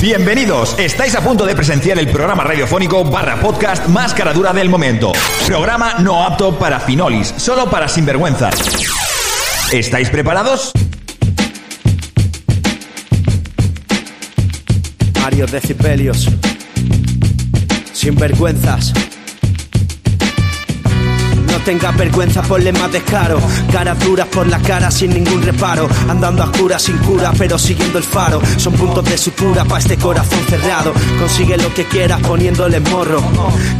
Bienvenidos, estáis a punto de presenciar el programa radiofónico barra podcast más caradura del momento. Programa no apto para finolis, solo para sinvergüenzas. ¿Estáis preparados? Mario Decibelios. Sinvergüenzas. No tengas vergüenza, ponle más descaro. Caras duras por la cara sin ningún reparo. Andando a cura sin cura, pero siguiendo el faro. Son puntos de sutura para este corazón cerrado. Consigue lo que quieras poniéndole morro.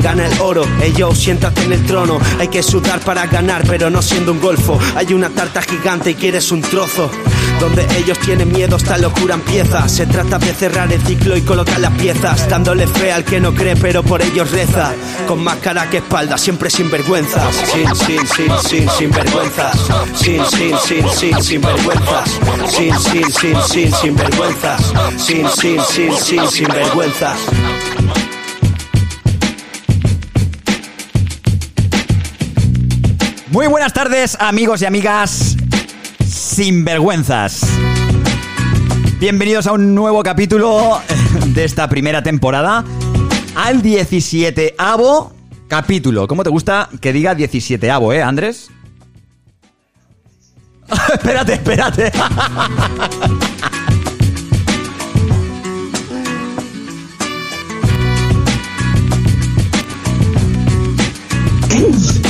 Gana el oro, ellos siéntate en el trono. Hay que sudar para ganar, pero no siendo un golfo. Hay una tarta gigante y quieres un trozo. Donde ellos tienen miedo, esta locura empieza. Se trata de cerrar el ciclo y colocar las piezas. Dándole fe al que no cree, pero por ellos reza. Con más cara que espalda, siempre sin vergüenza. Sin, sin, sin, sin, sin vergüenzas. Sin, sin, sin, sin, sin vergüenzas. Sin, sin, sin, sin, sin vergüenzas. Sin, sin, sin, sin, sin vergüenzas. Muy buenas tardes, amigos y amigas sinvergüenzas. Bienvenidos a un nuevo capítulo de esta primera temporada. Al 17avo capítulo. ¿Cómo te gusta que diga 17avo, eh, Andrés? espérate, espérate.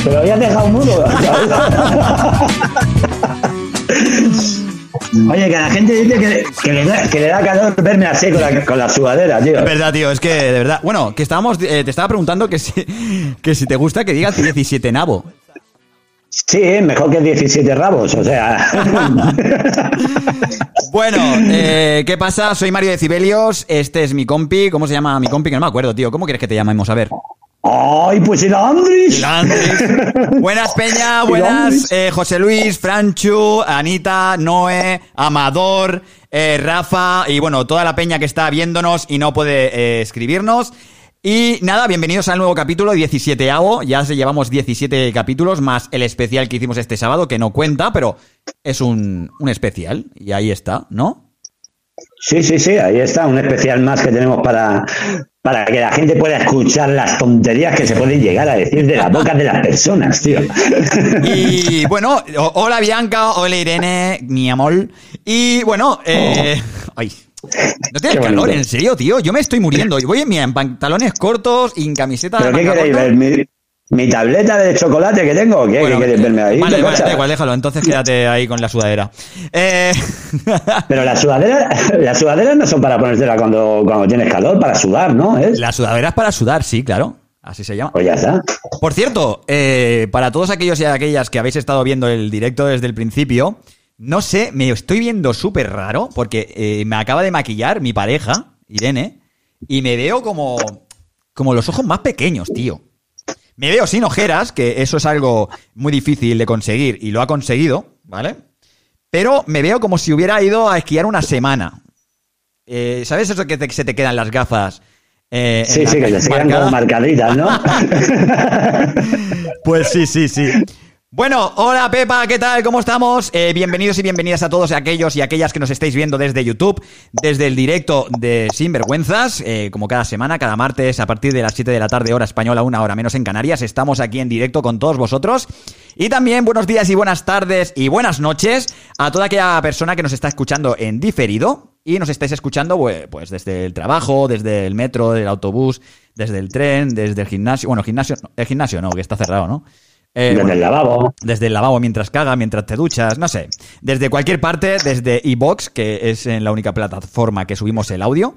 Pero habías dejado mudo. Oye, que la gente dice que, que le, da, que le da calor verme así con la, con la sudadera, tío. Es verdad, tío, es que de verdad. Bueno, que estábamos. eh, te estaba preguntando que si, que si te gusta que digas 17 nabo. Sí, mejor que 17 rabos, o sea. Bueno, eh, ¿qué pasa? Soy Mario Decibelios. Este es mi compi. ¿Cómo se llama mi compi? Que no me acuerdo, tío. ¿Cómo quieres que te llamemos? A ver. ¡Ay, pues el Andris! El Andrés. Buenas, Peña. Buenas, Andrés. eh, José Luis, Franchu, Anita, Noé, Amador, eh, Rafa y bueno, toda la Peña que está viéndonos y no puede eh, escribirnos. Y nada, bienvenidos al nuevo capítulo 17 avo Ya se llevamos 17 capítulos más el especial que hicimos este sábado, que no cuenta, pero es un, un especial. Y ahí está, ¿no? Sí, sí, sí, ahí está, un especial más que tenemos para, para que la gente pueda escuchar las tonterías que se pueden llegar a decir de las bocas de las personas, tío. Y bueno, hola Bianca, hola Irene, mi amor. Y bueno, eh, ay, no tienes calor, en serio, tío. Yo me estoy muriendo. Voy en, mira, en pantalones cortos y en camiseta ¿Pero de qué manga queréis corta. ver? ¿Mi, tableta de chocolate que tengo? ¿Qué, Bueno, ¿Qué queréis verme ahí? Vale, ¿Qué vale, da igual, déjalo. Entonces quédate ahí con la sudadera. Eh, Pero las sudaderas, las sudaderas no son para ponértela cuando, cuando tienes calor, para sudar, ¿no? ¿Es? la sudadera es para sudar, sí, claro. Así se llama. Pues ya está. Por cierto, eh, para todos aquellos y aquellas que habéis estado viendo el directo desde el principio, no sé, me estoy viendo súper raro porque eh, me acaba de maquillar mi pareja, Irene, y me veo como, como los ojos más pequeños, tío. Me veo sin ojeras, que eso es algo muy difícil de conseguir y lo ha conseguido, ¿vale? Pero me veo como si hubiera ido a esquiar una semana. Eh, ¿Sabes eso que te- se te quedan las gafas? eh, Sí, sí, que te quedan como marcaditas, ¿no? Pues sí, sí, sí. Bueno, hola Pepa, ¿qué tal? ¿Cómo estamos? Eh, bienvenidos y bienvenidas a todos aquellos y aquellas que nos estáis viendo desde YouTube, desde el directo de Sinvergüenzas, eh, como cada semana, cada martes a partir de las 7 de la tarde, hora española, una hora menos en Canarias. Estamos aquí en directo con todos vosotros. Y también buenos días y buenas tardes y buenas noches a toda aquella persona que nos está escuchando en diferido y nos estáis escuchando pues, pues desde el trabajo, desde el metro, del autobús, desde el tren, desde el gimnasio. Bueno, gimnasio, el gimnasio no, que está cerrado, ¿no? Eh, Desde bueno, el lavabo. desde el lavabo mientras caga, mientras te duchas, no sé. Desde cualquier parte, desde iBox, que es en la única plataforma que subimos el audio.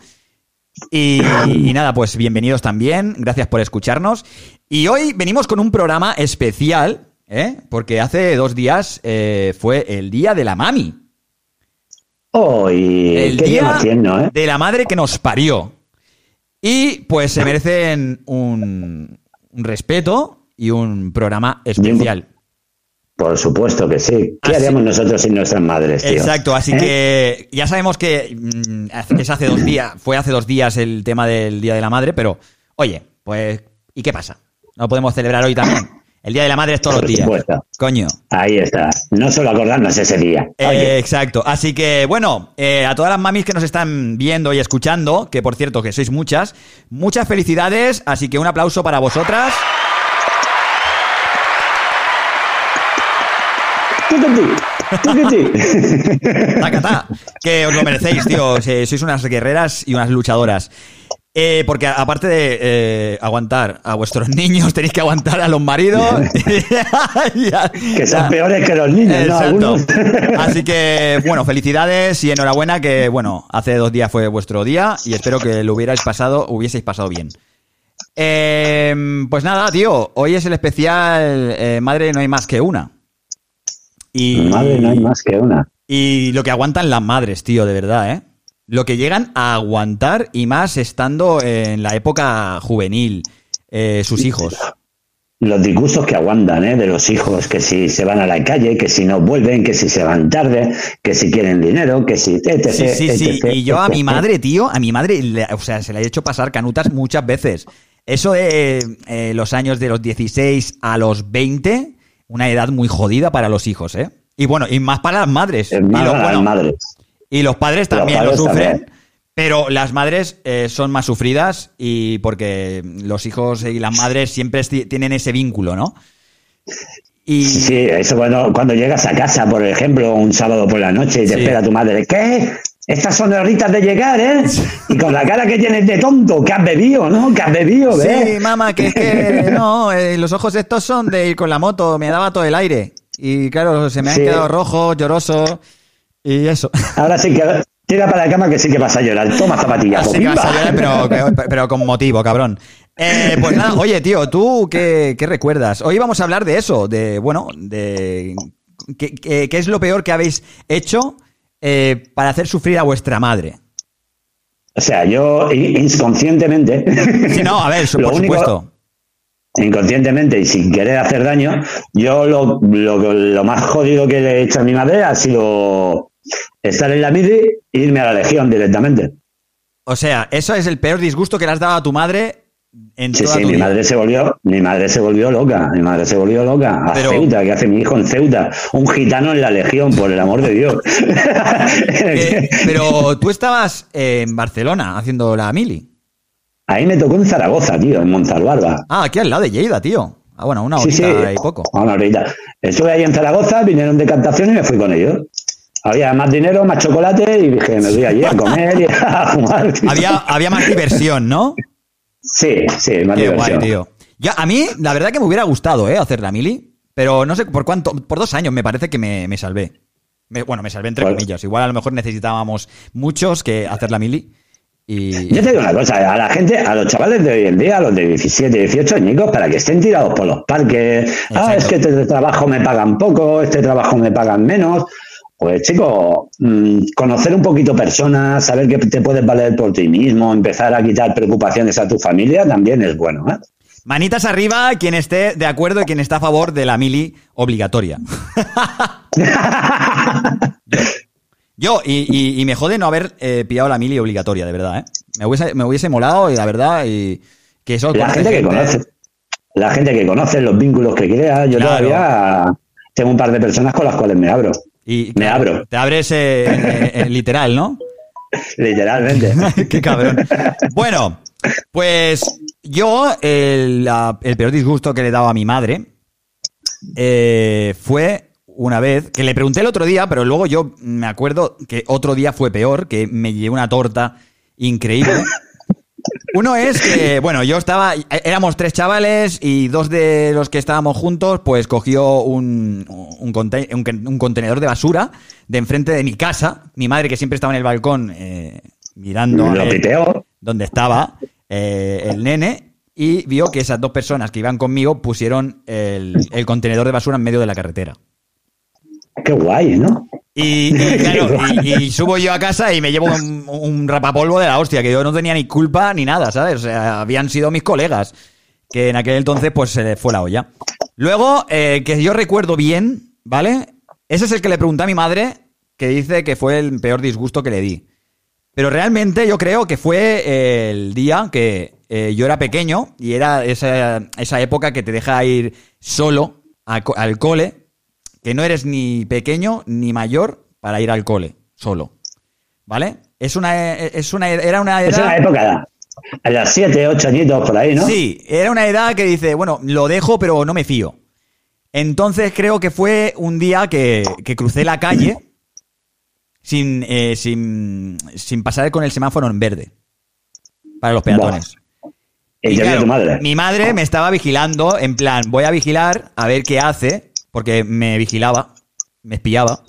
Y, y nada, pues bienvenidos también, gracias por escucharnos. Y hoy venimos con un programa especial, ¿eh? porque hace dos días eh, fue el Día de la Mami. Oh, y El qué Día haciendo, ¿eh? de la Madre que nos parió. Y pues se merecen un, un respeto y un programa especial. Por supuesto que sí. ¿Qué Así- haríamos nosotros sin nuestras madres, tío? Exacto, así ¿Eh? que ya sabemos que mm, es hace dos días, fue hace dos días el tema del Día de la Madre, pero oye, pues, ¿y qué pasa? ¿No podemos celebrar hoy también El Día de la Madre es todos Por los días. supuesto. Coño. Ahí está. No solo acordarnos ese día. Eh, exacto. Así que, bueno, eh, a todas las mamis que nos están viendo y escuchando, que por cierto que sois muchas, muchas felicidades. Así que un aplauso para vosotras. Tacatá. Que os lo merecéis, tío. Sois unas guerreras y unas luchadoras. Eh, porque aparte de eh, aguantar a vuestros niños, tenéis que aguantar a los maridos. Que son peores que los niños, ¿no? Algunos. Así que, bueno, felicidades y enhorabuena que, bueno, hace dos días fue vuestro día y espero que lo hubierais pasado, hubieseis pasado bien. Eh, pues nada, tío, hoy es el especial eh, Madre no hay más que una. Y, Madre, no hay más que una. y lo que aguantan las madres, tío, de verdad, ¿eh? Lo que llegan a aguantar y más estando en la época juvenil, eh, sus hijos. Los disgustos que aguantan, ¿eh? De los hijos, que si se van a la calle, que si no vuelven, que si se van tarde, que si quieren dinero, que si... etc, Sí, sí, sí. etc, Y yo a mi madre, tío, a mi madre, o sea, se le ha hecho pasar canutas muchas veces. Eso de eh, los años de los 16 a los 20, una edad muy jodida para los hijos, ¿eh? Y bueno, y más para las madres. Es y, más lo- a las madres. y los padres Los también padres lo sufren. también. Pero las madres eh, son más sufridas y porque los hijos y las madres siempre tienen ese vínculo, ¿no? Y Sí, eso cuando, cuando llegas a casa, por ejemplo, un sábado por la noche y te Sí. espera tu madre, ¿qué? Estas son horitas de llegar, ¿eh? Y con la cara que tienes de tonto, que has bebido, ¿no? Que has bebido, Sí, ¿ves? mamá, que es que no, eh, los ojos estos son de ir con la moto, me daba todo el aire. Y claro, se me han Sí. quedado rojos, lloroso y eso. Ahora sí que tira para la cama que sí que vas a llorar. Toma zapatillas. Así que vas a llorar, pero, pero- pero con motivo, cabrón. Eh, pues nada, oye, tío, ¿tú qué, qué recuerdas? Hoy vamos a hablar de eso, de, bueno, de qué, qué- qué es lo peor que habéis hecho eh, para hacer sufrir a vuestra madre. O sea, yo inconscientemente. Sí, no, a ver, Lo por único- supuesto. inconscientemente y sin querer hacer daño, yo lo, lo, lo más jodido que le he hecho a mi madre ha sido estar en la MIDI e irme a la Legión directamente. O sea, eso es el peor disgusto que le has dado a tu madre en Sí, sí, mi madre se volvió, mi madre se volvió loca, mi madre se volvió loca. A Pero- Ceuta, ¿qué hace mi hijo en Ceuta? Un gitano en la Legión, por el amor de Dios. Eh, pero tú estabas en Barcelona haciendo la mili. Ahí me tocó en Zaragoza, tío, en Montalbarba. Ah, aquí al lado de Lleida, tío. Ah, bueno, una horita sí. y poco. A Una horita. Estuve ahí en Zaragoza, vinieron de captación y me fui con ellos. Había más dinero, más chocolate y dije, me voy allí a comer y a fumar. Había, había más diversión, ¿no? Sí, sí, más Qué diversión. guay, tío. Ya, a mí, la verdad que me hubiera gustado, ¿eh? Hacer la mili. Pero no sé por cuánto. Por dos años me parece que me, me salvé. Me- bueno, me salvé entre Bueno. comillas. Igual a lo mejor necesitábamos muchos que hacer la mili. Y. Yo te digo una cosa, a la gente, a los chavales de hoy en día, a los de 17, 18 añicos, para que estén tirados por los parques, ah, es que este trabajo me pagan poco, este trabajo me pagan menos. Pues chico, mm, conocer un poquito personas, saber que te puedes valer por ti mismo, empezar a quitar preocupaciones a tu familia, también es bueno. ¿eh? Manitas arriba quien esté de acuerdo y quien está a favor de la mili obligatoria. Yo, y, y- y me jode no haber eh, pillado la mili obligatoria, de verdad, ¿eh? Me hubiese, me hubiese molado, y la verdad, y que eso La gente que conoce, la gente que conoce, los vínculos que crea, yo Claro. todavía tengo un par de personas con las cuales me abro, Y Me abro. Te abres eh, eh, eh, literal, ¿no? literalmente. Qué cabrón. Bueno, pues yo el, la- el peor disgusto que le he dado a mi madre eh, fue una vez que le pregunté el otro día, pero luego yo me acuerdo que otro día fue peor, que me llevé una torta increíble. Uno es que, bueno, yo estaba, éramos tres chavales y dos de los que estábamos juntos, pues cogió un, un, conte- un- un contenedor de basura de enfrente de mi casa. Mi madre, que siempre estaba en el balcón eh, mirando piteo. dónde estaba eh, el nene y vio que esas dos personas que iban conmigo pusieron el, el contenedor de basura en medio de la carretera. Qué guay, ¿no? Y, y, claro, y, y subo yo a casa y me llevo un, un rapapolvo de la hostia, que yo no tenía ni culpa ni nada, ¿sabes? O sea, habían sido mis colegas, que en aquel entonces pues se les fue la olla. Luego, eh, que yo recuerdo bien, ¿vale? Ese es el que le pregunté a mi madre, que dice que fue el peor disgusto que le di. Pero realmente yo creo que fue el día que eh, yo era pequeño y era esa, esa época que te deja ir solo a al cole, que no eres ni pequeño ni mayor para ir al cole, solo. ¿Vale? Es una, es una, era una edad... Es la época, a las 7, 8 añitos por ahí, ¿no? Sí, era una edad que dice, bueno, lo dejo, pero no me fío. Entonces creo que fue un día que, que crucé la calle sin, eh, sin, sin pasar con el semáforo en verde para los peatones. Y claro, madre. Mi madre me estaba vigilando, en plan, voy a vigilar a ver qué hace, porque me vigilaba, me espiaba,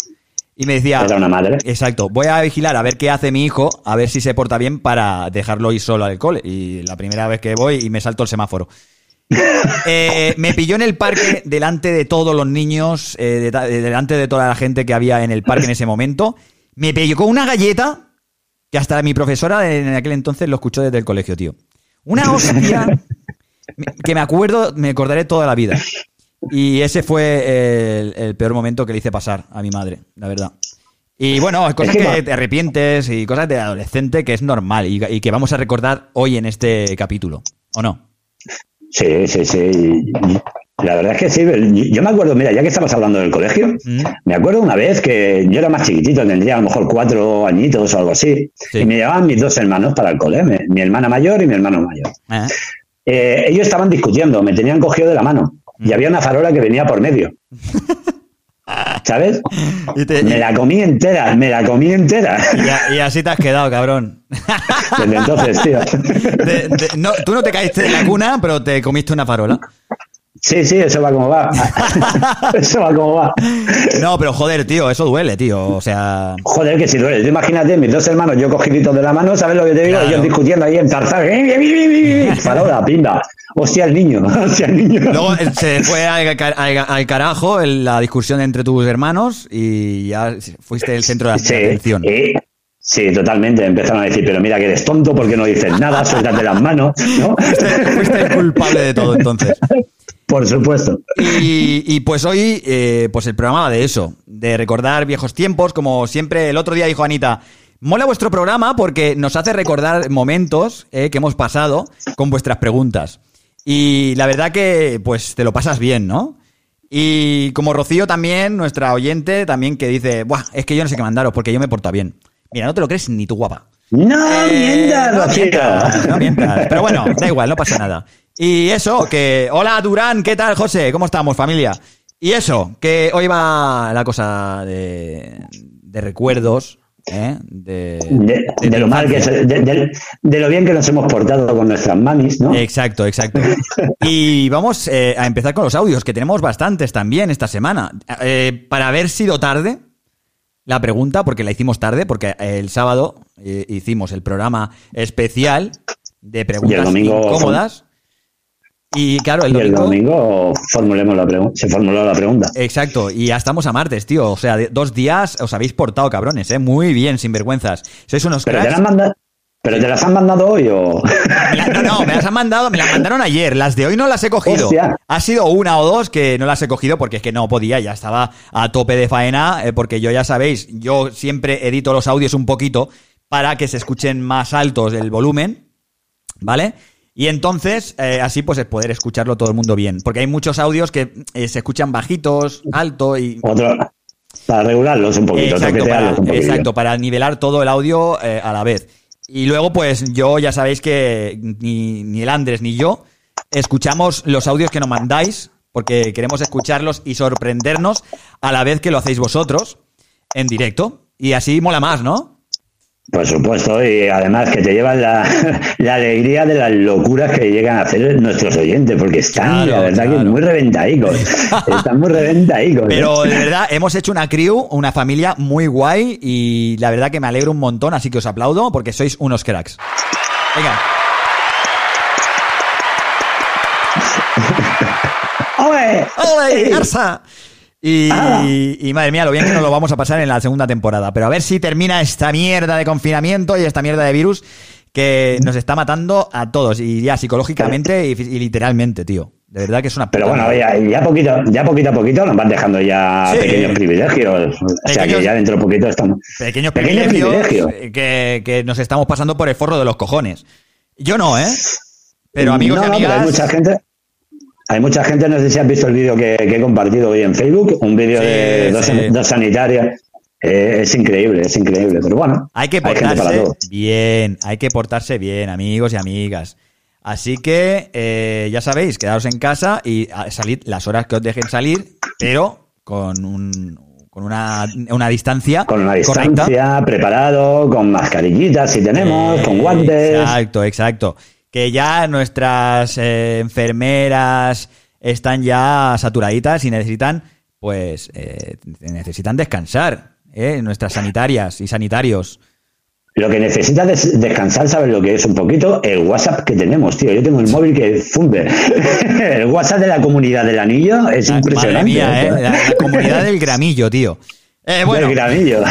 y me decía... Era una madre. Exacto, voy a vigilar a ver qué hace mi hijo, a ver si se porta bien para dejarlo ir solo al cole. Y la primera vez que voy y me salto el semáforo. Eh, me pilló en el parque delante de todos los niños, eh, de- delante de toda la gente que había en el parque en ese momento. Me pilló con una galleta que hasta mi profesora en aquel entonces lo escuchó desde el colegio, tío. Una hostia que me acuerdo, me acordaré toda la vida. Y ese fue el, el peor momento que le hice pasar a mi madre, la verdad. Y bueno, cosas Es que te arrepientes y cosas de adolescente que es normal y, y que vamos a recordar hoy en este capítulo, ¿o no? Sí, sí, sí. La verdad es que sí. Yo me acuerdo, mira, ya que estabas hablando del colegio, Mm. me acuerdo una vez que yo era más chiquitito, tendría a lo mejor cuatro añitos o algo así, Sí. y me llevaban mis dos hermanos para el cole, me- mi hermana mayor y mi hermano mayor. ¿Eh? Eh, ellos estaban discutiendo, me tenían cogido de la mano. Y había una farola que venía por medio. ¿Sabes? Te- Me la comí entera, me la comí entera. y así te has quedado, cabrón. Desde entonces, tío. De- de- no, tú no te caíste de la cuna, pero te comiste una farola. Sí, sí, eso va como va. Eso va como va. No, pero joder, tío, eso duele, tío. O sea. Joder, que si duele. Tú imagínate, mis dos hermanos, yo cogiditos de la mano, ¿sabes lo que te digo? Claro. Ellos discutiendo ahí en tarzán. Farola, pimba. Hostia, el niño. Hostia, el niño. Luego eh, se fue al, ca- al- al carajo el- la discusión entre tus hermanos y ya fuiste el centro de sí, atención. sí, sí, totalmente. Empezaron a decir, pero mira que eres tonto porque no dices nada, suéltate las manos, ¿no? Fuiste el culpable de todo entonces. Por supuesto. Y, y, pues hoy, eh, pues el programa va de eso, de recordar viejos tiempos, como siempre el otro día dijo Anita, mola vuestro programa porque nos hace recordar momentos eh, que hemos pasado con vuestras preguntas. Y la verdad que, pues, te lo pasas bien, ¿no? Y como Rocío también, nuestra oyente, también que dice, Buah, es que yo no sé qué mandaros porque yo me porto bien. Mira, no te lo crees ni tu guapa. No Eh, mientas, no mientas, no mientas. Pero bueno, da igual, no pasa nada. Y eso, que. Hola Durán, ¿qué tal, José? ¿Cómo estamos, familia? Y eso, que hoy va la cosa de, de recuerdos, ¿eh? De, De, de de lo mal que se- de, lo bien que nos hemos portado con nuestras mamis, ¿no? Exacto, exacto. Y vamos eh, a empezar con los audios, que tenemos bastantes también esta semana. Eh, para haber sido tarde, la pregunta, porque la hicimos tarde, porque el sábado eh, hicimos el programa especial de preguntas domingo- incómodas. Y claro, el y el domingo. domingo formulemos la pregunta. Se formuló la pregunta. Exacto, y ya estamos a martes, tío. O sea, de- dos días os habéis portado, cabrones, ¿eh? Muy bien, sinvergüenzas. Sois unos Pero cracks. manda- pero te las han mandado hoy o. No, no, me las han mandado, me las mandaron ayer. Las de hoy no las he cogido. Hostia. Ha sido una o dos que no las he cogido porque es que no podía, ya estaba a tope de faena, eh, porque yo ya sabéis, yo siempre edito los audios un poquito para que se escuchen más altos el volumen, ¿vale? Y entonces, eh, así pues es poder escucharlo todo el mundo bien. Porque hay muchos audios que eh, se escuchan bajitos, alto y Otro. Para regularlos un poquito, Exacto para, un exacto, para nivelar todo el audio eh, a la vez. Y luego, pues yo ya sabéis que ni, ni el Andrés ni yo escuchamos los audios que nos mandáis, porque queremos escucharlos y sorprendernos a la vez que lo hacéis vosotros en directo. Y así mola más, ¿no? Por supuesto, y además que te llevan la, la alegría de las locuras que llegan a hacer nuestros oyentes, porque están, Claro, la verdad, claro. que muy reventaicos. están muy reventaicos. ¿eh? Pero de verdad, hemos hecho una crew, una familia muy guay y la verdad que me alegro un montón, así que os aplaudo porque sois unos cracks. Venga. ¡Ole, ¡Ey! Y, Ah. y madre mía, lo bien que nos lo vamos a pasar en la segunda temporada. Pero a ver si termina esta mierda de confinamiento y esta mierda de virus que nos está matando a todos. Y ya psicológicamente y, y literalmente, tío. De verdad que es una Pero bueno, ya, ya poquito, ya poquito a poquito nos van dejando ya Sí. pequeños privilegios. O sea que ya dentro de poquito estamos. Pequeños pequeños privilegios privilegios. que, que nos estamos pasando por el forro de los cojones. Yo no, ¿eh? Pero amigos no, y no, amigas. pero hay mucha gente. Hay mucha gente, no sé si has visto el vídeo que, que he compartido hoy en Facebook, un vídeo Sí, de dos, sí. dos sanitarias. Eh, es increíble, es increíble. Pero bueno, Hay que para portarse todo. bien, hay que portarse bien, amigos y amigas. Así que eh, ya sabéis, quedaos en casa y a- salid las horas que os dejen salir, pero con, un, con una, una distancia Con una correcta. distancia, preparado, con mascarillitas si tenemos, con guantes. Exacto, exacto. Que ya nuestras eh, enfermeras están ya saturaditas y necesitan, pues, eh, necesitan descansar. ¿eh? Nuestras sanitarias y sanitarios. Lo que necesitas des- descansar, ¿sabes lo que es un poquito? El WhatsApp que tenemos, tío. Yo tengo el móvil que funde. el WhatsApp de la comunidad del anillo es impresionante. Madre mía, ¿eh? ¿eh? La, la comunidad del gramillo, tío. Eh, bueno, Del gramillo.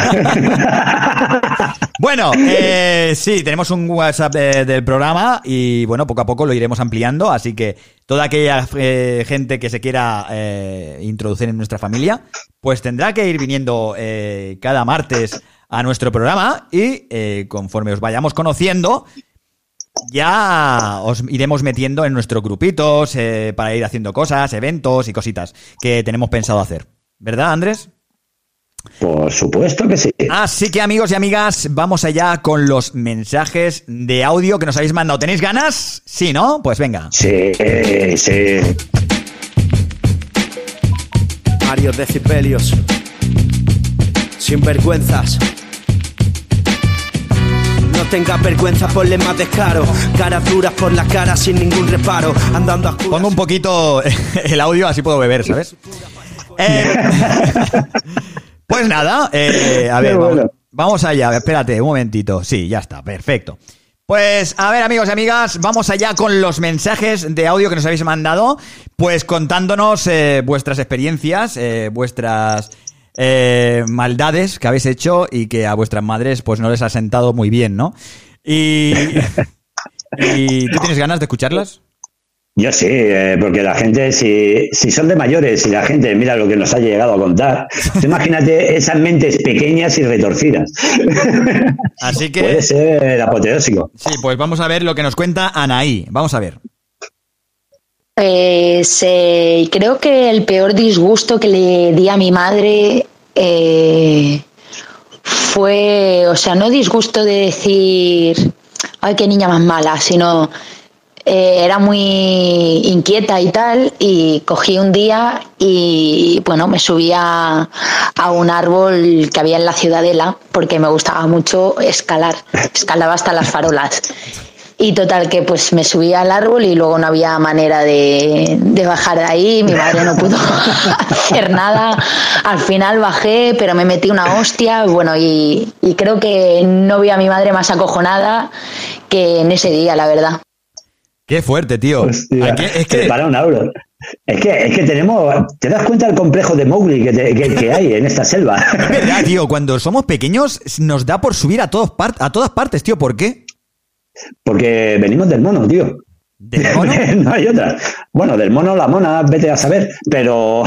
bueno eh, sí, tenemos un WhatsApp eh, del programa y bueno, poco a poco lo iremos ampliando, así que toda aquella eh, gente que se quiera introducir en nuestra familia, pues tendrá que ir viniendo cada martes a nuestro programa y conforme os vayamos conociendo, ya os iremos metiendo en nuestros grupitos para ir haciendo cosas, eventos y cositas que tenemos pensado hacer. ¿Verdad, Andrés? Por supuesto que sí. Así que amigos y amigas, vamos allá con los mensajes de audio que nos habéis mandado. ¿Tenéis ganas? Sí, ¿no? Pues venga. Sí, sí. Varios decibelios. Sin vergüenzas. No tengas vergüenza, ponle más descaro. Caras duras por la cara sin ningún reparo. Andando a. Pongo un poquito el audio, así puedo beber, ¿sabes? Eh, pues nada, eh, a ver, vamos allá. Espérate, un momentito. Sí, ya está, perfecto. Pues a ver, amigos y amigas, vamos allá con los mensajes de audio que nos habéis mandado, pues contándonos eh, vuestras experiencias, eh, vuestras eh, maldades que habéis hecho y que a vuestras madres pues no les ha sentado muy bien, ¿no? Y, y ¿tú tienes ganas de escucharlas? Yo sí, eh, porque la gente, si, si son de mayores y la gente mira lo que nos ha llegado a contar, imagínate esas mentes pequeñas y retorcidas. Así que Puede ser apoteósico. Sí, pues vamos a ver lo que nos cuenta Anaí. Vamos a ver. Pues eh, creo que el peor disgusto que le di a mi madre eh, fue, o sea, no disgusto de decir, ay, qué niña más mala, sino eh, era muy inquieta y tal, y cogí un día y, bueno, me subí a, un árbol que había en la ciudadela, porque me gustaba mucho escalar, escalaba hasta las farolas. Y total que pues me subí al árbol y luego no había manera de, de bajar de ahí, mi madre no pudo hacer nada. Al final bajé, pero me metí una hostia, bueno, y, y creo que no vi a mi madre más acojonada que en ese día, la verdad. Qué fuerte, tío. Hostia, Aquí- es que para un euro. Es que, es que tenemos. ¿Te das cuenta del complejo de Mowgli que, te- que- que hay en esta selva? es verdad, tío. Cuando somos pequeños nos da por subir a, todos par- a todas partes, tío. ¿Por qué? Porque venimos del mono, tío. ¿Del mono? no hay otra. Bueno, del mono, la mona, vete a saber. Pero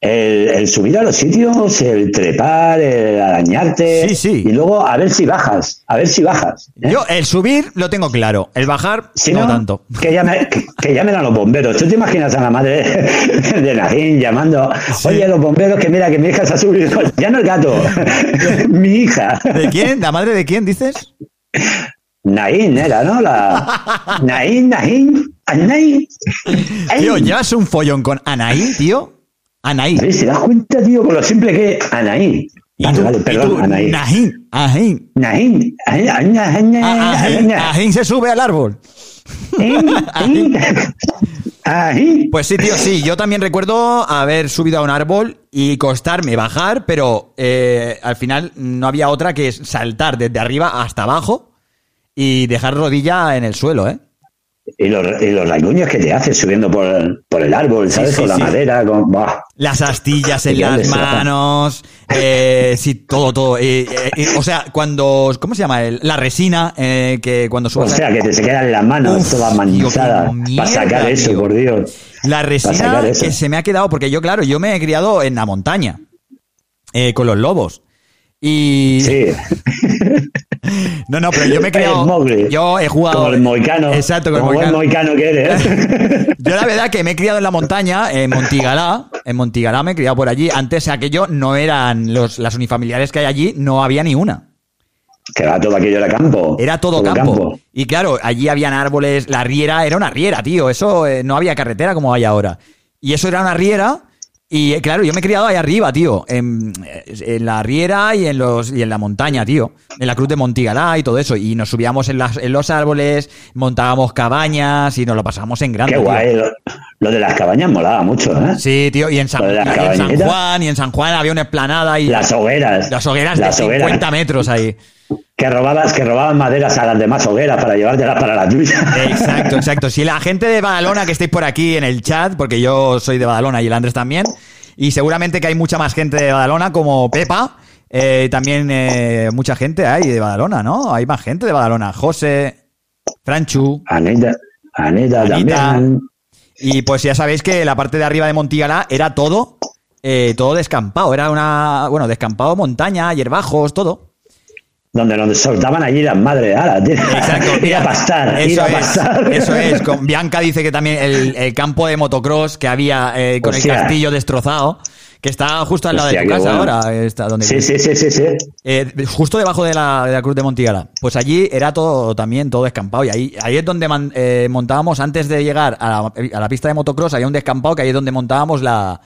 el, el subir a los sitios, el trepar, el arañarte. Sí, sí. Y luego a ver si bajas. A ver si bajas. ¿eh? Yo, el subir lo tengo claro. El bajar, Si no, no, tanto. Que, llame, que, que llamen a los bomberos. ¿Tú te imaginas a la madre de Najín llamando? Oye, los bomberos, que mira, que mi hija se ha subido. Ya no el gato, mi hija. ¿De quién? ¿La madre de quién dices? Naín era, ¿no? La... Naín, Naín, Naín. Tío, ¿llevas un follón con Anaí, tío? Anaí. ¿Te das cuenta, tío, con lo simple que es Anaí? Vale, vale, perdón, Anaí. Najín, Ajín. Naín, Ajín, se sube al árbol. Ajín. Pues sí, tío, sí. Yo también recuerdo haber subido a un árbol y costarme bajar, pero eh, al final no había otra que saltar desde arriba hasta abajo y dejar rodilla en el suelo, ¿eh? Y los, y los rasguños que te haces subiendo por, por el árbol, ¿sabes? sí, con la sí. madera, con... Buah. Las astillas en las manos, eh, sí, todo, todo. eh, eh, o sea, cuando, ¿cómo se llama? El- la resina, eh, que cuando O subes... sea, que te se quedan las manos Uf, todas mierda, para sacar eso, por Dios. La resina que se me ha quedado, porque yo, claro, yo me he criado en la montaña, eh, con los lobos. Y Sí. No, no, pero yo me. El Mowgli. Yo he jugado. Como el moicano. Exacto, como, como el moicano. que eres. Yo la verdad que me he criado en la montaña, en Montigalá. En Montigalá me he criado por allí. Antes aquello no eran los, las unifamiliares que hay allí, no había ni una. que va todo aquello era campo. Era todo, campo. Y claro, allí habían árboles, la riera era una riera, tío. Eso eh, no había carretera como hay ahora. Y eso era una riera. Y eh, claro, yo me he criado ahí arriba, tío. En, en la riera y en, los, y en la montaña, tío. En la cruz de Montigalá y todo eso. Y nos subíamos en, las, en los árboles, montábamos cabañas y nos lo pasábamos en grande. Qué guay. Lo, lo de las cabañas molaba mucho, ¿eh? Sí, tío, y en San, y en San. Juan, y en San Juan había una esplanada y Las hogueras. las hogueras Las de hogueras. 50 metros ahí. Que robabas, que robaban maderas a las demás hogueras para llevártelas para la tuya. Exacto, exacto. Si la gente de Badalona que estáis por aquí en el chat, porque yo soy de Badalona y el Andrés también, y seguramente que hay mucha más gente de Badalona como Pepa, eh, también eh, mucha gente hay de Badalona, ¿no? Hay más gente de Badalona. José, Franchu, Anita, Anita, Anita. también. y pues ya sabéis que la parte de arriba de Montigalá era todo, eh, todo descampado. Era una, bueno, descampado, montaña, hierbajos, todo. Donde nos soltaban allí las madres. Ala. Exacto. ir a pastar, ir Eso es, eso es. Con Bianca dice que también el, el campo de motocross que había eh, con Hostia. el castillo destrozado, que está justo al lado Hostia, de tu casa bueno. ahora, está donde Sí, sí, sí, sí, sí. eh, justo debajo de la, de la cruz de Montigala. Pues allí era todo también todo descampado y ahí, ahí es donde man- eh, montábamos antes de llegar a la, a la pista de motocross, había un descampado que ahí es donde montábamos la,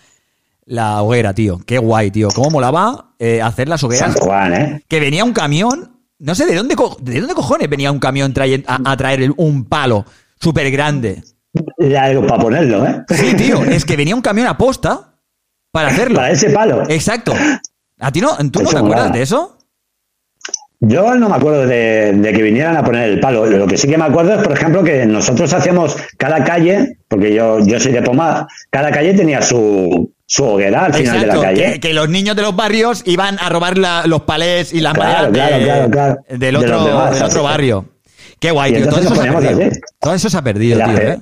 la hoguera, tío. Qué guay, tío. Cómo molaba eh, hacer las hogueras. San Juan, ¿eh? Que venía un camión, no sé de dónde, co- de dónde cojones venía un camión a, a traer un palo súper grande. Algo para ponerlo, ¿eh? Sí, tío, es que venía un camión a posta para hacerlo. Para ese palo. Exacto. ¿A ti no? ¿Tú no Eso te acuerdas de eso? Yo no me acuerdo de, de que vinieran a poner el palo. Lo que sí que me acuerdo es, por ejemplo, que nosotros hacíamos cada calle, porque yo, yo soy de Pomada, cada calle tenía su, su hoguera al final de la calle. que, que los niños de los barrios iban a robar la- los palés y las Claro, maderas claro, de- claro, claro. del De otro, los demás, del otro así. barrio. Qué guay, tío. Todo eso, se ha perdido. así. Todo eso se ha perdido, La tío. ¿eh?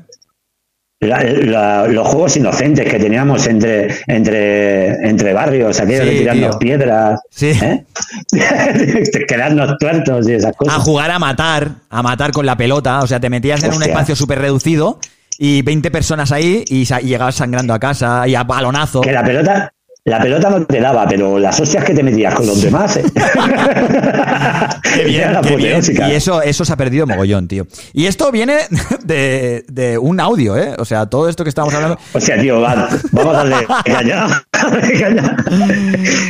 La- la- los juegos inocentes que teníamos entre, entre, entre barrios, aquello de tirarnos tío. piedras, Sí. ¿eh? quedarnos tuertos y esas A cosas. jugar a matar, a matar con la pelota. O sea, te metías en un espacio súper reducido y 20 personas ahí y, y llegabas sangrando a casa y a balonazo. Que la pelota, la pelota no te daba, pero las hostias que te metías con los demás, ¿eh? Qué bien, qué bien. Y eso, eso se ha perdido mogollón, tío. Y esto viene de, de un audio, ¿eh? O sea, todo esto que estamos hablando. O sea, tío, va- vamos a darle caña.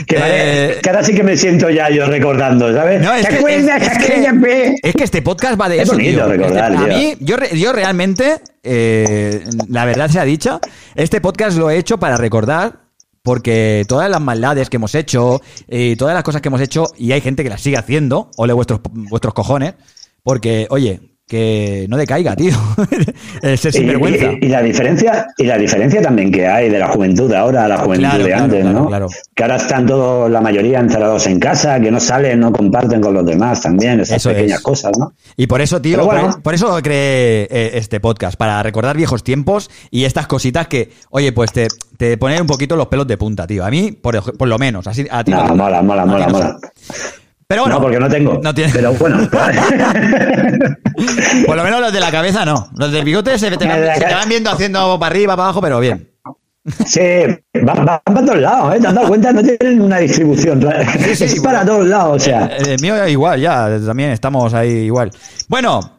Que, vale, Eh, que ahora sí que me siento ya yo recordando, ¿sabes? No, es ¿Te que, acuerdas es- aquella que- vez? es que este podcast va de Es eso, bonito tío. recordar, Este- a tío. mí, yo, re- yo realmente, eh, la verdad sea dicha, este podcast lo he hecho para recordar, porque todas las maldades que hemos hecho, y todas las cosas que hemos hecho, y hay gente que las sigue haciendo, ole vuestros, vuestros cojones, porque, oye, que no decaiga, tío. Ser Y, sinvergüenza. y- y la diferencia y la diferencia también que hay de la juventud ahora a la juventud Claro, de claro, antes, claro, ¿no? claro. Que ahora están todos, la mayoría encerrados en casa, que no salen, no comparten con los demás también, esas Eso pequeñas es. cosas, ¿no? Y por eso, tío, bueno. por, por eso creé eh, este podcast, para recordar viejos tiempos y estas cositas que, oye, pues te, te ponen un poquito los pelos de punta, tío. A mí, por, por lo menos, así a ti No, mola, mola, mola, mola. Pero bueno, no, porque no tengo. no tiene- Pero bueno. por lo menos los de la cabeza no. Los del bigote se, te van, se te viendo haciendo para arriba, para abajo, pero bien. sí, van, van para todos lados, ¿eh? ¿Te has dado cuenta? No tienen una distribución. sí, es para todos lados, o sea. Eh, El mío igual, ya, también estamos ahí igual. Bueno,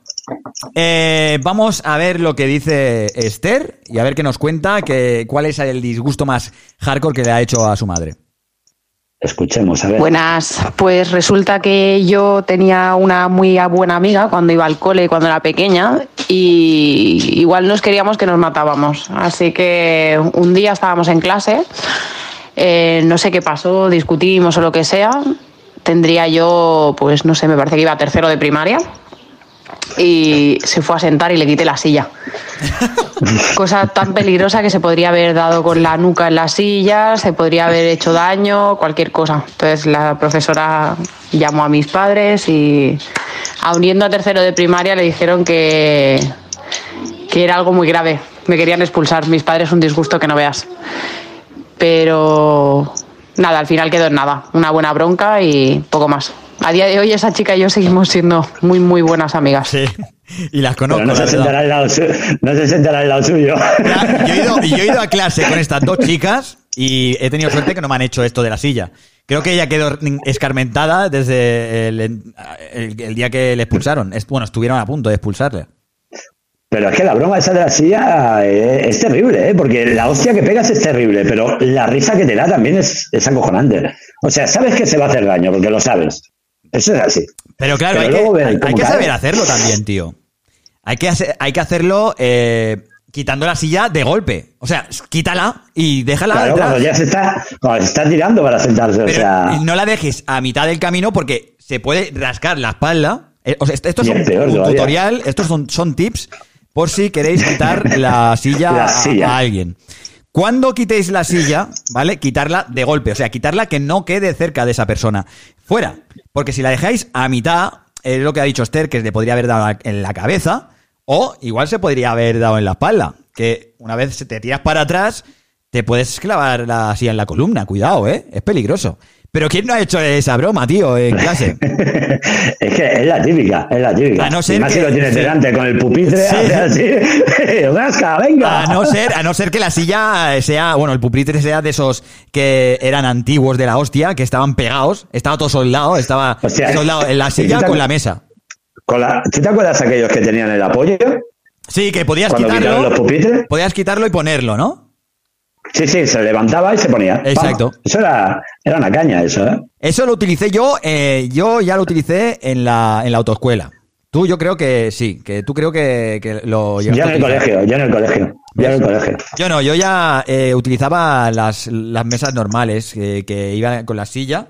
eh, vamos a ver lo que dice Esther y a ver qué nos cuenta, que, cuál es el disgusto más hardcore que le ha hecho a su madre. Escuchemos, a ver. Buenas, pues resulta que yo tenía una muy buena amiga cuando iba al cole, cuando era pequeña, y igual nos queríamos que nos matábamos. Así que un día estábamos en clase, eh, no sé qué pasó, discutimos o lo que sea. Tendría yo, pues no sé, me parece que iba a tercero de primaria. Y se fue a sentar y le quité la silla. Cosa tan peligrosa que se podría haber dado con la nuca en la silla, se podría haber hecho daño, cualquier cosa. Entonces la profesora llamó a mis padres y, aun yendo a tercero de primaria, le dijeron que, que era algo muy grave. Me querían expulsar. Mis padres un disgusto que no veas. Pero nada, al final quedó en nada. Una buena bronca y poco más. A día de hoy esa chica y yo seguimos siendo muy, muy buenas amigas. Sí. Y las conozco. Pero no la se, sentará al lado su- no se sentará al lado suyo. Ya, Yo he, ido, yo he ido a clase con estas dos chicas y he tenido suerte que no me han hecho esto de la silla. Creo que ella quedó escarmentada desde el, el- el día que le expulsaron. Bueno, estuvieron a punto de expulsarle. Pero es que la broma esa de la silla eh, es, terrible, ¿eh? porque la hostia que pegas es terrible, pero la risa que te da también es, es acojonante. O sea, sabes que se va a hacer daño, porque lo sabes. Eso es así. Pero claro, Pero hay, que, hay- hay saber hacerlo también, tío. Hay que, hacer- hay que hacerlo eh, quitando la silla de golpe. O sea, quítala y déjala Claro, detrás. cuando ya se está, cuando se está tirando para sentarse, o sea, no la dejes a mitad del camino porque se puede rascar la espalda. Eh, o sea, esto es un, un tutorial, estos son, son tips por si queréis quitar la silla, La a-. A, alguien. Cuando quitéis la silla, ¿vale? Quitarla de golpe, o sea, quitarla que no quede cerca de esa persona. Fuera. Porque si la dejáis a mitad, es lo que ha dicho Esther, que le podría haber dado en la cabeza, o igual se podría haber dado en la espalda. Que una vez te tiras para atrás, te puedes clavar la silla en la columna. Cuidado, ¿eh? Es peligroso. Pero ¿quién no ha hecho esa broma, tío, en clase? es que es la típica, es la típica. A no ser y más que- si lo tienes sí. delante con el pupitre, Sí. hace así, rasca, venga. A no ser, a no ser que la silla sea, bueno, el pupitre sea de esos que eran antiguos de la hostia, que estaban pegados, estaba todo soldado, estaba soldado en la ¿y silla con la mesa. Con la, ¿Tú te acuerdas aquellos que tenían el apoyo? Sí, que podías Cuando quitaron los quitarlo, pupitres. podías quitarlo y ponerlo, ¿no? Sí, sí, se levantaba y se ponía. Exacto. Vamos, Eso era, era una caña, eso, ¿eh? Eso lo utilicé yo, eh, yo ya lo utilicé en la, en la autoescuela. Tú yo creo que sí, que tú creo que, que lo Yo en el colegio, yo en el colegio. Yo en el colegio. Yo no, yo ya eh, utilizaba las, las mesas normales, que, que iban con la silla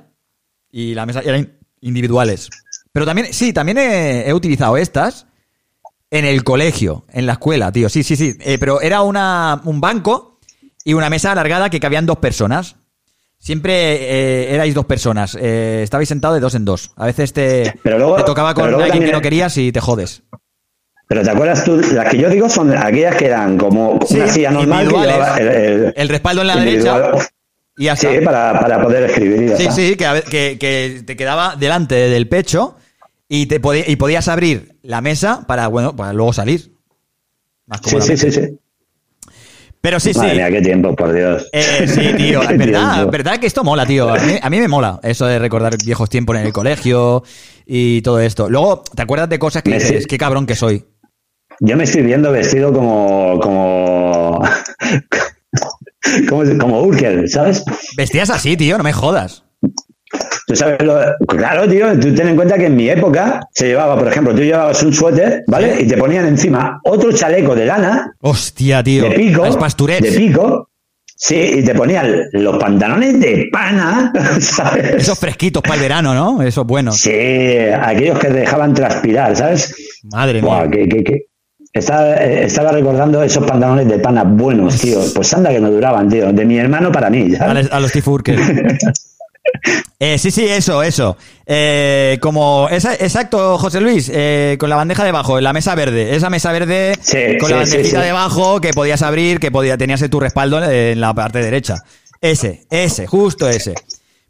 y la mesa eran individuales. Pero también, sí, también he, he utilizado estas en el colegio, en la escuela, tío. Sí, sí, sí. Eh, pero era una, un banco y una mesa alargada que cabían dos personas. Siempre eh, erais dos personas. Eh, estabais sentados de dos en dos. A veces te, Pero luego- te tocaba con alguien que no querías y te jodes. Pero ¿te acuerdas tú? Las que yo digo son aquellas que eran como Sí, una silla normal el, el- El respaldo en la derecha y ya Sí, para, para poder escribir Sí, sí, que, que, que te quedaba delante del pecho y te podí- y podías abrir la mesa para, bueno, para luego salir. Más Sí, sí, sí, sí. Pero sí, sí. Mía, qué tiempo, por Dios. Eh, sí, tío, es verdad, tiempo. verdad que esto mola, tío. A mí, a mí me mola eso de recordar viejos tiempos en el colegio y todo esto. Luego, ¿te acuerdas de cosas que Me dices, sí. qué cabrón que soy? Yo me estoy viendo vestido como. como. como, como Urkel, ¿sabes? Vestías así, tío, no me jodas. Tú sabes lo- claro, tío, tú ten en cuenta que en mi época se llevaba, por ejemplo, tú llevabas un suéter, ¿vale? Y te ponían encima otro chaleco de lana, Hostia, tío. de pico, de pico, sí, y te ponían los pantalones de pana, ¿sabes? Esos fresquitos para el verano, ¿no? Esos buenos. Sí, aquellos que dejaban transpirar, ¿sabes? Madre Buah, mía. que, que, que- Estaba, estaba recordando esos pantalones de pana buenos, tío. Pues anda que no duraban, tío. De mi hermano para mí, A, ¿sabes? los- a los Steve Urkel. Eh, sí, sí, eso, eso. Eh, como, esa- exacto, José Luis, eh, con la bandeja debajo, en la mesa verde. Esa mesa verde Sí, con sí, la bandejita sí. debajo que podías abrir, que podía, tenías tu respaldo en la parte derecha. Ese, ese, justo ese.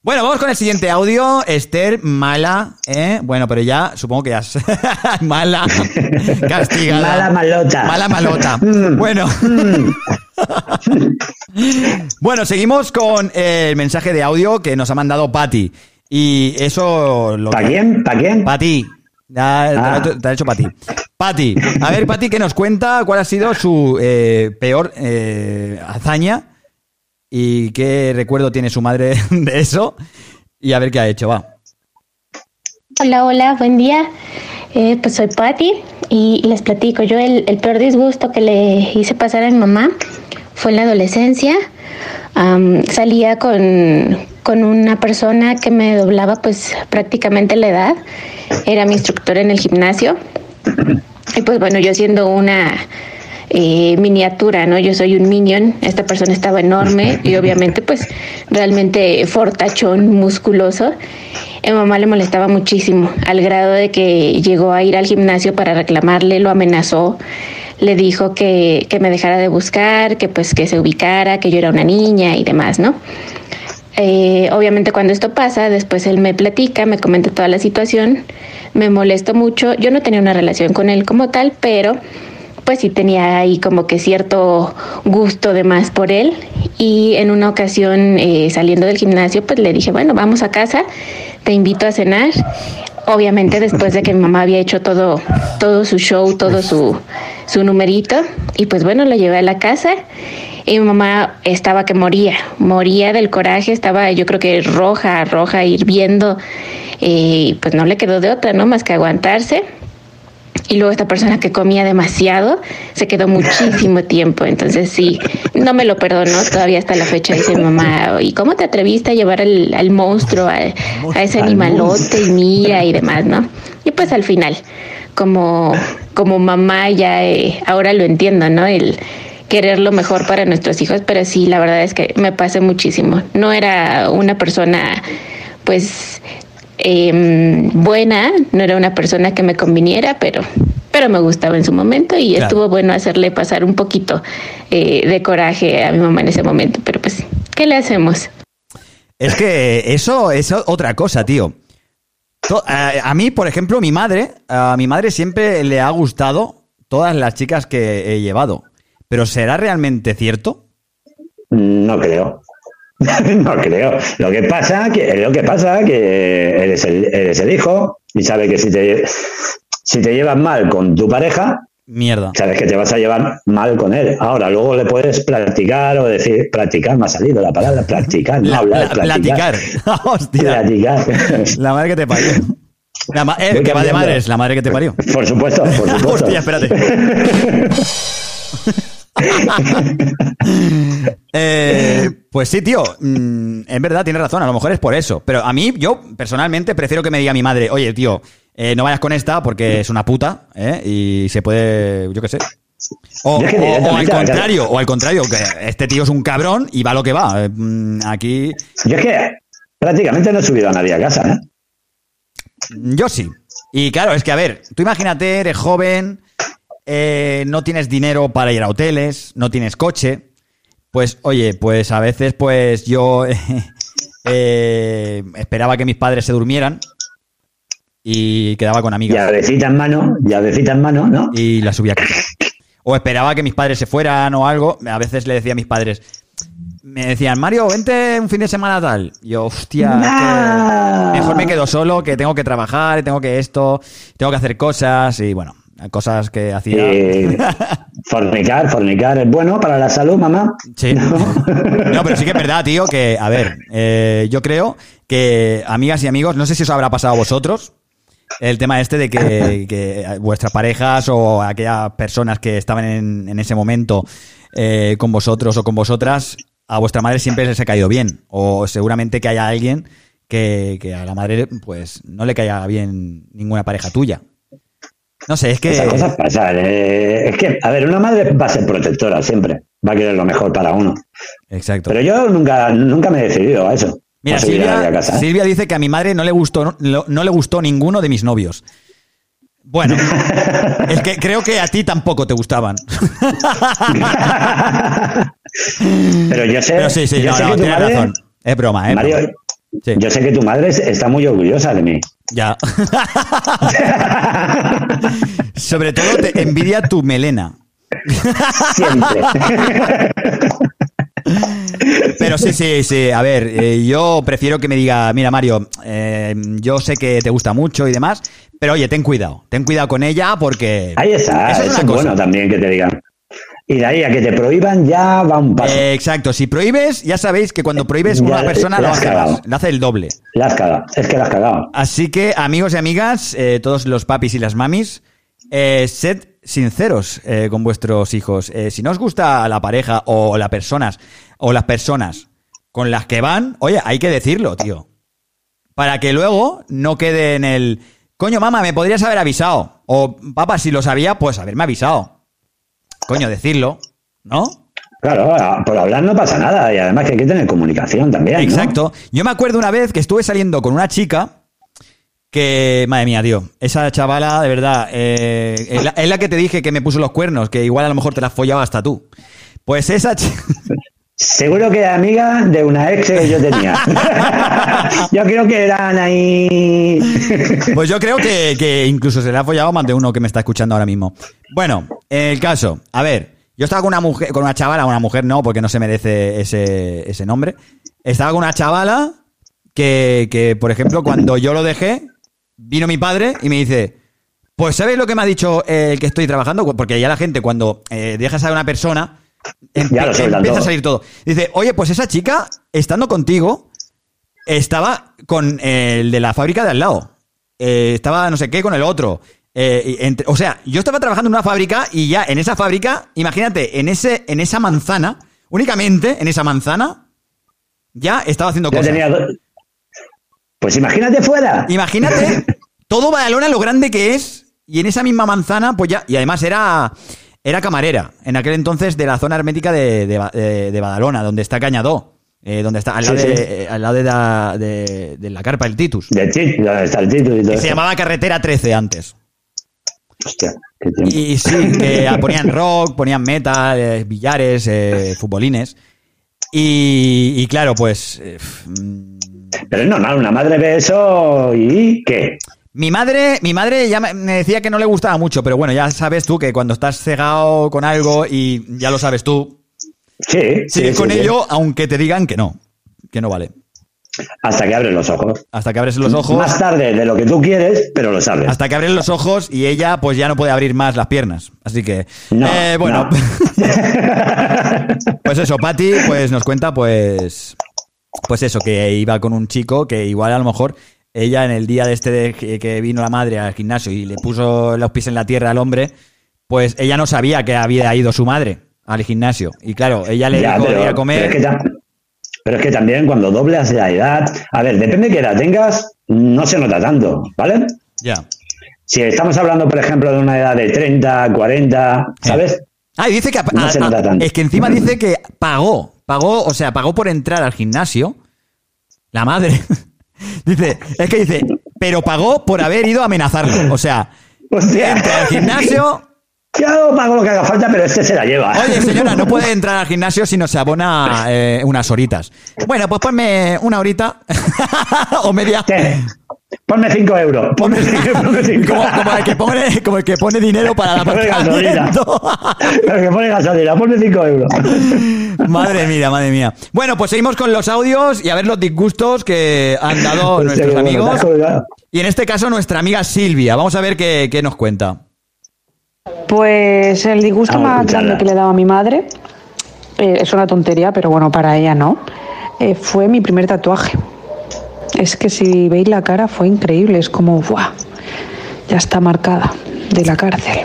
Bueno, vamos con el siguiente audio. Esther, mala, ¿eh? Bueno, pero ya, supongo que ya es mala, castigada. Mala malota. Mala malota. Mm. Bueno. bueno, seguimos con el mensaje de audio que nos ha mandado Patti. Y eso lo ¿Para quién? ¿Para quién? Pati. Ya te lo Ah. he hecho- te ha hecho Pati. Pati, a ver, Pati, que nos cuenta cuál ha sido su eh, peor eh, hazaña y qué recuerdo tiene su madre de eso. Y a ver qué ha hecho, va. Hola, hola, buen día. Eh, pues soy Patti y les platico. Yo el, el peor disgusto que le hice pasar a mi mamá fue en la adolescencia. Am, salía con, con una persona que me doblaba pues prácticamente la edad. Era mi instructor en el gimnasio. Y pues bueno, yo siendo una eh, miniatura, ¿no? Yo soy un minion, esta persona estaba enorme y obviamente pues realmente fortachón, musculoso. A mamá le molestaba muchísimo, al grado de que llegó a ir al gimnasio para reclamarle, lo amenazó, le dijo que, que me dejara de buscar, que pues que se ubicara, que yo era una niña y demás, ¿no? eh, obviamente cuando esto pasa, después él me platica, me comenta toda la situación, me molesto mucho. Yo no tenía una relación con él como tal, pero pues sí tenía ahí como que cierto gusto de más por él. Y en una ocasión eh, saliendo del gimnasio, pues le dije, bueno, vamos a casa, te invito a cenar. Obviamente después de que mi mamá había hecho todo, todo su show, todo su, su numerito. Y pues bueno, lo llevé a la casa y mi mamá estaba que moría, moría del coraje, estaba yo creo que roja, roja, hirviendo, y pues no le quedó de otra, ¿no? Más que aguantarse. Y luego esta persona que comía demasiado se quedó muchísimo tiempo. Entonces sí, no me lo perdonó. Todavía hasta la fecha dice mamá, ¿y cómo te atreviste a llevar al, al monstruo, a, a ese animalote y mía y demás, no? Y pues al final, como, como mamá ya eh, ahora lo entiendo, ¿no? El, querer lo mejor para nuestros hijos, pero sí, la verdad es que me pasé muchísimo. No era una persona, pues, eh, buena, no era una persona que me conviniera, pero, pero me gustaba en su momento y Claro. estuvo bueno hacerle pasar un poquito eh, de coraje a mi mamá en ese momento, pero pues, ¿qué le hacemos? Es que eso es otra cosa, tío. To- A, mí, por ejemplo, mi madre, a mi madre siempre le ha gustado todas las chicas que he llevado. Pero ¿será realmente cierto? No creo. no creo. Lo que pasa que lo que pasa que eres el, eres el hijo y sabes que si te si te llevas mal con tu pareja, Mierda. sabes que te vas a llevar mal con él. Ahora, luego le puedes practicar o decir, practicar, me ha salido la palabra practicar, no La- hablar, la- practicar. platicar. Hostia. Platicar. La madre que te parió. La ma- eh, que va de madres, la madre que te parió. Por supuesto, por supuesto. Hostia, espérate. Eh, pues sí, tío. mm, es verdad, tienes razón. A lo mejor es por eso. Pero a mí, yo personalmente prefiero que me diga mi madre, oye, tío, eh, no vayas con esta porque es una puta, ¿eh? Y se puede, yo qué sé. O, al contrario, o al contrario, que este tío es un cabrón y va lo que va. Eh, mm, Aquí, Yo es que prácticamente no he subido a nadie a casa, ¿eh? yo sí. Y claro, es que a ver, tú imagínate, eres joven, eh, no tienes dinero para ir a hoteles, no tienes coche. Pues, oye, pues a veces, pues yo eh, esperaba que mis padres se durmieran y quedaba con amigas Llavecita en mano, llavecita en mano, ¿no? y la subía a casa. O esperaba que mis padres se fueran o algo. A veces le decía a mis padres, me decían, Mario, vente un fin de semana tal. Y yo, hostia, que mejor me quedo solo, que tengo que trabajar, tengo que esto, tengo que hacer cosas y bueno, cosas que hacía. Eh, fornicar, fornicar es bueno para la salud, mamá. Sí. No, pero sí que es verdad, tío, que, a ver, eh, yo creo que, amigas y amigos, no sé si os habrá pasado a vosotros, el tema este de que, que vuestras parejas o aquellas personas que estaban en, en ese momento eh, con vosotros o con vosotras, a vuestra madre siempre les ha caído bien. O seguramente que haya alguien que, que a la madre, pues, no le caiga bien ninguna pareja tuya. No sé, es que... Esas cosas pasan. eh, es que, a ver, una madre va a ser protectora siempre. Va a querer lo mejor para uno. Exacto. Pero yo nunca, nunca me he decidido a eso. Mira, a a Silvia, casa. ¿eh? Silvia dice que a mi madre no le gustó, no, no le gustó ninguno de mis novios. Bueno, es que creo que a ti tampoco te gustaban. Pero yo sé, Pero sí, sí, yo no, sé no, que tu tienes madre, razón. Es broma, ¿eh? Mario, broma. Sí. yo sé que tu madre es- está muy orgullosa de mí. Ya. Sobre todo te envidia tu melena. Siempre. Pero sí, sí, sí. A ver, eh, yo prefiero que me diga, mira, Mario, eh, yo sé que te gusta mucho y demás, pero oye, ten cuidado. Ten cuidado con ella porque. Ahí está, Eso eso es cosa. bueno también que te digan. Y de ahí a que te prohíban ya va un paso. Eh, exacto, si prohíbes, ya sabéis que cuando prohíbes Ya una persona la lo hace, cagado. más, lo hace el doble. La has cagado. Es que la has cagado. Así que, amigos y amigas, eh, todos los papis y las mamis, eh, sed sinceros eh, con vuestros hijos. Si no os gusta la pareja o las personas o las personas con las que van, oye, hay que decirlo, tío. Para que luego no quede en el coño, mamá, me podrías haber avisado. O papá, si lo sabía, pues haberme avisado. Coño, decirlo, ¿no? Claro, por hablar no pasa nada. Y además que hay que tener comunicación también. ¿no? Exacto. Yo me acuerdo una vez que estuve saliendo con una chica que, madre mía, tío, esa chavala, de verdad, eh, es, la, es la que te dije que me puso los cuernos, que igual a lo mejor te la follaba hasta tú. Pues esa, chi- Seguro que era amiga de una ex que yo tenía. yo creo que eran ahí. Pues yo creo que, que incluso se le ha follado más de uno que me está escuchando ahora mismo. Bueno, el caso, a ver, yo estaba con una mujer, con una chavala, una mujer no, porque no se merece ese, ese nombre. Estaba con una chavala que, que, por ejemplo, cuando yo lo dejé, vino mi padre y me dice, pues ¿sabes lo que me ha dicho el que estoy trabajando? Porque ya la gente cuando eh, dejas a una persona, Ya lo sueltan empieza a salir todo. Dice, oye, pues esa chica, estando contigo, estaba con el de la fábrica de al lado. Eh, estaba no sé qué con el otro. Eh, entre- o sea, yo estaba trabajando en una fábrica y ya en esa fábrica, imagínate, en ese, en esa manzana, únicamente en esa manzana, ya estaba haciendo Ya cosas. tenía Pues imagínate fuera. Imagínate todo Badalona lo grande que es y en esa misma manzana, pues ya, y además era, era camarera en aquel entonces de la zona hermética de, de, Ba- de- de Badalona, donde está Cañadó, eh, donde está al lado, Sí, de, sí. eh, al lado de, la, de, de la carpa del Titus. De ti, donde está el título y todo Que eso. se llamaba Carretera 13 antes. Hostia, qué tiempo. Y sí, que ponían rock, ponían metal, eh, billares, eh, futbolines. Y, y claro, pues eh, mm, Pero es normal, una madre ve eso y ¿qué? Mi madre, mi madre ya me decía que no le gustaba mucho, pero bueno, ya sabes tú que cuando estás cegado con algo y ya lo sabes tú, Sí, sigues sí, con sí. ello aunque te digan que no, que no vale. Hasta que abres los ojos. Hasta que abres los ojos, Más tarde de lo que tú quieres, pero los abres. hasta que abres los ojos y ella pues ya no puede abrir más las piernas. Así que, No, eh, bueno, no. pues eso, Patty pues nos cuenta pues, pues eso, que iba con un chico que igual a lo mejor ella en el día de este de que vino la madre al gimnasio y le puso los pies en la tierra al hombre, pues ella no sabía que había ido su madre al gimnasio. Y claro, ella le Ya, dijo a comer. pero es que tam- pero es que también cuando doblas la edad, a ver, depende de qué edad tengas, no se nota tanto, ¿vale? Ya. Si estamos hablando, por ejemplo, de una edad de 30, 40, ¿sabes? Ah, y dice que No se nota tanto. es que encima dice que pagó, pagó, o sea, pagó por entrar al gimnasio. La madre. dice, es que dice, pero pagó por haber ido a amenazarlo. O sea, Hostia, entra al gimnasio. yo pago lo que haga falta, pero este se la lleva. Oye, señora, no puede entrar al gimnasio si no se abona eh, unas horitas. Bueno, pues ponme una horita o media. ¿Qué? Ponme 5 euros. Ponme 5 ponme cinco. Como, como el que pone, como el que pone dinero para el Ponme gasolina. Pero que pone gasolina, ponme 5 euros. Madre mía, madre mía. Bueno, pues seguimos con los audios y a ver los disgustos que han dado Hostia, nuestros amigos. Y en este caso nuestra amiga Silvia. Vamos a ver qué, qué nos cuenta. Pues el disgusto Vamos más grande que le daba a mi madre, eh, es una tontería, pero bueno, para ella no, eh, fue mi primer tatuaje. Es que si veis la cara fue increíble, es como, ¡buah! Ya está marcada de la cárcel.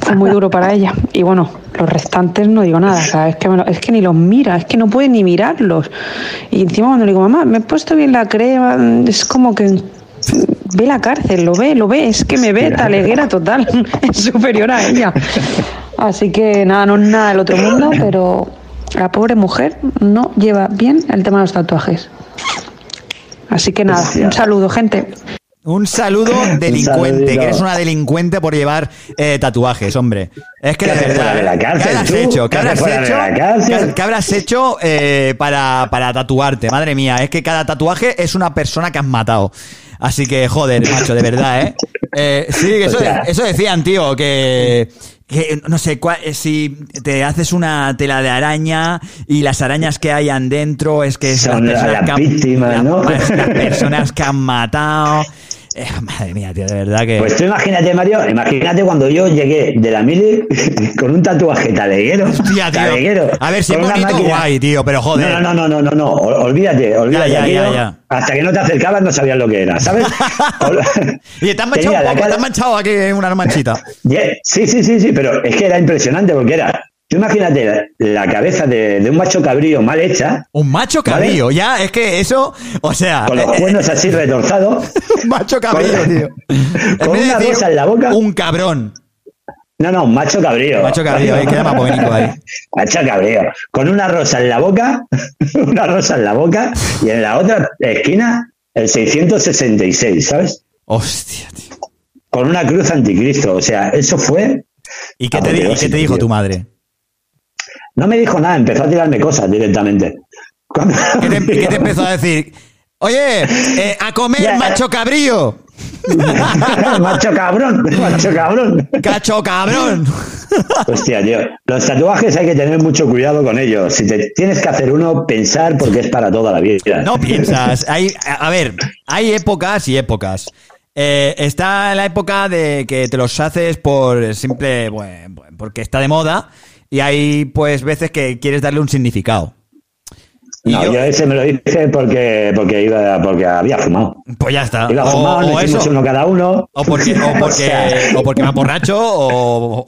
Fue muy duro para ella. Y bueno, los restantes no digo nada, es que, me lo- es que ni los mira, es que no puede ni mirarlos. Y encima cuando le digo, mamá, me he puesto bien la crema, es como que ve la cárcel, lo ve, lo ve, es que me ve taleguera total, es superior a ella. Así que nada, no es nada del otro mundo, pero la pobre mujer no lleva bien el tema de los tatuajes. Así que nada, un saludo, gente. Un saludo delincuente, que eres una delincuente por llevar eh, tatuajes, hombre. Es que ¿Qué de haces verdad. de la cárcel, ¿Qué habrás tú? hecho? ¿Qué ¿Qué habrás hecho? ¿Qué- qué habrás hecho eh, para, para tatuarte? Madre mía, es que cada tatuaje es una persona que has matado. Así que, joder, macho, de verdad, ¿eh? Eh, sí, eso, O sea- eso decían, tío, que, que no sé, cua- eh, si te haces una tela de araña y las arañas que hayan dentro es que Son las personas las que han- víctimas, las- ¿no? las personas que han matado. Eh, madre mía, tío, de verdad que. Pues tú imagínate, Mario, imagínate cuando yo llegué de la mili con un tatuaje taleguero. Hostia, tío. taleguero, A ver, si es bonito, máquina. guay, tío, pero joder. No, no, no, no, no, no, ol- olvídate, olvídate. Ya, ya, aquello, ya, ya. Hasta que no te acercabas no sabías lo que era, ¿sabes? Y te han manchado cara- te han manchado aquí una manchita. Sí, sí, sí, sí, pero es que era impresionante porque era, tú imagínate la, cabeza de, de un macho cabrío mal hecha, Un macho ¿Vale? cabrío, ya, es que eso, o sea. con los eh, cuernos así retorzados, un macho cabrío, con- tío. Con de una decir rosa en la boca. Un cabrón. no, no, un macho cabrío. Macho cabrío, ahí queda más bonito ahí. Macho cabrío, con una rosa en la boca, una rosa en la boca, y en la otra esquina el 666, ¿sabes? Hostia, tío. Con una cruz anticristo, o sea, eso fue ¿Y qué te, y qué te dijo tu madre? No me dijo nada, empezó a tirarme cosas directamente. Cuando- ¿Qué te, qué te empezó a decir? Oye, eh, a comer, macho cabrío. macho cabrón, macho cabrón. Cacho cabrón. Hostia, tío. Los tatuajes hay que tener mucho cuidado con ellos. Si te tienes que hacer uno, pensar porque es para toda la vida. No piensas. Hay, a a ver, hay épocas y épocas. Eh, está la época de que te los haces por simple, bueno, porque está de moda. Y hay, pues, veces que quieres darle un significado. Y No, yo- yo ese me lo hice porque, porque iba, porque había fumado. Pues ya está. Iba O, fumado, o eso. uno cada uno. O porque, o O porque, sea, o porque me borracho o,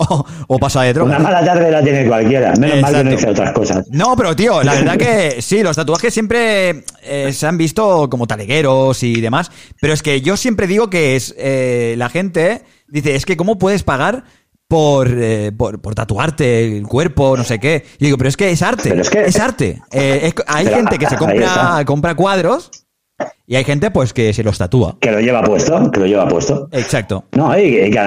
o, pasa de. Una mala tarde la tiene cualquiera. Menos mal que no hice otras cosas. No, pero tío, la verdad que sí, los tatuajes siempre eh, se han visto como talegueros y demás, pero es que yo siempre digo que es eh, la gente dice, es que cómo puedes pagar por, eh, por, por tatuarte el cuerpo, no sé qué. Y digo, pero es que es arte, Pero es que- arte. Eh, es- hay Pero, gente que se compra, compra cuadros y hay gente pues que se los tatúa. Que lo lleva puesto, que lo lleva puesto. Exacto. No, y, que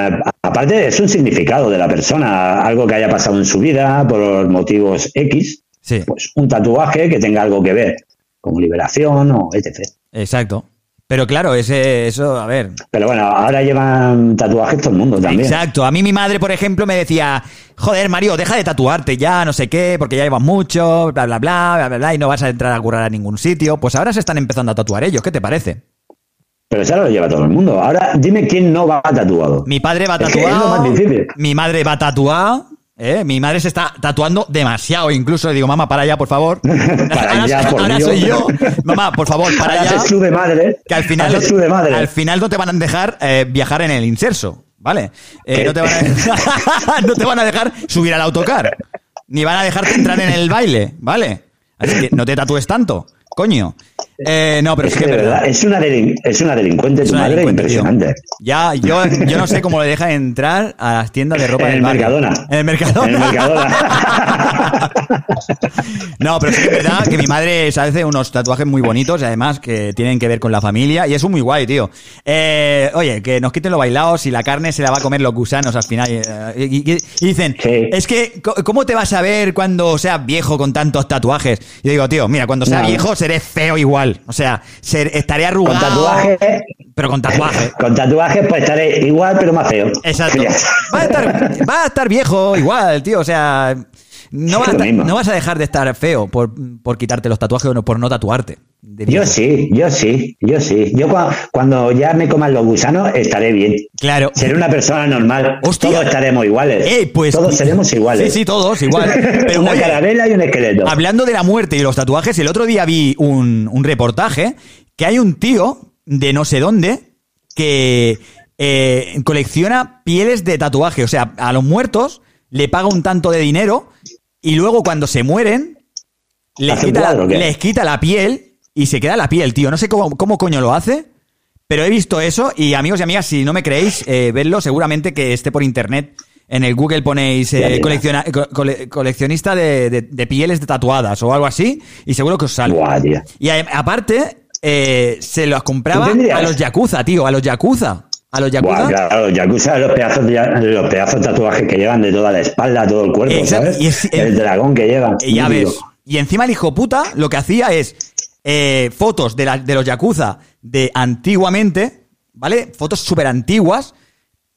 aparte es un significado de la persona, algo que haya pasado en su vida por motivos X, Sí, pues un tatuaje que tenga algo que ver, como liberación o etc. exacto. Pero claro, ese, eso, a ver, Pero bueno, ahora llevan tatuajes todo el mundo también. Exacto. A mí mi madre, por ejemplo, me decía, joder, Mario, deja de tatuarte ya, no sé qué, porque ya llevas mucho, bla, bla, bla, bla, bla, bla, y no vas a entrar a currar a ningún sitio. Pues ahora se están empezando a tatuar ellos, ¿qué te parece? Pero eso lo lleva todo el mundo. Ahora dime quién no va tatuado. Mi padre va Es que es lo tatuado, más difícil. mi madre va tatuada, ¿eh? mi madre se está tatuando demasiado, incluso le digo, mamá, para allá, por favor. Para ahora allá, por ahora Dios. soy yo. Mamá, por favor, para Ahora allá. de madre. Que al final, haces tú de madre. al final no te van a dejar eh, viajar en el inserso, ¿vale? Eh, ¿Qué? no, te van a, no te van a dejar subir al autocar, ni van a dejarte entrar en el baile, ¿vale? Así que no te tatúes tanto, coño. Eh, no, pero es que de verdad, es una, es una delincuente Es tu una madre delincuente, tío. impresionante. Ya, yo, yo no sé cómo le dejan entrar a las tiendas de ropa En del el barrio. Mercadona. En el Mercadona. En el Mercadona. No, pero sí que es verdad que mi madre se hace unos tatuajes muy bonitos y además que tienen que ver con la familia y es muy guay, tío. Eh, oye, que nos quiten los bailados y la carne se la va a comer los gusanos al final. eh, Y, y- y dicen, Sí. es que, ¿cómo te vas a ver cuando seas viejo con tantos tatuajes? Y yo digo, tío, mira, cuando sea No. viejo seré feo igual. O sea, ser- estaré arrugado. Con tatuaje. Pero con tatuaje. Con tatuajes pues estaré igual pero más feo. Exacto. Va a estar, va a estar viejo igual, tío. O sea, no, vas a, no vas dejar de estar feo por, por quitarte los tatuajes o no- por no tatuarte. Yo sí, yo sí, yo sí. Yo cua- cuando ya me coman los gusanos estaré bien. Claro. Seré una persona normal. Hostia. Todos estaremos iguales. Eh, pues- todos seremos iguales. Sí, sí, todos igual. Pero, una oye, carabela y un esqueleto. Hablando de la muerte y los tatuajes, el otro día vi un, un reportaje que hay un tío de no sé dónde que eh, colecciona pieles de tatuaje. O sea, a los muertos le paga un tanto de dinero y luego cuando se mueren les ¿Hace un quita, la, cuadro les quita la piel y se queda la piel, tío. No sé cómo, cómo coño lo hace. Pero he visto eso y amigos y amigas, si no me creéis, eh, vedlo seguramente que esté por internet. En el Google ponéis eh, colecciona- cole- coleccionista de, de- de pieles de tatuadas o algo así y seguro que os sale. Y a- aparte, eh, se los compraba a los yakuza, tío, a los yakuza. A los yakuza. Buah, claro, los yakuza, los pedazos, de, los pedazos de tatuajes que llevan de toda la espalda, todo el cuerpo, Exacto, ¿sabes? y es- el dragón que llevan. Y ya encima el hijo puta lo que hacía es eh, fotos de, la- de los yakuza de antiguamente, ¿vale? Fotos súper antiguas.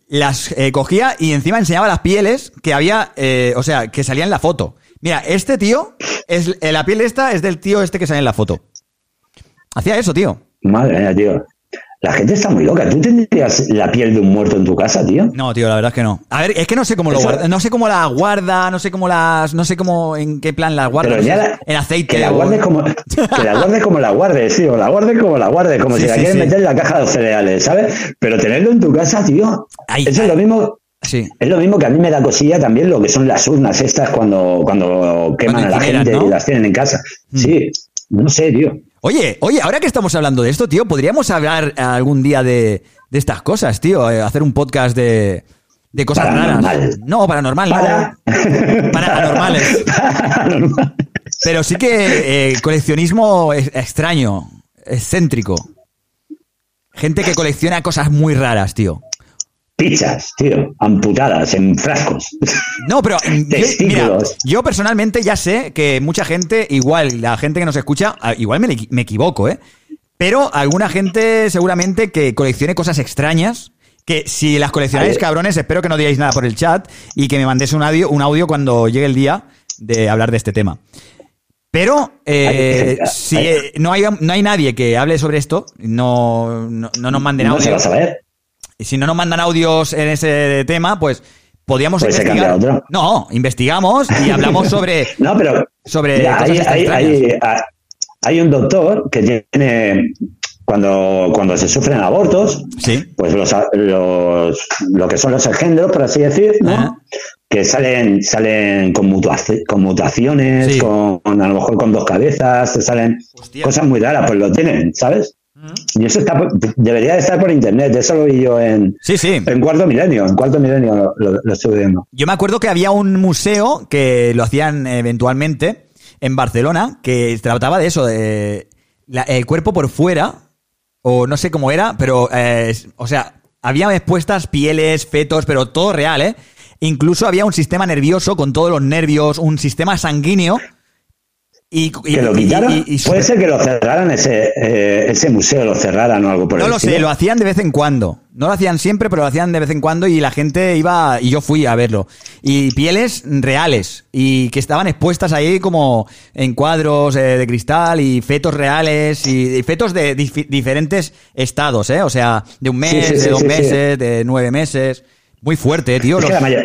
Las eh, cogía y encima enseñaba las pieles que había, eh, o sea, que salía en la foto. Mira, este tío, es, la piel esta es del tío este que sale en la foto. Hacía eso, tío. Madre mía, tío. La gente está muy loca. ¿Tú tendrías la piel de un muerto en tu casa, tío? No, tío, la verdad es que no. A ver, es que no sé cómo lo guarda, no sé cómo la guarda, no sé cómo las, no sé cómo, en qué plan la guarda. Pero no ya sé, la- en aceite. Que la o- guardes como, que la guardes como la guardes, tío. La guardes como la guardes, como Sí, si la quieres sí. meter en la caja de los cereales, ¿sabes? Pero tenerlo en tu casa, tío. Eso es lo mismo. Sí. Es lo mismo que a mí me da cosilla también lo que son las urnas estas cuando, cuando queman Cuando a la gente ¿no? y las tienen en casa. Mm. Sí, no sé, tío. Oye, oye, ahora que estamos hablando de esto, tío, podríamos hablar algún día de, de estas cosas, tío. eh, hacer un podcast de, de cosas Paranormal. raras. No, paranormal, Para. no. Paranormales. Paranormal. Pero sí que eh, coleccionismo es- extraño, excéntrico. Gente que colecciona cosas muy raras, tío. Pichas, tío, amputadas en frascos. No, pero yo, mira, yo personalmente ya sé que mucha gente, igual, la gente que nos escucha, ah, igual me, me equivoco, ¿eh? Pero alguna gente seguramente que coleccione cosas extrañas, que si las coleccionáis, cabrones, espero que no digáis nada por el chat y que me mandéis un audio, un audio cuando llegue el día de hablar de este tema. Pero eh, si eh, no, hay, no hay nadie que hable sobre esto, no, no, no nos manden No se va a saber. Y si no nos mandan audios en ese tema, pues podríamos Pues investigar. otro. No, investigamos y hablamos sobre. No, pero Sobre hay, hay- hay- hay- un doctor que tiene cuando cuando se sufren abortos, Sí. pues los, los lo que son los engendros, por así decir, ¿no? Ajá. que salen salen con, con mutaciones, Sí. con a lo mejor con dos cabezas, te salen Hostia. cosas muy raras, pues lo tienen, ¿sabes? Y eso está debería de estar por internet, eso lo vi yo en, Sí, sí. en cuarto milenio, en cuarto milenio lo, lo- lo estuve viendo. Yo me acuerdo que había un museo que lo hacían eventualmente en Barcelona que trataba de eso, de la- el cuerpo por fuera, o no sé cómo era, pero, eh, o sea, había expuestas pieles, fetos, pero todo real, ¿eh? Incluso había un sistema nervioso con todos los nervios, un sistema sanguíneo. Y, y- Que lo y- y- puede ser que lo cerraran ese, eh, ese museo, lo cerraran o algo por No el lo sé, estilo. lo hacían de vez en cuando. No lo hacían siempre, pero lo hacían de vez en cuando y la gente iba, y yo fui a verlo. Y pieles reales, y que estaban expuestas ahí como en cuadros eh, de cristal y fetos reales y, fetos de dif- diferentes estados, ¿eh? O sea, de un mes, Sí, sí, de sí, dos meses, de nueve meses. Muy fuerte, tío. Es que los- la, mayo-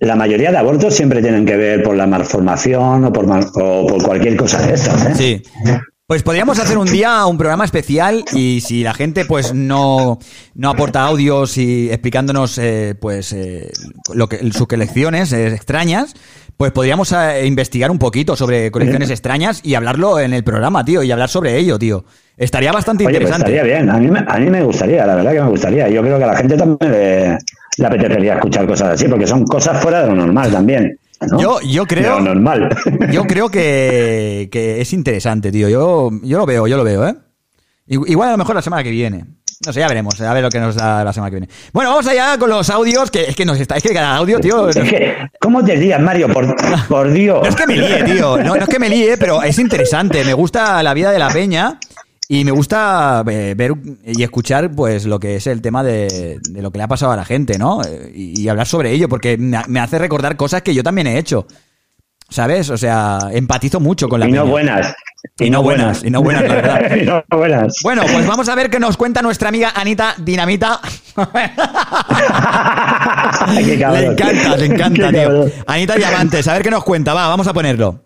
la mayoría de abortos siempre tienen que ver por la malformación o por, mal- o por cualquier cosa de estas. ¿eh? Sí. Pues podríamos hacer un día un programa especial y si la gente pues no, no aporta audios y explicándonos eh, pues eh, lo que sus colecciones eh, extrañas, pues podríamos eh, investigar un poquito sobre colecciones extrañas y hablarlo en el programa, tío, y hablar sobre ello, tío. Estaría bastante Oye, pues interesante. estaría bien. A mí, me- a mí me gustaría, la verdad que me gustaría. Yo creo que a la gente también le, le apetecería escuchar cosas así, porque son cosas fuera de lo normal también. ¿no? Yo- yo creo- lo normal. Yo creo que, que es interesante, tío. Yo, yo lo veo, yo lo veo, ¿eh? Igu- Igual a lo mejor la semana que viene. No sé, ya veremos, a ver lo que nos da la semana que viene. Bueno, vamos allá con los audios, que es que nos está, es que cada audio, tío. Es que, ¿cómo te lías, Mario? Por, por Dios. No es que me líe, tío. No, no es que me líe, pero es interesante. Me gusta la vida de la peña y me gusta eh, ver y escuchar pues lo que es el tema de, de lo que le ha pasado a la gente, ¿no? Y, y hablar sobre ello, porque me, ha- me hace recordar cosas que yo también he hecho. ¿Sabes? O sea, empatizo mucho con la Y no peña. buenas. Y no buenas, y no buenas, la verdad. y no buenas. Bueno, pues vamos a ver qué nos cuenta nuestra amiga Anita Dinamita. Qué le encanta, le encanta, tío. Anita Diamantes, a ver qué nos cuenta. Va, vamos a ponerlo.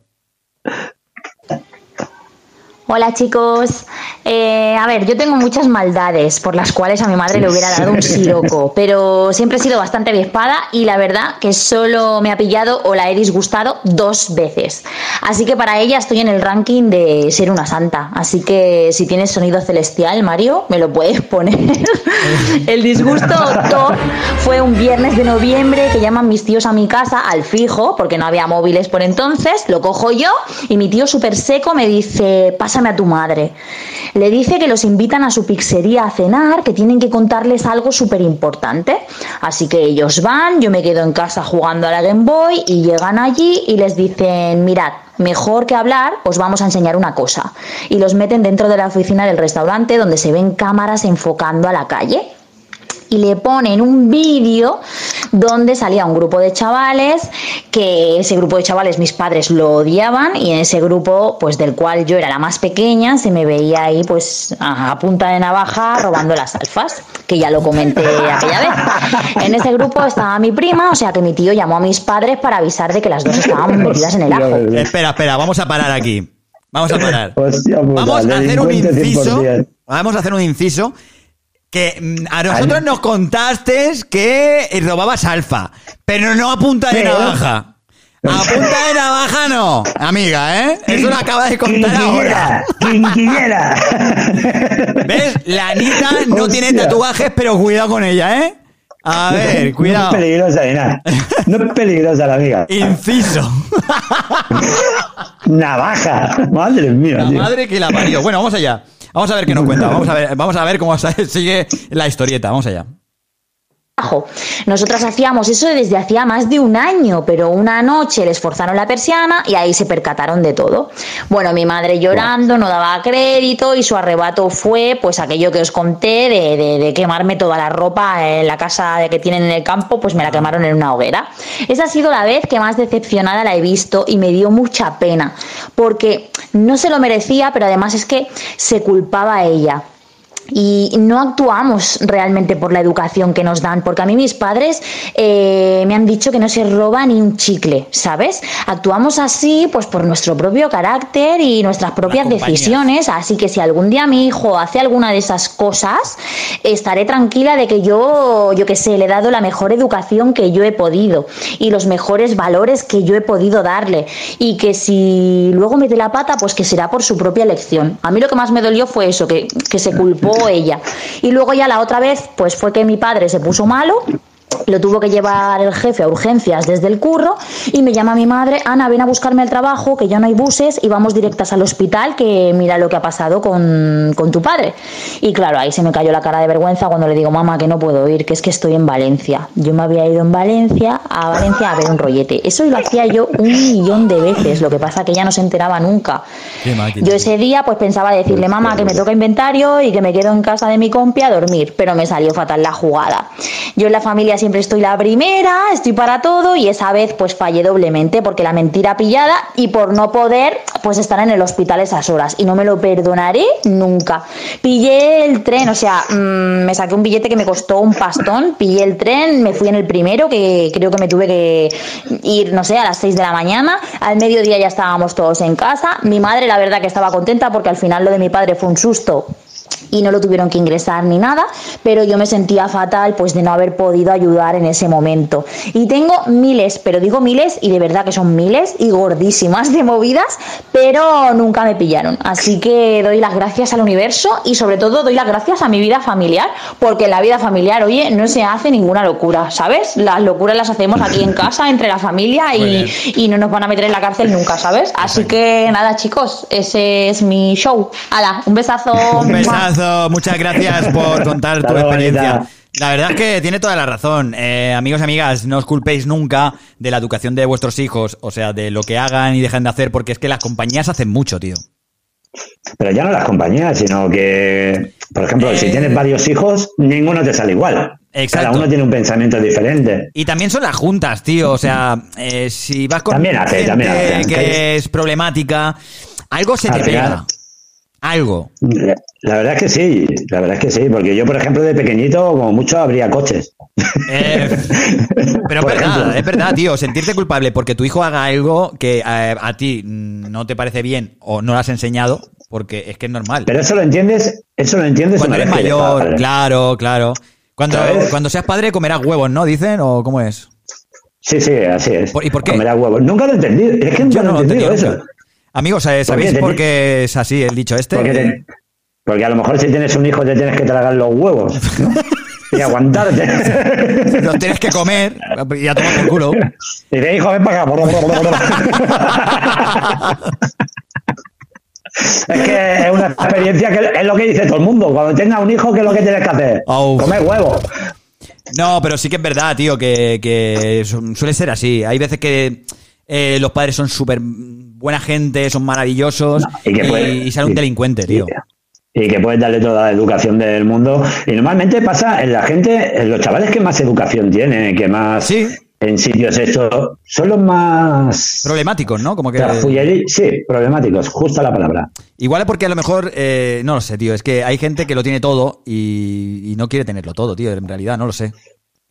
Hola chicos, Eh, a ver, yo tengo muchas maldades por las cuales a mi madre le hubiera dado un siroco, pero siempre he sido bastante avispada y la verdad que solo me ha pillado o la he disgustado dos veces. Así que para ella estoy en el ranking de ser una santa. Así que si tienes sonido celestial, Mario, me lo puedes poner. el disgusto top fue un viernes de noviembre que llaman mis tíos a mi casa al fijo, porque no había móviles por entonces, lo cojo yo y mi tío súper seco me dice, a tu madre. Le dice que los invitan a su pizzería a cenar, que tienen que contarles algo súper importante. Así que ellos van, yo me quedo en casa jugando a la Game Boy y llegan allí y les dicen, mirad, mejor que hablar, os vamos a enseñar una cosa. Y los meten dentro de la oficina del restaurante donde se ven cámaras enfocando a la calle y le ponen un vídeo donde salía un grupo de chavales que ese grupo de chavales mis padres lo odiaban y en ese grupo pues del cual yo era la más pequeña se me veía ahí pues a punta de navaja robando las alfas que ya lo comenté aquella vez en ese grupo estaba mi prima o sea que mi tío llamó a mis padres para avisar de que las dos estaban metidas en el ajo Espera, espera, vamos a parar aquí. Vamos a parar. Hostia puta, Vamos a hacer un inciso. 100%. Vamos a hacer un inciso. Que mm, a nosotros nos contaste que robabas alfa, pero no a punta de navaja. A punta de navaja no, amiga, ¿eh? Eso lo acaba de contar ahora. ¿Ves? La Anita no tiene tatuajes, pero cuidado con ella, ¿eh? A ver, No cuidado. es peligrosa ni nada. No es peligrosa la amiga. Inciso. Navaja. Madre mía. La tío. madre que la parió. Bueno, vamos allá. Vamos a ver qué nos cuenta. Vamos a ver, vamos a ver cómo sigue la historieta. Vamos allá. Nosotras hacíamos eso desde hacía más de un año, pero una noche les forzaron la persiana y ahí se percataron de todo. Bueno, mi madre llorando, no daba crédito y su arrebato fue pues aquello que os conté de, de, quemarme toda la ropa en la casa que tienen en el campo, pues me la quemaron en una hoguera. Esa ha sido la vez que más decepcionada la he visto y me dio mucha pena, porque no se lo merecía, pero además es que se culpaba a ella y no actuamos realmente por la educación que nos dan, porque a mí mis padres eh, me han dicho que no se roba ni un chicle, ¿sabes? Actuamos así pues por nuestro propio carácter y nuestras propias decisiones, así que si algún día mi hijo hace alguna de esas cosas, estaré tranquila de que yo, yo que sé, le he dado la mejor educación que yo he podido y los mejores valores que yo he podido darle y que si luego mete la pata, pues que será por su propia elección. A mí lo que más me dolió fue eso, que, que se culpó ella. Y luego ya la otra vez, pues fue que mi padre se puso malo lo tuvo que llevar el jefe a urgencias desde el curro y me llama mi madre, Ana, ven a buscarme el trabajo, que ya no hay buses y vamos directas al hospital, que mira lo que ha pasado con, tu padre. Y claro, ahí se me cayó la cara de vergüenza cuando le digo, mamá, que no puedo ir, que es que estoy en Valencia. Yo me había ido en Valencia, a Valencia a ver un rollete. Eso lo hacía yo un millón de veces, lo que pasa que ella no se enteraba nunca. Yo ese día pues pensaba decirle, mamá, que me toca inventario y que me quedo en casa de mi compi a dormir, pero me salió fatal la jugada. Yo en la familia siempre estoy la primera, estoy para todo y esa vez pues fallé doblemente porque la mentira pillada y por no poder pues estar en el hospital esas horas. Y no me lo perdonaré nunca. Pillé el tren, o sea, mm, me saqué un billete que me costó un pastón, pillé el tren, me fui en el primero que creo que me tuve que ir, no sé, a las 6 de la mañana, al mediodía ya estábamos todos en casa, mi madre la verdad que estaba contenta porque al final lo de mi padre fue un susto y no lo tuvieron que ingresar ni nada, pero yo me sentía fatal pues de no haber podido ayudar en ese momento. Y tengo miles, pero digo miles y de verdad que son miles y gordísimas de movidas, pero nunca me pillaron. Así que doy las gracias al universo y sobre todo doy las gracias a mi vida familiar, porque en la vida familiar, oye, no se hace ninguna locura, ¿sabes? Las locuras las hacemos aquí en casa, entre la familia y, y no nos van a meter en la cárcel nunca, ¿sabes? Así que nada, chicos, ese es mi show. Hala, un besazo. Un besazo muchas gracias por contar tu experiencia. La verdad es que tiene toda la razón. Eh, amigos y amigas, no os culpéis nunca de la educación de vuestros hijos, o sea, de lo que hagan y dejen de hacer, porque es que las compañías hacen mucho, tío. Pero ya no las compañías, sino que, por ejemplo, si eh. tienes varios hijos, ninguno te sale igual. Exacto. Cada uno tiene un pensamiento diferente. Y también son las juntas, tío. O sea, eh, si vas con también hace, también que es problemática, algo se te pega algo. La verdad es que sí, la verdad es que sí, porque yo, por ejemplo, de pequeñito, como mucho, habría coches. Eh, pero es verdad, es verdad, tío, sentirte culpable porque tu hijo haga algo que eh, a ti no te parece bien o no lo has enseñado, porque es que es normal. Pero eso lo entiendes, eso lo entiendes cuando eres mayor, claro, claro. Cuando, cuando seas padre comerás huevos, ¿no? Dicen, o cómo es. Sí, sí, así es. ¿Y por qué? Comerás huevos. Nunca lo he entendido. Es que nunca lo he entendido eso. Amigos, ¿sabéis por qué es así el dicho este? Porque, a lo mejor si tienes un hijo te tienes que tragar los huevos. y aguantarte. Los tienes que comer y a tomar el culo. Y de hijo, ven para acá. es que es una experiencia que es lo que dice todo el mundo. Cuando tengas un hijo, ¿qué es lo que tienes que hacer? Comer huevos. No, pero sí que es verdad, tío, que, que suele ser así. Hay veces que eh, los padres son súper buena gente, son maravillosos y, sale un delincuente, tío. Y que puedes darle toda la educación del mundo. Y normalmente pasa en la gente, en los chavales que más educación tienen, que más en sitios estos, son los más... Problemáticos, ¿no? Como que... Sí, problemáticos, justo la palabra. Igual es porque a lo mejor, eh, no lo sé, tío, es que hay gente que lo tiene todo y, no quiere tenerlo todo, tío, en realidad, no lo sé.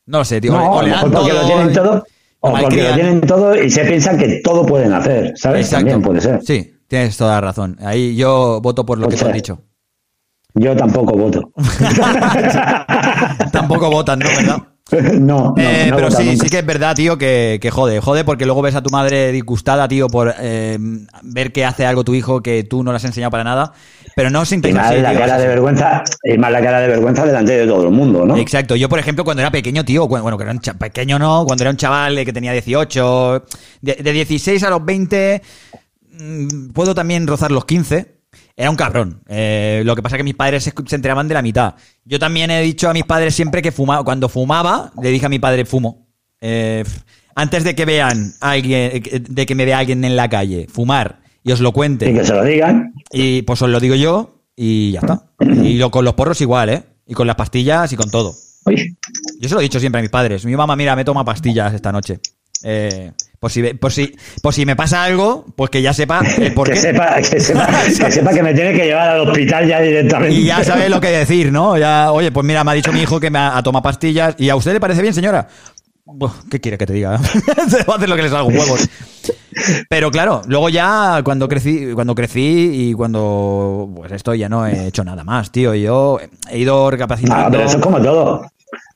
No lo sé, tío. No, o, porque lo tienen todo o porque lo tienen todo y se piensan que todo pueden hacer, ¿sabes? También puede ser. Sí, tienes toda la razón. Ahí yo voto por lo que te has dicho. Yo tampoco voto. tampoco votan, ¿no? ¿Verdad? No, no, eh, pero sí, sí que es verdad, tío, que, que, jode, jode porque luego ves a tu madre disgustada, tío, por eh, ver que hace algo tu hijo que tú no le has enseñado para nada, pero no se y más la cara de vergüenza y más la cara de vergüenza delante de todo el mundo, ¿no? Exacto. Yo, por ejemplo, cuando era pequeño, tío, bueno, que era un pequeño no, cuando era un chaval que tenía 18, de, de 16 a los 20 mm, puedo también rozar los 15 era un cabrón. Eh, lo que pasa es que mis padres se, se enteraban de la mitad. Yo también he dicho a mis padres siempre que fumaba. Cuando fumaba, le dije a mi padre, fumo. Eh, antes de que vean a alguien, eh, de que me vea alguien en la calle fumar y os lo Y cuente, que se lo digan. y pues os lo digo yo y ya está. Y lo, con los porros igual, ¿eh? Y con las pastillas y con todo. Yo se lo he dicho siempre a mis padres. Mi mamá, mira, me toma pastillas esta noche. Eh, por, si, por, si, por si me pasa algo, pues que ya sepa el por que, qué. sepa, que, sepa, que sepa que me tiene que llevar al hospital ya directamente. Y ya sabe lo que decir, ¿no? Ya, oye, pues mira, me ha dicho mi hijo que me ha, ha tomado pastillas. ¿Y a usted le parece bien, señora? ¿Qué quiere que te diga? Se va a hacer lo que les hago huevos. Pero claro, luego ya cuando crecí, cuando crecí y cuando pues esto ya no he hecho nada más, tío. Yo he ido recapacitando. Ah, pero eso es como todo.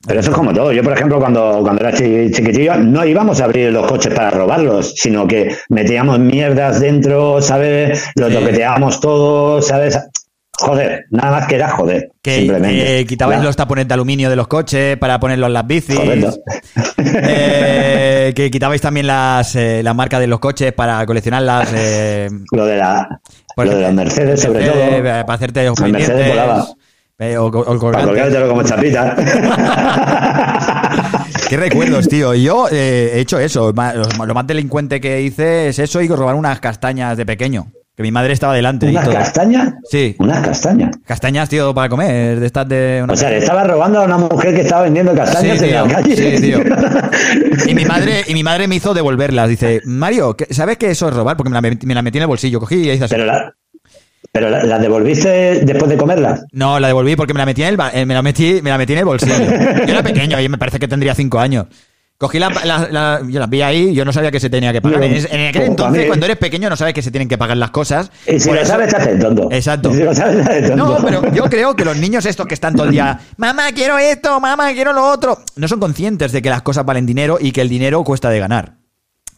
Pero eso es como todo. Yo, por ejemplo, cuando, cuando era chi- chiquitillo, no íbamos a abrir los coches para robarlos, sino que metíamos mierdas dentro, ¿sabes? Lo toqueteábamos todo, ¿sabes? Joder, nada más que era joder. Que, simplemente. que quitabais los tapones de aluminio de los coches para ponerlos en las bicis. Eh, que quitabais también las, eh, las marcas de los coches para coleccionarlas. Eh, Lo de la, Pues, lo de los Mercedes, sobre eh, todo. Para hacerte los Las Mercedes volaba. Eh, o, o colgártelo como chapita. Qué recuerdos, tío. Yo eh, he hecho eso. Lo, más delincuente que hice es eso y robar unas castañas de pequeño. Que mi madre estaba delante ¿Unas castañas? Sí. Unas castañas. Castañas, tío, para comer. De estas de. una- O sea, le estaba robando a una mujer que estaba vendiendo castañas Sí, en la calle. Sí, tío. Y mi madre, y mi madre me hizo devolverlas. Dice, Mario, ¿qué- ¿sabes que eso es robar? Porque me la, me la metí en el bolsillo. Cogí y hice así. Pero la, pero la, la devolviste después de comerla. No, la devolví porque me la metí en el, eh, me la metí, me la metí en el bolsillo. Yo era pequeño y me parece que tendría cinco años. Cogí la, la- la- yo las vi ahí, yo no sabía que se tenía que pagar. En, en aquel pues, entonces, cuando eres pequeño, no sabes que se tienen que pagar las cosas. Y si lo eso- sabes, te haces tonto. Exacto. Si lo sabes, te haces tonto. No, pero yo creo que los niños estos que están todo el día, mamá, quiero esto, mamá, quiero lo otro, no son conscientes de que las cosas valen dinero y que el dinero cuesta de ganar.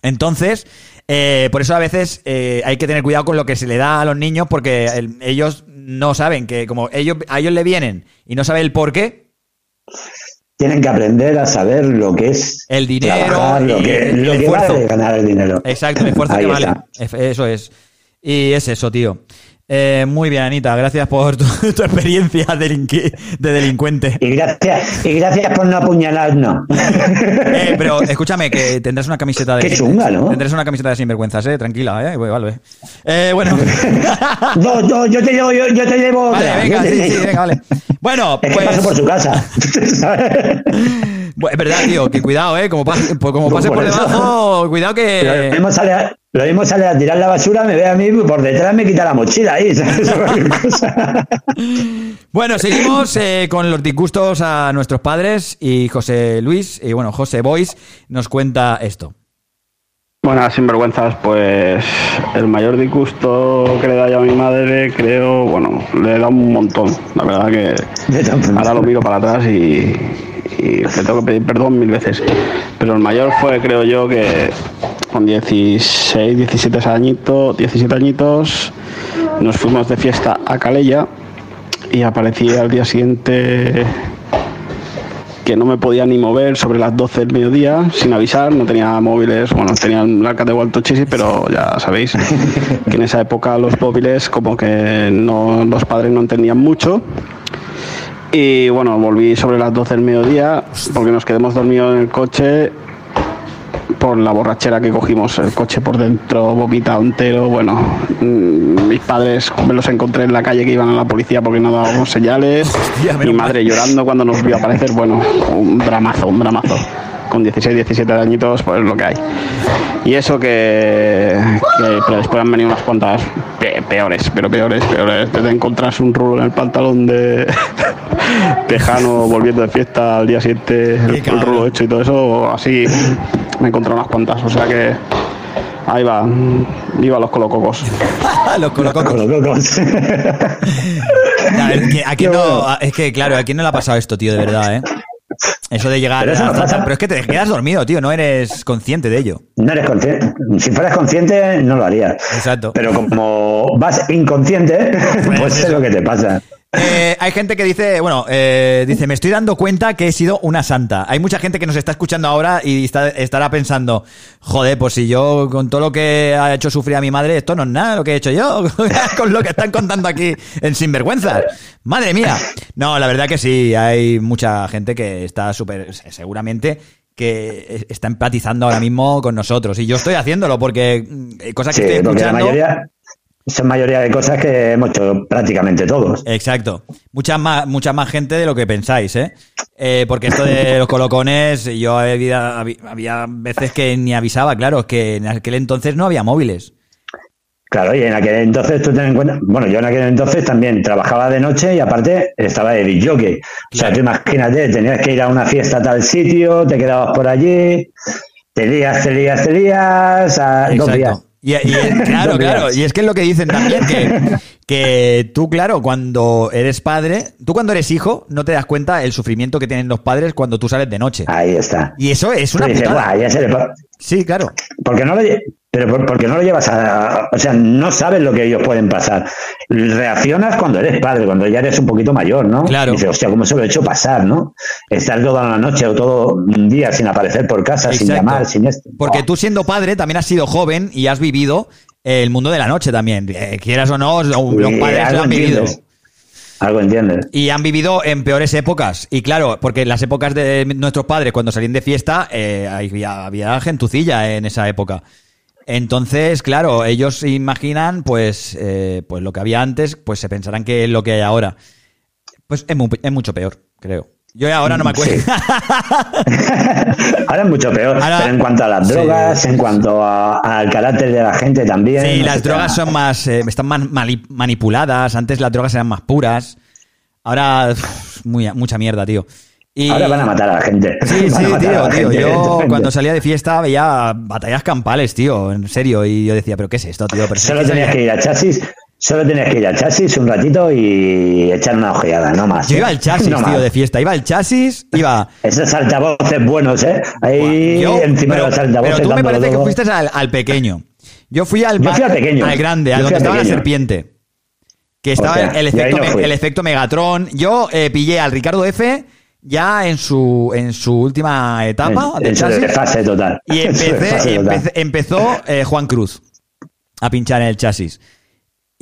Entonces, eh, por eso a veces eh, hay que tener cuidado con lo que se le da a los niños porque el- ellos no saben que como ellos a ellos le vienen y no saben el por qué, Tienen que aprender a saber lo que es El dinero trabajar, lo que, el lo que esfuerzo. vale ganar el dinero. exacto, el esfuerzo Ahí que vale. está. Eso es. Y es eso, tío. Eh, muy bien, Anita, gracias por tu, tu experiencia de delincuente. Y gracias, y gracias por no apuñalarnos. Eh, pero escúchame, que tendrás una camiseta de. Qué chunga, ¿no? Tendrás una camiseta de sinvergüenzas, eh. Tranquila, eh. Vale. Eh, bueno. No, no, yo te llevo, yo, yo te llevo vale, venga, sí, sí, venga, vale. Bueno, Es que pues. paso por su casa. Es verdad, tío, que cuidado, eh. Como, pase, pues como pase Por debajo, cuidado Lo que. mismo sale a, lo mismo sale a tirar la basura, me ve a mí por detrás me quita la mochila ahí. Bueno, seguimos eh, con los disgustos a nuestros padres y José Luis, y bueno, José Boys nos cuenta esto. Buenas sinvergüenzas, pues el mayor disgusto que le da yo a mi madre, creo, bueno, le da un montón. La verdad que ahora lo miro para atrás y, y le tengo que pedir perdón mil veces. Pero el mayor fue, creo yo, que con 16, 17 añitos, 17 añitos nos fuimos de fiesta a Calella y aparecí al día siguiente que no me podía ni mover sobre las 12 del mediodía sin avisar, no tenía móviles, bueno, tenía el arca de Walter Chisi, pero ya sabéis que en esa época los móviles como que no, los padres no entendían mucho. Y bueno, volví sobre las 12 del mediodía porque nos quedamos dormidos en el coche por la borrachera que cogimos, el coche por dentro vomitado entero, bueno, mm, mis padres me los encontré en la calle que iban a la policía porque no dábamos señales, Hostia, mi madre llorando cuando nos vio aparecer, bueno, un dramazo, un dramazo. Con 16, 17 añitos, pues lo que hay. Y eso que, pero después han venido unas cuantas pe- peores, pero peores, peores. Desde encontrarse un rulo en el pantalón de tejano volviendo de fiesta al día siguiente, el, el rulo hecho y todo eso, así me encontré unas cuantas. O sea que ahí va, viva los colococos. los colococos. Los cocos. A ver, que- ¿a quién no, es que, claro, ¿a quién no le ha pasado esto, tío, de verdad, eh? Eso de llegar Pero eso a- no pasa. Pero es que te quedas dormido, tío, no eres consciente de ello. No eres consciente. Si fueras consciente, no lo harías. Exacto. Pero como vas inconsciente, pues es lo que te pasa. Eh, hay gente que dice, bueno, eh, dice, me estoy dando cuenta que he sido una santa. Hay mucha gente que nos está escuchando ahora y está- estará pensando, joder, pues si yo con todo lo que ha hecho sufrir a mi madre, esto no es nada lo que he hecho yo, con lo que están contando aquí en Sinvergüenzas. Madre mía. No, la verdad que sí, hay mucha gente que está súper, seguramente que está empatizando ahora mismo con nosotros. Y yo estoy haciéndolo porque mm, cosas que Sí, estoy porque la escuchando... mayoría son mayoría de cosas que hemos hecho prácticamente todos. Exacto. Mucha más, mucha más gente de lo que pensáis, ¿eh? Eh, porque esto de los colocones, yo había, había veces que ni avisaba, claro, que en aquel entonces no había móviles. Claro, y en aquel entonces tú ten en cuenta, bueno, yo en aquel entonces también trabajaba de noche y aparte estaba de disc jockey. O sea, tú imagínate, tenías que ir a una fiesta a tal sitio, te quedabas por allí, te días, te días, te días, a dos días. Y, y- claro, claro. Y es que es lo que dicen también, que, que tú, claro, cuando eres padre, tú cuando eres hijo, no te das cuenta el sufrimiento que tienen los padres cuando tú sales de noche. Ahí está. Y eso es una dices, putada. "Buah, ya se le pa-". Sí, claro. Porque no lo, pero por- porque no lo llevas a, o sea, no sabes lo que ellos pueden pasar. Reaccionas cuando eres padre, cuando ya eres un poquito mayor, ¿no? Claro. Dices, hostia, ¿cómo se lo he hecho pasar, no? Estar toda la noche o todo un día sin aparecer por casa, sin llamar, sin esto. Porque Buah. tú siendo padre también has sido joven y has vivido el mundo de la noche también. Eh, quieras o no, los padres lo han vivido. Algo entiendes. Y han vivido en peores épocas. Y claro, porque en las épocas de nuestros padres, cuando salían de fiesta, eh, había, había gentucilla en esa época. Entonces, claro, ellos se imaginan, pues, eh, pues lo que había antes, pues se pensarán que es lo que hay ahora. Pues es mucho peor, creo. Yo ahora no me acuerdo. Sí. Ahora es mucho peor. Ahora- pero en cuanto a las Sí. drogas, en cuanto a- al carácter de la gente también. Sí, las drogas son más, eh, están más manipuladas. Antes las drogas eran más puras. Ahora, muy, mucha mierda, tío. Y- Ahora van a matar a la gente. Sí, Van sí, tío, la tío. gente, Yo cuando salía de fiesta veía batallas campales, tío, en serio. Y yo decía, ¿pero qué es esto, tío? Pero Solo tenías que ir a chasis, solo tenías que ir a chasis un ratito y echar una ojeada, no más. Yo ¿eh? iba al chasis, No tío, más. de fiesta. Iba al chasis, iba... Esos altavoces buenos, ¿eh? Ahí Yo- encima pero, de los altavoces. pero tú me parece que fuiste al, al pequeño. Yo fui al, Yo fui al pequeño. al grande, al donde al estaba la serpiente. Que estaba sea, el, efecto, no el efecto Megatron. Yo eh, pillé al Ricardo F ya en su, en su última etapa En- de en su fase total. Y En su empecé, fase total. empecé- empezó eh, Juan Cruz a pinchar en el chasis.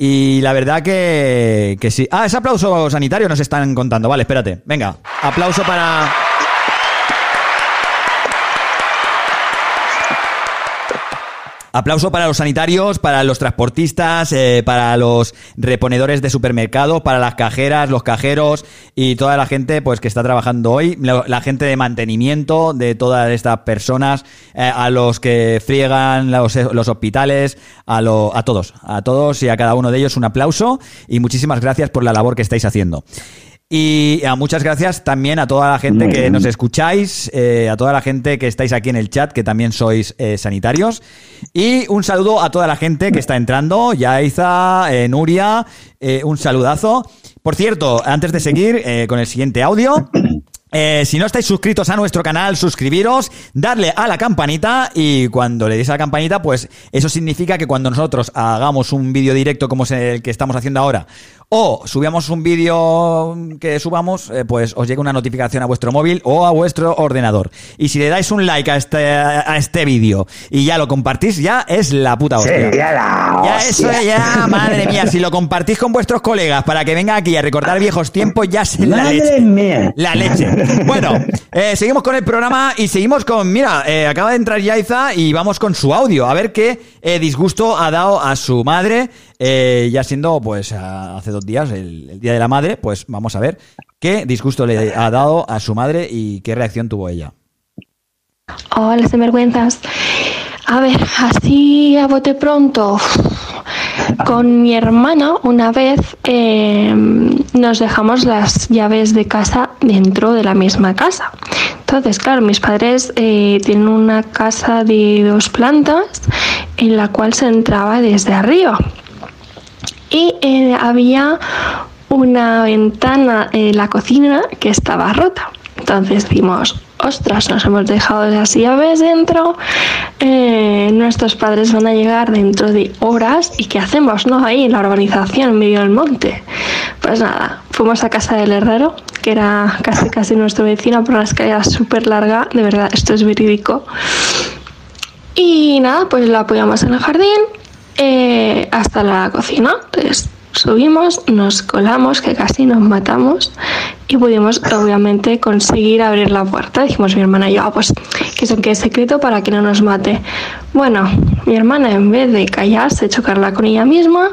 Y la verdad que, que sí. Ah, ese aplauso sanitario nos están contando. Vale, espérate. Venga, aplauso para... Aplauso para los sanitarios, para los transportistas, eh, para los reponedores de supermercado, para las cajeras, los cajeros y toda la gente pues que está trabajando hoy, la, gente de mantenimiento de todas estas personas, eh, a los que friegan los, hospitales, a, a todos, a todos y a cada uno de ellos un aplauso y muchísimas gracias por la labor que estáis haciendo. Y a muchas gracias también a toda la gente Muy que bien. nos escucháis, eh, a toda la gente que estáis aquí en el chat, que también sois eh, sanitarios. Y un saludo a toda la gente que está entrando, Yaiza, eh, Nuria, eh, un saludazo. Por cierto, antes de seguir eh, con el siguiente audio, eh, si no estáis suscritos a nuestro canal, suscribiros, darle a la campanita y cuando le deis a la campanita, pues eso significa que cuando nosotros hagamos un vídeo directo como es el que estamos haciendo ahora, o subamos un vídeo que subamos, eh, pues os llega una notificación a vuestro móvil o a vuestro ordenador. Y si le dais un like a este, a este vídeo y ya lo compartís, ya es la puta hostia. Sería la Ya hostia. eso ya, madre mía, si lo compartís con vuestros colegas para que vengan aquí a recordar viejos tiempos, ya es la Madre leche. mía. La leche. Bueno, eh, seguimos con el programa y seguimos con, mira, eh, acaba de entrar Yaiza y vamos con su audio, a ver qué disgusto ha dado a su madre, eh, ya siendo pues hace dos días, el, Día de la Madre, pues vamos a ver qué disgusto le ha dado a su madre y qué reacción tuvo ella. Hola, sinvergüenzas. A ver, así a bote pronto. Con mi hermana una vez eh, nos dejamos las llaves de casa dentro de la misma casa. Entonces, claro, mis padres eh, tienen una casa de dos plantas en la cual se entraba desde arriba. Y eh, había una ventana en la cocina que estaba rota. Entonces decimos, ostras, nos hemos dejado las llaves dentro, eh, nuestros padres van a llegar dentro de horas y ¿qué hacemos, no? Ahí en la urbanización, en medio del monte. Pues nada, fuimos a casa del herrero, que era casi casi nuestro vecino por una escalera súper larga, de verdad, esto es verídico. Y nada, pues lo apoyamos en el jardín eh, hasta la cocina. Entonces subimos, nos colamos, que casi nos matamos y pudimos obviamente conseguir abrir la puerta. Dijimos mi hermana y yo, ah, pues que eso que es secreto para que no nos mate. Bueno, mi hermana en vez de callarse, chocarla con ella misma,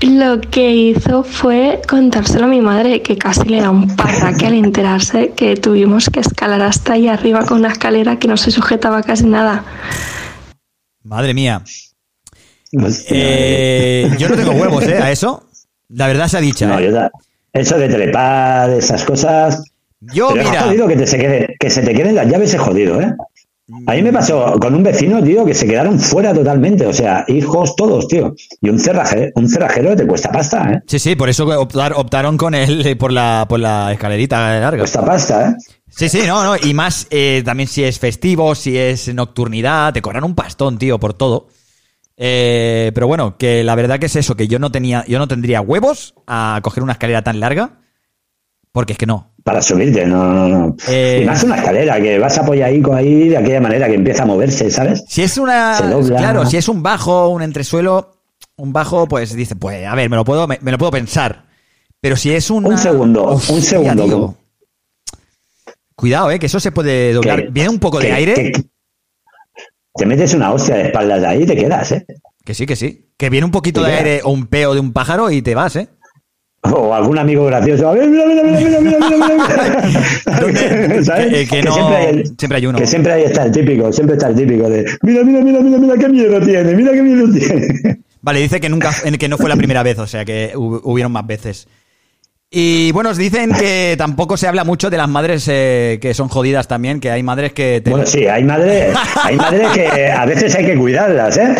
lo que hizo fue contárselo a mi madre, que casi le da un parraque al enterarse que tuvimos que escalar hasta allá arriba con una escalera que no se sujetaba casi nada. Madre mía. Eh, yo no tengo huevos, ¿eh? A eso. La verdad se ha dicho. No, ¿eh? yo da- eso de trepar, esas cosas. Yo, pero es mira. jodido que, te se quede, que se te queden las llaves, es jodido, ¿eh? A mí me pasó con un vecino, tío, que se quedaron fuera totalmente. O sea, hijos todos, tío. Y un cerrajero, un cerrajero te cuesta pasta, ¿eh? Sí, sí, por eso optar- optaron con él eh, por la, por la escalerita larga. Cuesta pasta, ¿eh? Sí, sí, no, no. Y más eh, también si es festivo, si es nocturnidad, te cobran un pastón, tío, por todo. Eh, pero bueno, que la verdad que es eso, que yo no tenía, yo no tendría huevos a coger una escalera tan larga. Porque es que no. Para subirte, no, no, no. Eh, y más una escalera, que vas apoyadico ahí de aquella manera que empieza a moverse, ¿sabes? Si es una. Claro, si es un bajo, un entresuelo, un bajo, pues dice, pues, a ver, me lo puedo, me, me lo puedo pensar. Pero si es una- Un segundo, un segundo. tío. Cuidado, eh, que eso se puede doblar. Que- Viene un poco de aire. que- te metes una hostia de espaldas ahí y te quedas, ¿eh? Que sí, que sí. Que viene un poquito de aire o un peo de un pájaro y te vas, ¿eh? O algún amigo gracioso. A ver, mira, mira, mira, mira, mira. ¿Sabes? Que- siempre, hay, uno. Que siempre ahí está el típico, siempre está el típico de mira, mira, mira, mira, mira qué miedo tiene, mira qué miedo tiene. Vale, dice que nunca, que no fue la primera vez, o sea que hu- hubieron más veces. Y bueno, os dicen que tampoco se habla mucho de las madres eh, que son jodidas también, que hay madres que... te- Bueno, sí, hay madres, hay madres que a veces hay que cuidarlas, ¿eh?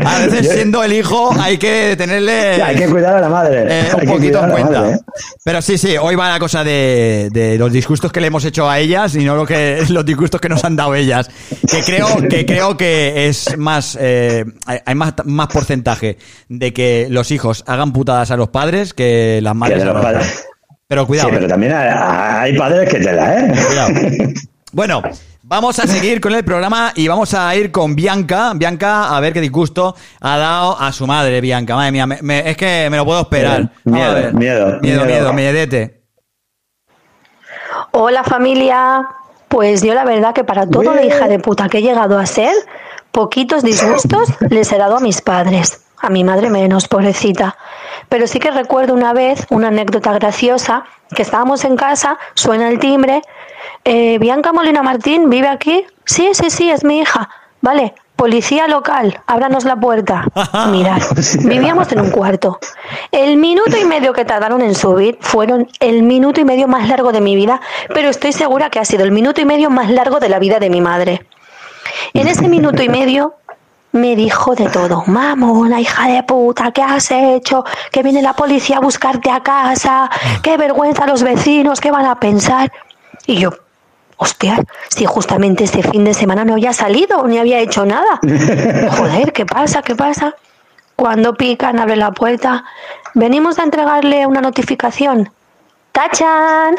A veces siendo el hijo hay que tenerle... Sí, hay que cuidar a la madre. eh, un poquito en cuenta. madre, ¿eh? Pero sí, sí, hoy va la cosa de, de los disgustos que le hemos hecho a ellas y no lo que los disgustos que nos han dado ellas. Que creo que creo que es más eh, hay más, más porcentaje de que los hijos hagan putadas a los padres que las madres de a los los padres. Pero cuidado. Sí, pero también hay, padres que te la, ¿eh? Cuidado. Bueno, vamos a seguir con el programa y vamos a ir con Bianca. Bianca, a ver qué disgusto ha dado a su madre, Bianca. Madre mía, me- me- es que me lo puedo esperar. A ver. miedo, miedo, miedo. miedo, miedete. Hola familia, pues yo la verdad que para toda la hija de puta que he llegado a ser, poquitos disgustos les he dado a mis padres, a mi madre menos, pobrecita. Pero sí que recuerdo una vez una anécdota graciosa, que estábamos en casa, suena el timbre, eh, Bianca Molina Martín vive aquí, sí, sí, sí, es mi hija, vale. Policía local, ábranos la puerta. Mirad, vivíamos en un cuarto. El minuto y medio que tardaron en subir fueron el minuto y medio más largo de mi vida, pero estoy segura que ha sido el minuto y medio más largo de la vida de mi madre. En ese minuto y medio me dijo de todo. Mamona, hija de puta, ¿qué has hecho? Que viene la policía a buscarte a casa. Qué vergüenza a los vecinos, ¿qué van a pensar? Y yo, hostia, si justamente este fin de semana no había salido, ni había hecho nada. Joder, ¿qué pasa? ¿Qué pasa? Cuando pican, abre la puerta. Venimos a entregarle una notificación. ¡Tachan!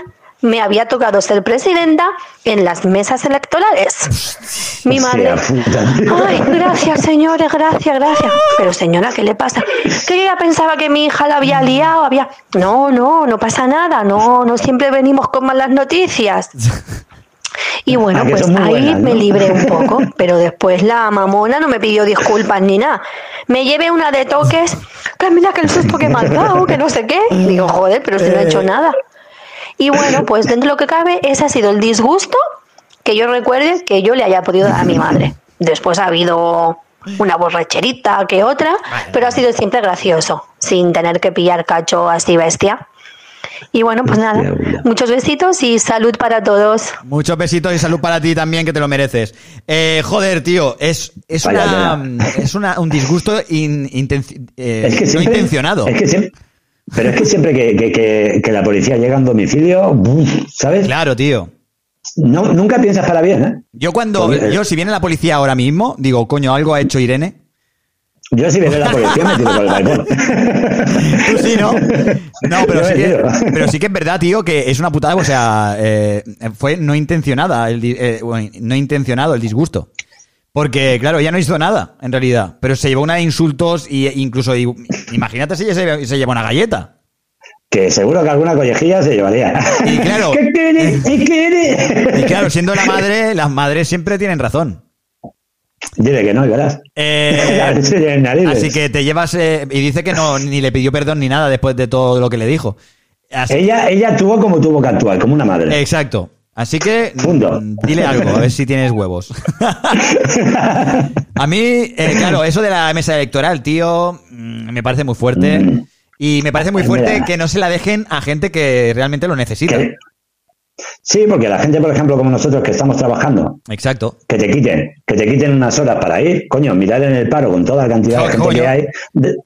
Me había tocado ser presidenta en las mesas electorales. Mi madre. Ay, gracias, señores, gracias, gracias. Pero señora, ¿qué le pasa? Que ya pensaba que mi hija la había liado, había. No, no, no pasa nada, no, no siempre venimos con malas noticias. Y bueno, Ah, que pues ahí buenas, me libré un poco, pero después la mamona no me pidió disculpas ni nada. Me llevé una de toques, que mira que el susto que me has dado, que no sé qué. Digo, joder, pero si no he hecho nada. Y bueno, pues dentro de lo que cabe, ese ha sido el disgusto que yo recuerde que yo le haya podido dar a mi madre. Después ha habido una borracherita que otra, pero ha sido siempre gracioso, sin tener que pillar cacho así bestia. Y bueno, pues nada, muchos besitos y salud para todos. Muchos besitos y salud para ti también, que te lo mereces. Eh, joder, tío, es, es, Vaya una, es una, un disgusto in- intenci- eh, Es que no intencionado. Es que siempre, pero es que siempre que, que- que- que la policía llega a un domicilio. ¿sabes? Claro, tío. no, nunca piensas para bien, ¿eh? Yo cuando, Porque- yo si viene la policía ahora mismo, digo, coño, algo ha hecho Irene. Yo si viene la policía me tiro por el balcón. Tú sí, ¿no? No, pero sí, que, pero sí que es verdad, tío, que es una putada, o sea, eh, fue no intencionada, el, eh, bueno, no intencionado el disgusto. Porque, claro, ella no hizo nada, en realidad, pero se llevó una de insultos y incluso, imagínate si ella se, se llevó una galleta. Que seguro que alguna collejilla se llevaría. Y claro- ¿Qué quiere? ¿Qué quiere? Y claro, siendo la madre, las madres siempre tienen razón. Dile que no, y verás. Eh, así que te llevas, eh, y dice que no, ni le pidió perdón ni nada después de todo lo que le dijo. Así- Ella, ella actuó como tuvo que actuar, como una madre. Exacto. Así que mm, dile algo, a ver si tienes huevos. a mí, eh, claro, eso de la mesa electoral, tío, mm, me parece muy fuerte. Mm. Y me parece muy Pues fuerte que no se la dejen a gente que realmente lo necesita. Sí, porque la gente, por ejemplo, como nosotros que estamos trabajando, Exacto. que te quiten, que te quiten unas horas para ir, coño, mirar en el paro con toda la cantidad de gente coño. que hay,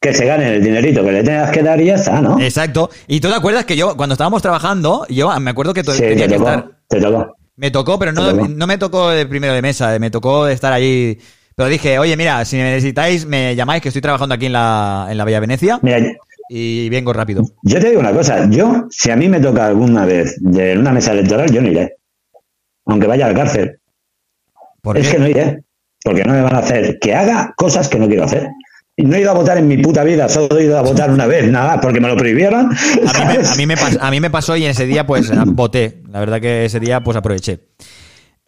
que se gane el dinerito que le tengas que dar y ya está, ¿no? Exacto. Y tú te acuerdas que yo, cuando estábamos trabajando, yo me acuerdo que to- sí, tenía te que estar. Te tocó. Me tocó, pero no, no me tocó de primero de mesa, me tocó de estar allí. Pero dije, oye, mira, si me necesitáis, me llamáis, que estoy trabajando aquí en la, en la Bella Venecia Mira, y vengo rápido. yo te digo una cosa, yo, si a mí me toca alguna vez de una mesa electoral, yo no iré. Aunque vaya a la cárcel. ¿Por es qué? que no iré. Porque no me van a hacer que haga cosas que no quiero hacer. No he ido a votar en mi puta vida, solo he ido a votar una vez, nada, porque me lo prohibieron. A mí, me, ¿sabes? a, mí me pas- a mí me pasó y en ese día pues voté. La verdad que ese día pues aproveché.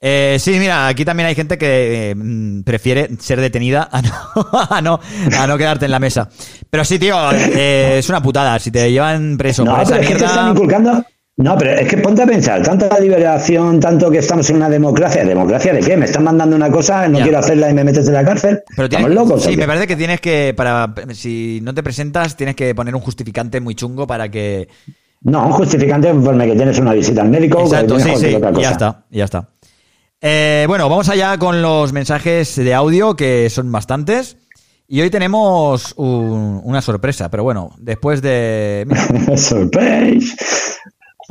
Eh, sí, mira, aquí también hay gente que eh, mm, prefiere ser detenida a no, a, no, a no quedarte en la mesa. Pero sí, tío, eh, es una putada. Si te llevan preso No, por esa pero es que te están mierda... inculcando. No, pero es que ponte a pensar, tanta liberación, tanto que estamos en una democracia. ¿Democracia de qué? Me están mandando una cosa, no Ya. quiero hacerla y me metes en la cárcel. Pero ¿Estamos locos? sí, me parece que tienes que, para si no te presentas, tienes que poner un justificante muy chungo para que... No, un justificante conforme que tienes una visita al médico. Exacto, que sí, sí, otra cosa. ya está, ya está. Eh, bueno, vamos allá con los mensajes de audio, que son bastantes. Y hoy tenemos un- una sorpresa, pero bueno, después de... Surprise.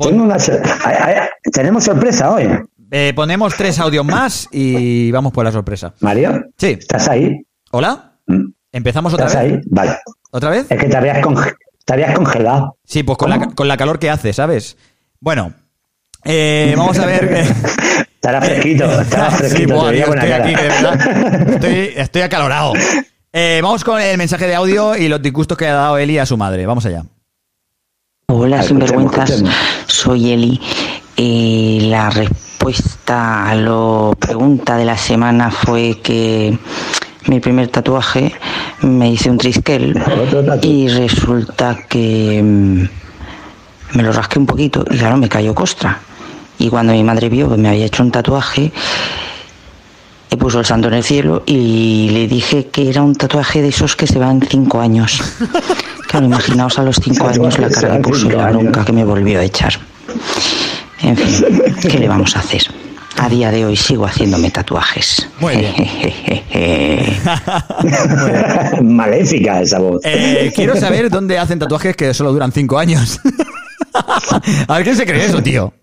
Tengo una sor- ay, ay, tenemos sorpresa hoy. eh, ponemos tres audios más y vamos por la sorpresa. Mario, Sí. ¿estás ahí? ¿Hola? Mm, ¿Empezamos otra ¿Estás vez? ahí? Vale. ¿Otra vez? Es que te habías, conge- te habías congelado. Sí, pues con la, con la calor que hace, ¿sabes? Bueno, eh, vamos a ver... Estará fresquito, estará Sí, fresquito. te buena estoy cara. aquí, de verdad. Estoy, estoy acalorado. Eh, vamos con el mensaje de audio y los disgustos que ha dado Eli a su madre. Vamos allá. Hola, sinvergüenzas. Soy Eli. Eh, la respuesta a la pregunta de la semana fue que mi primer tatuaje me hice un tatu. y resulta que mm, me lo rasqué un poquito y claro, me cayó costra. Y cuando mi madre vio que me había hecho un tatuaje, le puso el santo en el cielo y le dije que era un tatuaje de esos que se van cinco años. Claro, imaginaos a los cinco años la cara que puso y la bronca que me volvió a echar. En fin, ¿qué le vamos a hacer? A día de hoy sigo haciéndome tatuajes. Muy bien. Maléfica esa voz. Eh, quiero saber dónde hacen tatuajes que solo duran cinco años. a ver quién se cree eso, tío.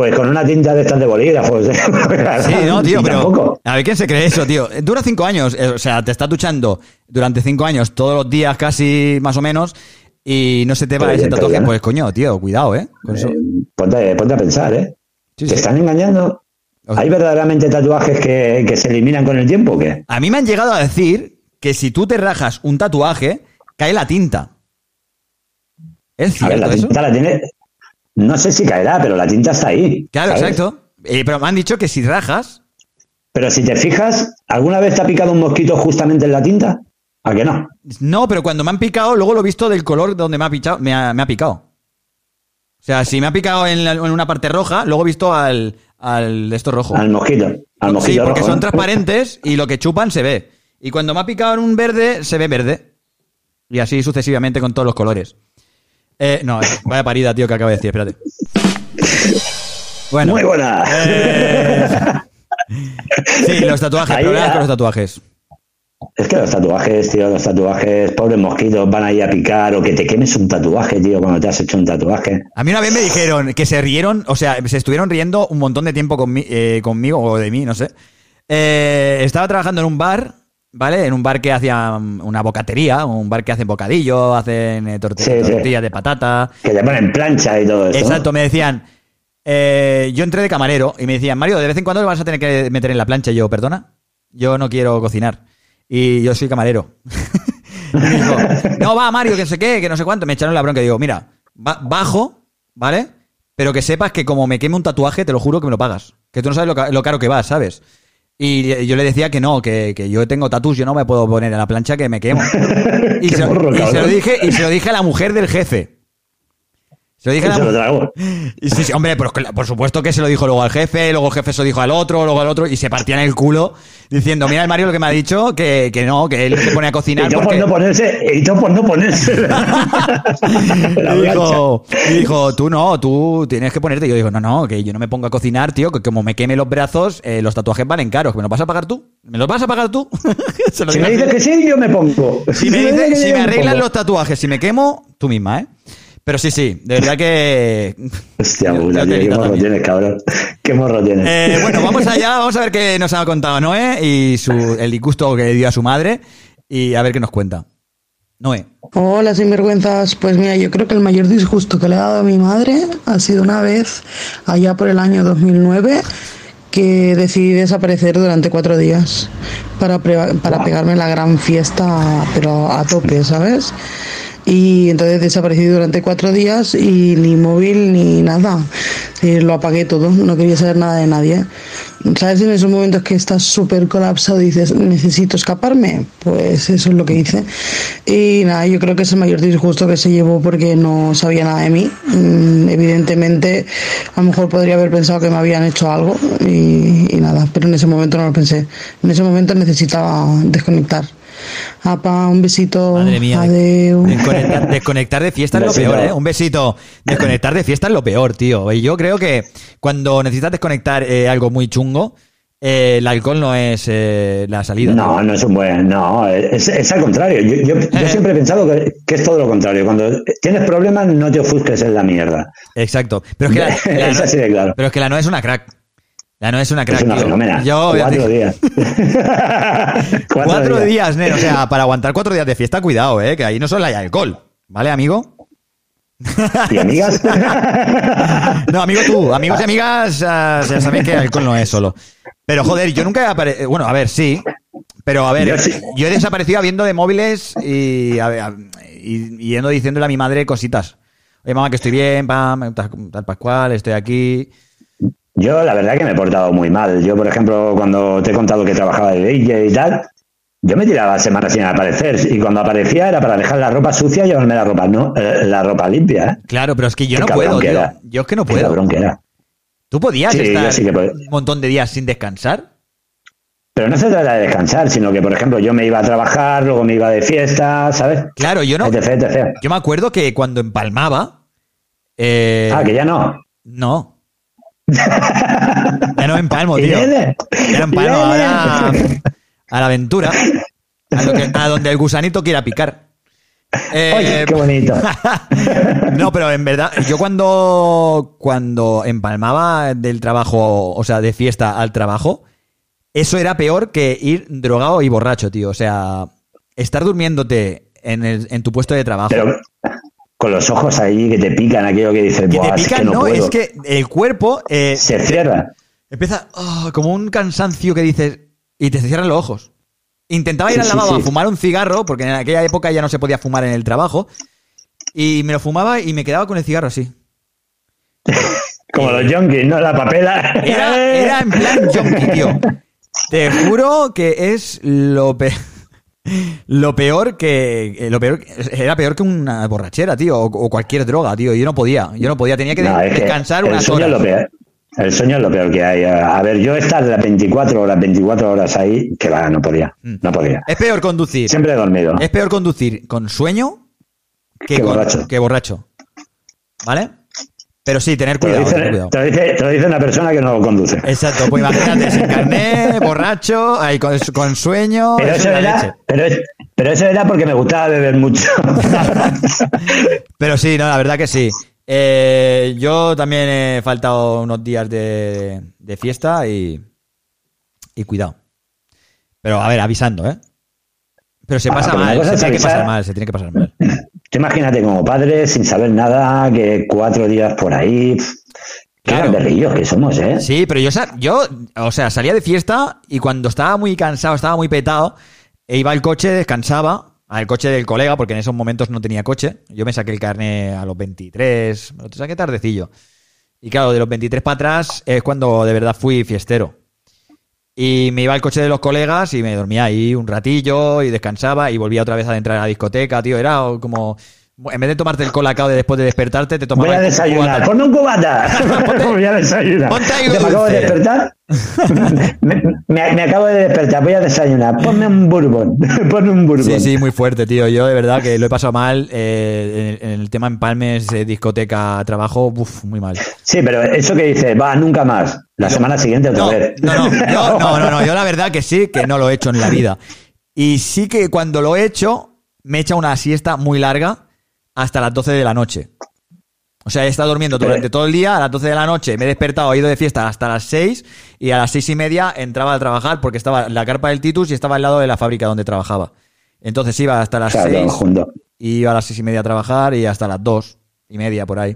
Pues con una tinta de estas de bolígrafos. Sí, no, tío, pero. tampoco. A ver quién se cree eso, tío. Dura cinco años. eh, O sea, te estás duchando durante cinco años, todos los días casi, más o menos, y no se te va Pero ese tatuaje. Pues coño, tío, cuidado, ¿eh? Con eso. Eh, ponte, ponte a pensar, ¿eh? Sí, ¿Te sí. están engañando? O sea- ¿Hay verdaderamente tatuajes que, que se eliminan con el tiempo o qué? A mí me han llegado a decir que si tú te rajas un tatuaje, cae la tinta. ¿Es A ver, cierto la eso? tinta la tiene. No sé si caerá, pero la tinta está ahí. Claro, ¿sabes? exacto. Eh, pero me han dicho que si rajas, Pero si te fijas, ¿alguna vez te ha picado un mosquito justamente en la tinta? ¿A que no? no, pero cuando me han picado, luego lo he visto del color donde me ha, pichado, me ha, me ha picado. O sea, si me ha picado en, la- en una parte roja, luego he visto al, al de esto rojo. Al mosquito. Al sí, mosquito porque rojo, son ¿no? transparentes y lo que chupan se ve. Y cuando me ha picado en un verde, se ve verde. Y así sucesivamente con todos los colores. Eh, no, eh, vaya parida, tío, que acabo de decir, espérate. Bueno. Muy buena. Eh, sí, los tatuajes, Ahí problemas ya. con los tatuajes. Es que los tatuajes, tío, los tatuajes, pobres mosquitos, van ahí a picar o que te quemes un tatuaje, tío, cuando te has hecho un tatuaje. A mí una vez me dijeron que se rieron, o sea, se estuvieron riendo un montón de tiempo eh, conmigo o de mí, no sé. Eh, estaba trabajando en un bar, ¿vale? En un bar que hacía mm, una bocatería, un bar que hacen bocadillo, hacen eh, torti- Sí, sí. tortillas de patata. Que te ponen plancha y todo eso. Exacto, me decían. eh, yo entré de camarero y me decían, Mario, de vez en cuando lo vas a tener que meter en la plancha. Y yo, perdona, yo no quiero cocinar. Y yo soy camarero. y me dijo, no va, Mario, que no sé qué, que no sé cuánto. Me echaron la bronca y digo, mira, ba- bajo, ¿vale? Pero que sepas que como me queme un tatuaje, te lo juro que me lo pagas. Que tú no sabes lo, ca- lo caro que va, ¿sabes? Y yo le decía que no, que, que yo tengo tatus, yo no me puedo poner en la plancha que me quemo. Y, se, morro, y se lo dije, y se lo dije a la mujer del jefe. Se lo dije a la y sí, sí, hombre, por, por supuesto que se lo dijo luego al jefe, luego el jefe se lo dijo al otro, luego al otro, y se partían el culo diciendo, mira el Mario lo que me ha dicho, que, que no, que él se pone a Y cocinar todo por porque... no ponerse, y todo por no ponerse. Y dijo, y dijo, tú no, tú tienes que ponerte. Y yo digo, no, no, que yo no me pongo a cocinar, tío, que como me queme los brazos, eh, los tatuajes valen caros. ¿Me los vas a pagar tú? ¿Me los vas a pagar tú? Se lo Si me dices que sí, yo me pongo. Si me, dices que si me yo arreglan los tatuajes, si me quemo, tú misma, ¿eh? Pero sí, sí, de verdad que... Hostia Yo- puta, tío, qué morro también. tienes, cabrón. Qué morro tienes. Eh, bueno, vamos allá, vamos a ver qué nos ha contado Noé y su, el disgusto que le dio a su madre y a ver qué nos cuenta. Noé. Hola, sinvergüenzas. Pues mira, yo creo que el mayor disgusto que le he dado a mi madre ha sido una vez, allá por el año 2009, que decidí desaparecer durante cuatro días para, para pegarme la gran fiesta, pero a tope, ¿sabes? Y entonces desaparecí durante cuatro días y ni móvil ni nada. Eh, lo apagué todo, no quería saber nada de nadie. ¿Sabes? En esos momentos que estás súper colapsado y dices, necesito escaparme, pues eso es lo que hice. Y nada, yo creo que es el mayor disgusto que se llevó porque no sabía nada de mí. Mm, Evidentemente, a lo mejor podría haber pensado que me habían hecho algo y, y nada, pero en ese momento no lo pensé. En ese momento necesitaba desconectar. Apa, un besito. Madre mía. Adeu. Desconectar, desconectar de fiesta es lo peor, ¿eh? Un besito. Desconectar de fiesta es lo peor, tío. Y yo creo que cuando necesitas desconectar eh, algo muy chungo, eh, el alcohol no es eh, la salida. No, tío. no es un buen. No, es, es al contrario. Yo, yo- yo siempre he pensado que, que es todo lo contrario. Cuando tienes problemas, no te ofusques en la mierda. Exacto. Pero es que la, la Es no- así de claro. pero es que la no es una crack. La no es una crack. Es una fenómena. Yo, cuatro días. Cuatro, días, Nen. O sea, para aguantar cuatro días de fiesta, cuidado, ¿eh? Que ahí no solo hay alcohol. ¿Vale, amigo? ¿Y amigas? No, amigo tú. Amigos y amigas, ah, ya sabéis que alcohol no es solo. Pero joder, yo nunca he aparecido. Bueno, a ver, sí. Pero a ver, Yo sí. yo he desaparecido habiendo de móviles y, a ver, a- y, y yendo diciéndole a mi madre cositas. Oye, mamá, que estoy bien, pam, tal, tal Pascual, estoy aquí. Yo, la verdad, que me he portado muy mal. Yo, por ejemplo, cuando te he contado que trabajaba de DJ y tal, yo me tiraba semanas sin aparecer. Y cuando aparecía era para dejar la ropa sucia y llevarme la ropa, no, eh, la ropa limpia. ¿eh? Claro, pero es que yo Qué no puedo, tío. era. Yo es que no Qué puedo. cabrón que era. ¿Tú podías Sí, estar sí puedo. un montón de días sin descansar? Pero no se trata de descansar, sino que, por ejemplo, yo me iba a trabajar, luego me iba de fiesta, ¿sabes? Claro, yo no. Etc, etc. Yo me acuerdo que cuando empalmaba. eh, Ah, que ya no. No. Ya no empalmo, tío. Ya no empalmo, Irene. ahora a la aventura. A, lo que- a donde el gusanito quiera picar. Eh, Oye, qué bonito. no, pero en verdad, yo cuando, cuando empalmaba del trabajo, o sea, de fiesta al trabajo, eso era peor que ir drogado y borracho, tío. O sea, estar durmiéndote en, el- en tu puesto de trabajo. Pero con los ojos ahí que te pican, aquello que dices, que te es pican, que no, no, puedo. es que el cuerpo eh, Se cierra. empieza ah, como un cansancio que dices y te cierran los ojos. Intentaba ir al sí, lavabo sí. a fumar un cigarro, porque en aquella época ya no se podía fumar en el trabajo, y me lo fumaba y me quedaba con el cigarro así. Como los junkies, ¿no? La papela. Era, era en plan junkie, tío. Te juro que es lo peor. Lo peor que. eh, Lo peor, era peor que una borrachera, tío. O, o cualquier droga, tío. Yo no podía. Yo no podía. Tenía que No, descansar unas horas. es lo peor. El sueño es lo peor que hay. A ver, yo estar las 24 horas, 24 horas ahí, que va, no podía. Mm. No podía. Es peor conducir. Siempre he dormido. Es peor conducir con sueño que, Que con- borracho. que borracho. ¿Vale? Pero sí, tener Te lo, cuidado. dice, tener cuidado. te lo dice- te lo dice una persona que no lo conduce. Exacto, pues imagínate, sin carnet, borracho, ahí con, con sueño. Pero eso era, pero, pero eso era porque me gustaba beber mucho. Pero sí, no, la verdad que sí. Eh, yo también he faltado unos días de, de fiesta y, y cuidado. Pero a ver, avisando, ¿eh? Pero se Ah, pasa mal, se tiene que pasar mal, se tiene que pasar mal. Tú imagínate como padre, sin saber nada, que cuatro días por ahí. Qué Claro. berrillos que somos, ¿eh? Sí, pero yo, o sea, salía de fiesta y cuando estaba muy cansado, estaba muy petado, e iba al coche, descansaba, al coche del colega, porque en esos momentos no tenía coche. Yo me saqué el carnet a los 23, me lo saqué tardecillo. Y claro, de los 23 para atrás es cuando de verdad fui fiestero. Y me iba al coche de los colegas y me dormía ahí un ratillo y descansaba y volvía otra vez a entrar a la discoteca, tío. Era como... En vez de tomarte el colacao de después de despertarte, te tomabas Voy a desayunar. Ponme un cubata. Voy a desayunar. ponte ahí Que me acabo de despertar. me, me- me acabo de despertar. Voy a desayunar. Ponme un bourbon. Ponme un bourbon. Sí, sí, muy fuerte, tío. Yo de verdad que lo he pasado mal eh, en, en el tema empalmes, eh, discoteca, trabajo, uf, muy mal. Sí, pero eso que dice, va, nunca más. La semana siguiente otra No, vez. no, no, yo, no, no, no, yo la verdad que sí, que no lo he hecho en la vida. Y sí que cuando lo he hecho, me he echado una siesta muy larga hasta las 12 de la noche. O sea, he estado durmiendo durante todo el día, a las 12 de la noche me he despertado, he ido de fiesta hasta las 6 y a las seis y media entraba a trabajar porque estaba en la carpa del Titus y estaba al lado de la fábrica donde trabajaba. Entonces iba hasta las Claro, 6 junto. y iba a las seis y media a trabajar y hasta las dos y media por ahí.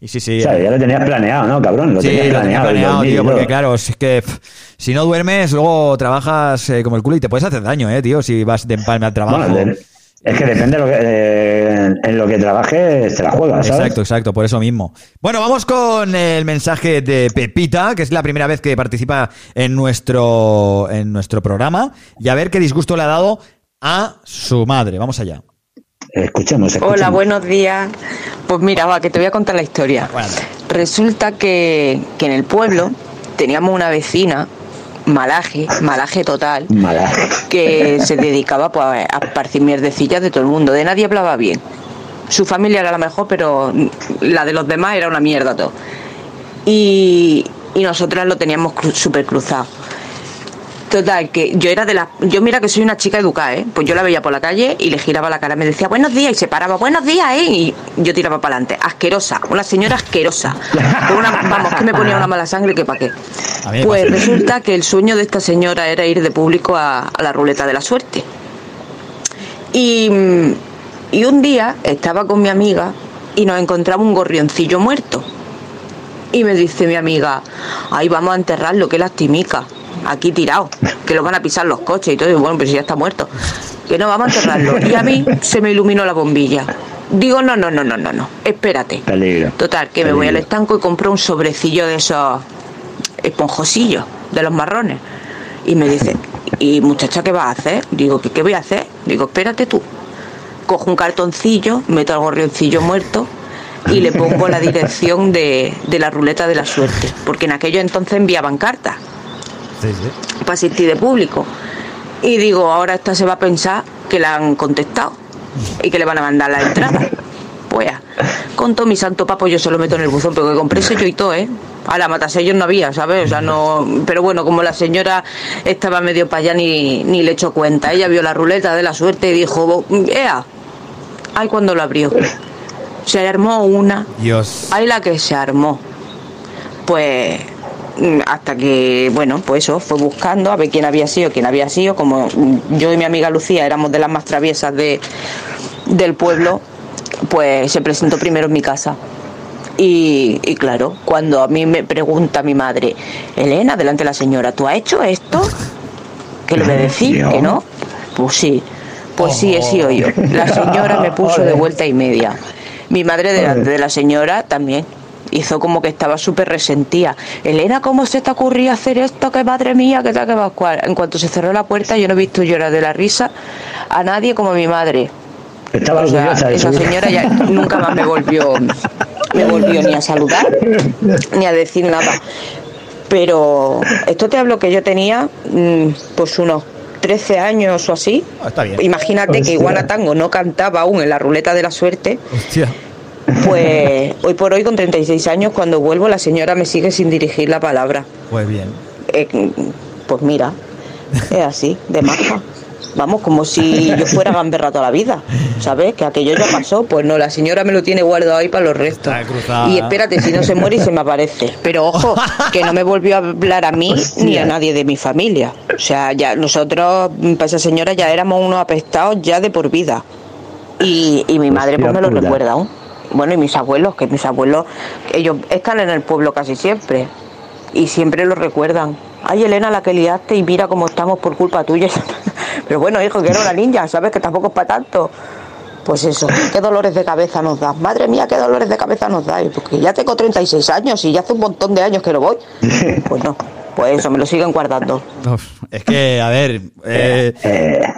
Y sí, sí. O sea, ya lo tenías planeado, ¿no, cabrón? Lo Sí, tenías lo tenía planeado. planeado, tío, porque claro, si es que pff, si no duermes, luego trabajas eh, como el culo y te puedes hacer daño, eh, tío, si vas de empalme al trabajo. Bueno, de- es que depende de lo que, eh, en lo que trabajes, te la juegas, ¿sabes? Exacto, exacto, por eso mismo. Bueno, vamos con el mensaje de Pepita, que es la primera vez que participa en nuestro, en nuestro programa, y a ver qué disgusto le ha dado a su madre. Vamos allá. Escuchemos, escuchemos. Hola, buenos días. Pues mira, va, que te voy a contar la historia. Resulta que, que en el pueblo teníamos una vecina, malaje, malaje total, Malaje. que se dedicaba pues, a esparcir mierdecillas de todo el mundo. De nadie hablaba bien. Su familia era la mejor, pero la de los demás era una mierda todo. Y, y nosotras lo teníamos cru- súper cruzado. Total, que yo era de las. Yo, mira que soy una chica educada, ¿eh? Pues yo la veía por la calle y le giraba la cara, me decía buenos días y se paraba, buenos días, ¿eh? Y yo tiraba para adelante. Asquerosa, una señora asquerosa. Una- vamos, que me ponía una mala sangre que para qué. Pues resulta que el sueño de esta señora era ir de público a, a la ruleta de la suerte. Y, y un día estaba con mi amiga y nos encontraba un gorrioncillo muerto. Y me dice mi amiga, ahí vamos a enterrarlo, qué lastimica, aquí tirado, que lo van a pisar los coches y todo, y bueno, pues ya está muerto. Que no, vamos a enterrarlo. Y a mí se me iluminó la bombilla. Digo, no, no, no, no, no, no, espérate. Peligro. Total, que me voy al estanco y compro un sobrecillo de esos esponjosillos, de los marrones. Y me dice, ¿y muchacha qué vas a hacer? Digo, ¿qué, qué voy a hacer? Digo, espérate tú. Cojo un cartoncillo, meto al gorrioncillo muerto y le pongo la dirección de, de la ruleta de la suerte. Porque en aquello entonces enviaban cartas Sí, sí. para asistir de público. Y digo, ahora esta se va a pensar que la han contestado y que le van a mandar la entrada. Pues, con todo mi santo papo yo se lo meto en el buzón, pero que compré sello y todo, ¿eh? A la matasellos no había, ¿sabes? O sea, no... Pero bueno, como la señora estaba medio para allá, ni, ni le echó cuenta. Ella vio la ruleta de la suerte y dijo, ¡ea! Ay, cuando lo abrió. Se armó una. Dios. Ay, la que se armó. Pues hasta que, bueno, pues eso, fue buscando a ver quién había sido, quién había sido. Como mm, yo y mi amiga Lucía éramos de las más traviesas de, del pueblo, pues se presentó primero en mi casa. Y, y claro, cuando a mí me pregunta mi madre, Elena, delante de la señora, ¿tú has hecho esto? ¿Qué le voy a decir? ¿Que no? Pues sí, pues sí, he sido yo. La señora me puso de vuelta y media. Mi madre delante de la señora también. Hizo como que estaba súper resentida. Elena, ¿cómo se te ocurrió hacer esto? Que madre mía, que tal, que pascual. En cuanto se cerró la puerta, yo no he visto llorar de la risa a nadie como a mi madre. Estaba O sea, de esa señora ya nunca más me volvió, me volvió ni a saludar ni a decir nada. Pero esto te hablo que yo tenía mm, pues unos 13 años o así. Ah, está bien. Imagínate que Hostia. Iguana Tango no cantaba aún en la ruleta de la suerte Hostia. Pues hoy por hoy, con 36 años, cuando vuelvo, la señora me sigue sin dirigir la palabra. Pues bien. Eh, pues mira, es así, de maja. Vamos, como si yo fuera gamberra toda la vida, ¿sabes? Que aquello ya pasó. Pues no, la señora me lo tiene guardado ahí para los restos. Y espérate, si no se muere y se me aparece. Pero ojo, que no me volvió a hablar a mí ni a nadie de mi familia. O sea, ya nosotros, para esa señora, ya éramos unos apestados ya de por vida. Y, y mi madre pues me lo recuerda aún. Bueno, y mis abuelos, que mis abuelos, ellos están en el pueblo casi siempre. Y siempre lo recuerdan. Ay, Elena, la que liaste y mira cómo estamos por culpa tuya. Pero bueno, hijo, que era una niña, ¿sabes? Que tampoco es para tanto. Pues eso, qué dolores de cabeza nos da. Madre mía, qué dolores de cabeza nos da. Porque ya tengo 36 años y ya hace un montón de años que no voy. Pues no, pues eso, me lo siguen guardando. Uf, es que, a ver. eh,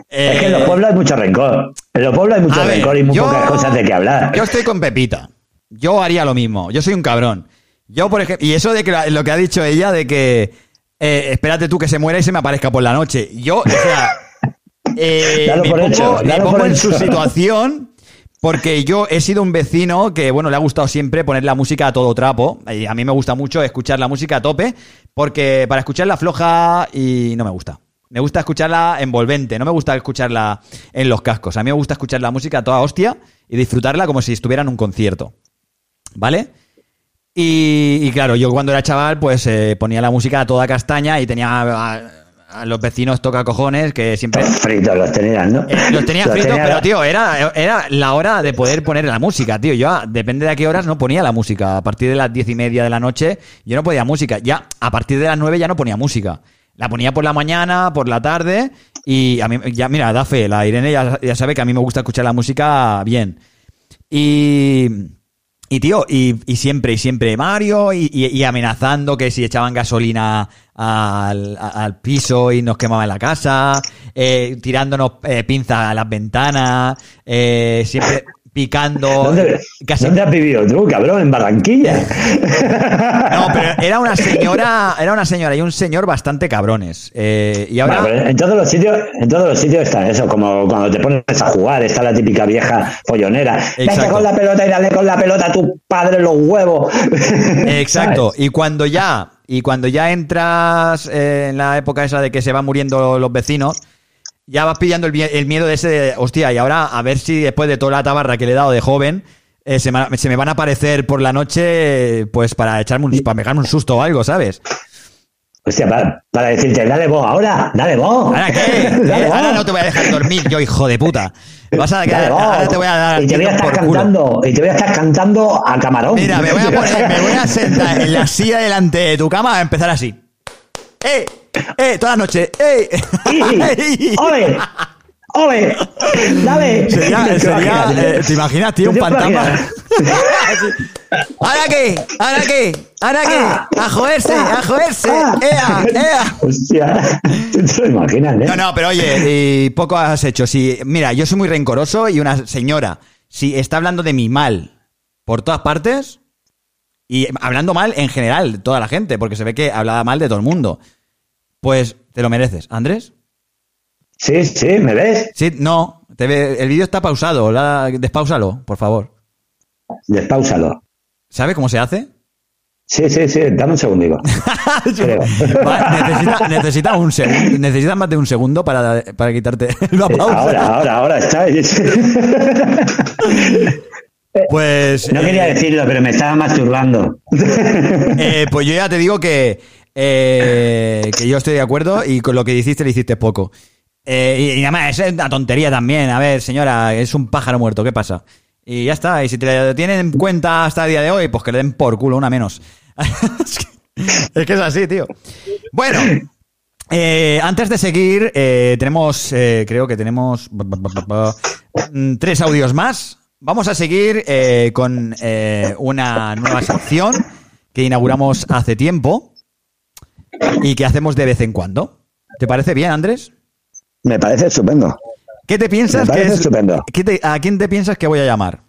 es que en los pueblos hay mucho rencor. En los pueblos hay mucho ver, rencor y muy yo- pocas cosas de qué hablar. Yo estoy con Pepita. Yo haría lo mismo. Yo soy un cabrón. Yo, por ejemplo, y eso de que la- lo que ha dicho ella de que eh, espérate tú que se muera y se me aparezca por la noche. Yo, o sea, eh, Dalo me por pongo, hecho, me pongo en su situación porque yo he sido un vecino que, bueno, le ha gustado siempre poner la música a todo trapo. Y a mí me gusta mucho escuchar la música a tope porque para escucharla floja y no me gusta. Me gusta escucharla envolvente, no me gusta escucharla en los cascos. A mí me gusta escuchar la música a toda hostia y disfrutarla como si estuviera en un concierto. ¿Vale? Y, claro, yo cuando era chaval, pues eh, ponía la música a toda castaña y tenía a, los vecinos toca cojones que siempre. Fritos los tenían, ¿no? Eh, los tenía Los fritos, tenía- pero tío, era, era la hora de poder poner la música, tío. Yo, depende de a qué horas, no ponía la música. A partir de las diez y media de la noche, yo no podía música. Ya, a partir de las nueve ya no ponía música. La ponía por la mañana, por la tarde, y a mí, ya, mira, da fe, la Irene ya, ya sabe que a mí me gusta escuchar la música bien. Y. Y tío, y, siempre, y siempre Mario, y, amenazando que si echaban gasolina al piso y nos quemaban la casa, eh, tirándonos eh, pinzas a las ventanas, eh, siempre picando. ¿Dónde, casi- ¿Dónde has vivido tú, cabrón? En Barranquilla. No, pero era una señora, era una señora y un señor bastante cabrones. Eh, y ahora. En todos los sitios, en todos los sitios está eso, como cuando te pones a jugar, está la típica vieja follonera. Vete con la pelota y dale con la pelota a tu padre los huevos. Exacto. Y cuando ya, y cuando ya entras eh, en la época esa de que se van muriendo los vecinos, ya vas pillando el, miedo de ese, de, hostia, y ahora a ver si después de toda la tabarra que le he dado de joven, eh, se, me, se me van a aparecer por la noche, pues para echarme un, para pegarme un susto o algo, ¿sabes? Hostia, para, para decirte, dale vos, ahora, dale vos. ¿Ahora qué? Dale Eh, ahora no te voy a dejar dormir, yo hijo de puta. Vas a Dale ahora te voy a dar y te voy a estar culo. cantando, y te voy a estar cantando a camarón. Mira, me voy a poner, me voy a sentar en la silla delante de tu cama a empezar así. ¡Eh! ¡Eh! Toda la noche. ¡Eh! ¡Ole! ¡Ole! ¡Dale! Sería, ¿Te sería, eh, ¿Te imaginas, tío, un imaginas? ¿Ahora qué? ¿Ahora qué? ¿Ahora qué? ¡A joderse! ¡A joderse! ¡Ea! ¡Ea! Hostia, ¿tú te lo imaginas, eh? No, no, pero oye, y poco has hecho. Si, mira, yo soy muy rencoroso y una señora, si está hablando de mi mal por todas partes, y hablando mal en general, toda la gente, porque se ve que hablaba mal de todo el mundo, pues te lo mereces. ¿Andrés? Sí, sí, ¿me ves? Sí, no. te ve- el vídeo está pausado. la- despáusalo, por favor. Despáusalo. ¿Sabe cómo se hace? Sí, sí, sí, dame un segundito. Creo. Va, necesita, necesita un segundo, necesitas más de un segundo para, para quitarte la pausa. Ahora, ahora, ahora está. Pues. No quería decirlo, pero me estaba masturbando. Eh, pues yo ya te digo que, eh, que yo estoy de acuerdo y con lo que hiciste le hiciste poco. Eh, y, y nada más, es una tontería también. A ver, señora, es un pájaro muerto, ¿qué pasa? Y ya está, y si te lo tienen en cuenta hasta el día de hoy, pues que le den por culo, una menos. es, que, es que es así, tío. Bueno, eh, antes de seguir, eh, tenemos, eh, creo que tenemos mm, tres audios más. Vamos a seguir eh, con eh, una nueva sección que inauguramos hace tiempo y que hacemos de vez en cuando. ¿Te parece bien, Andrés? Me parece estupendo. ¿Qué te piensas Me que parece es? estupendo. ¿qué te- ¿A quién te piensas que voy a llamar?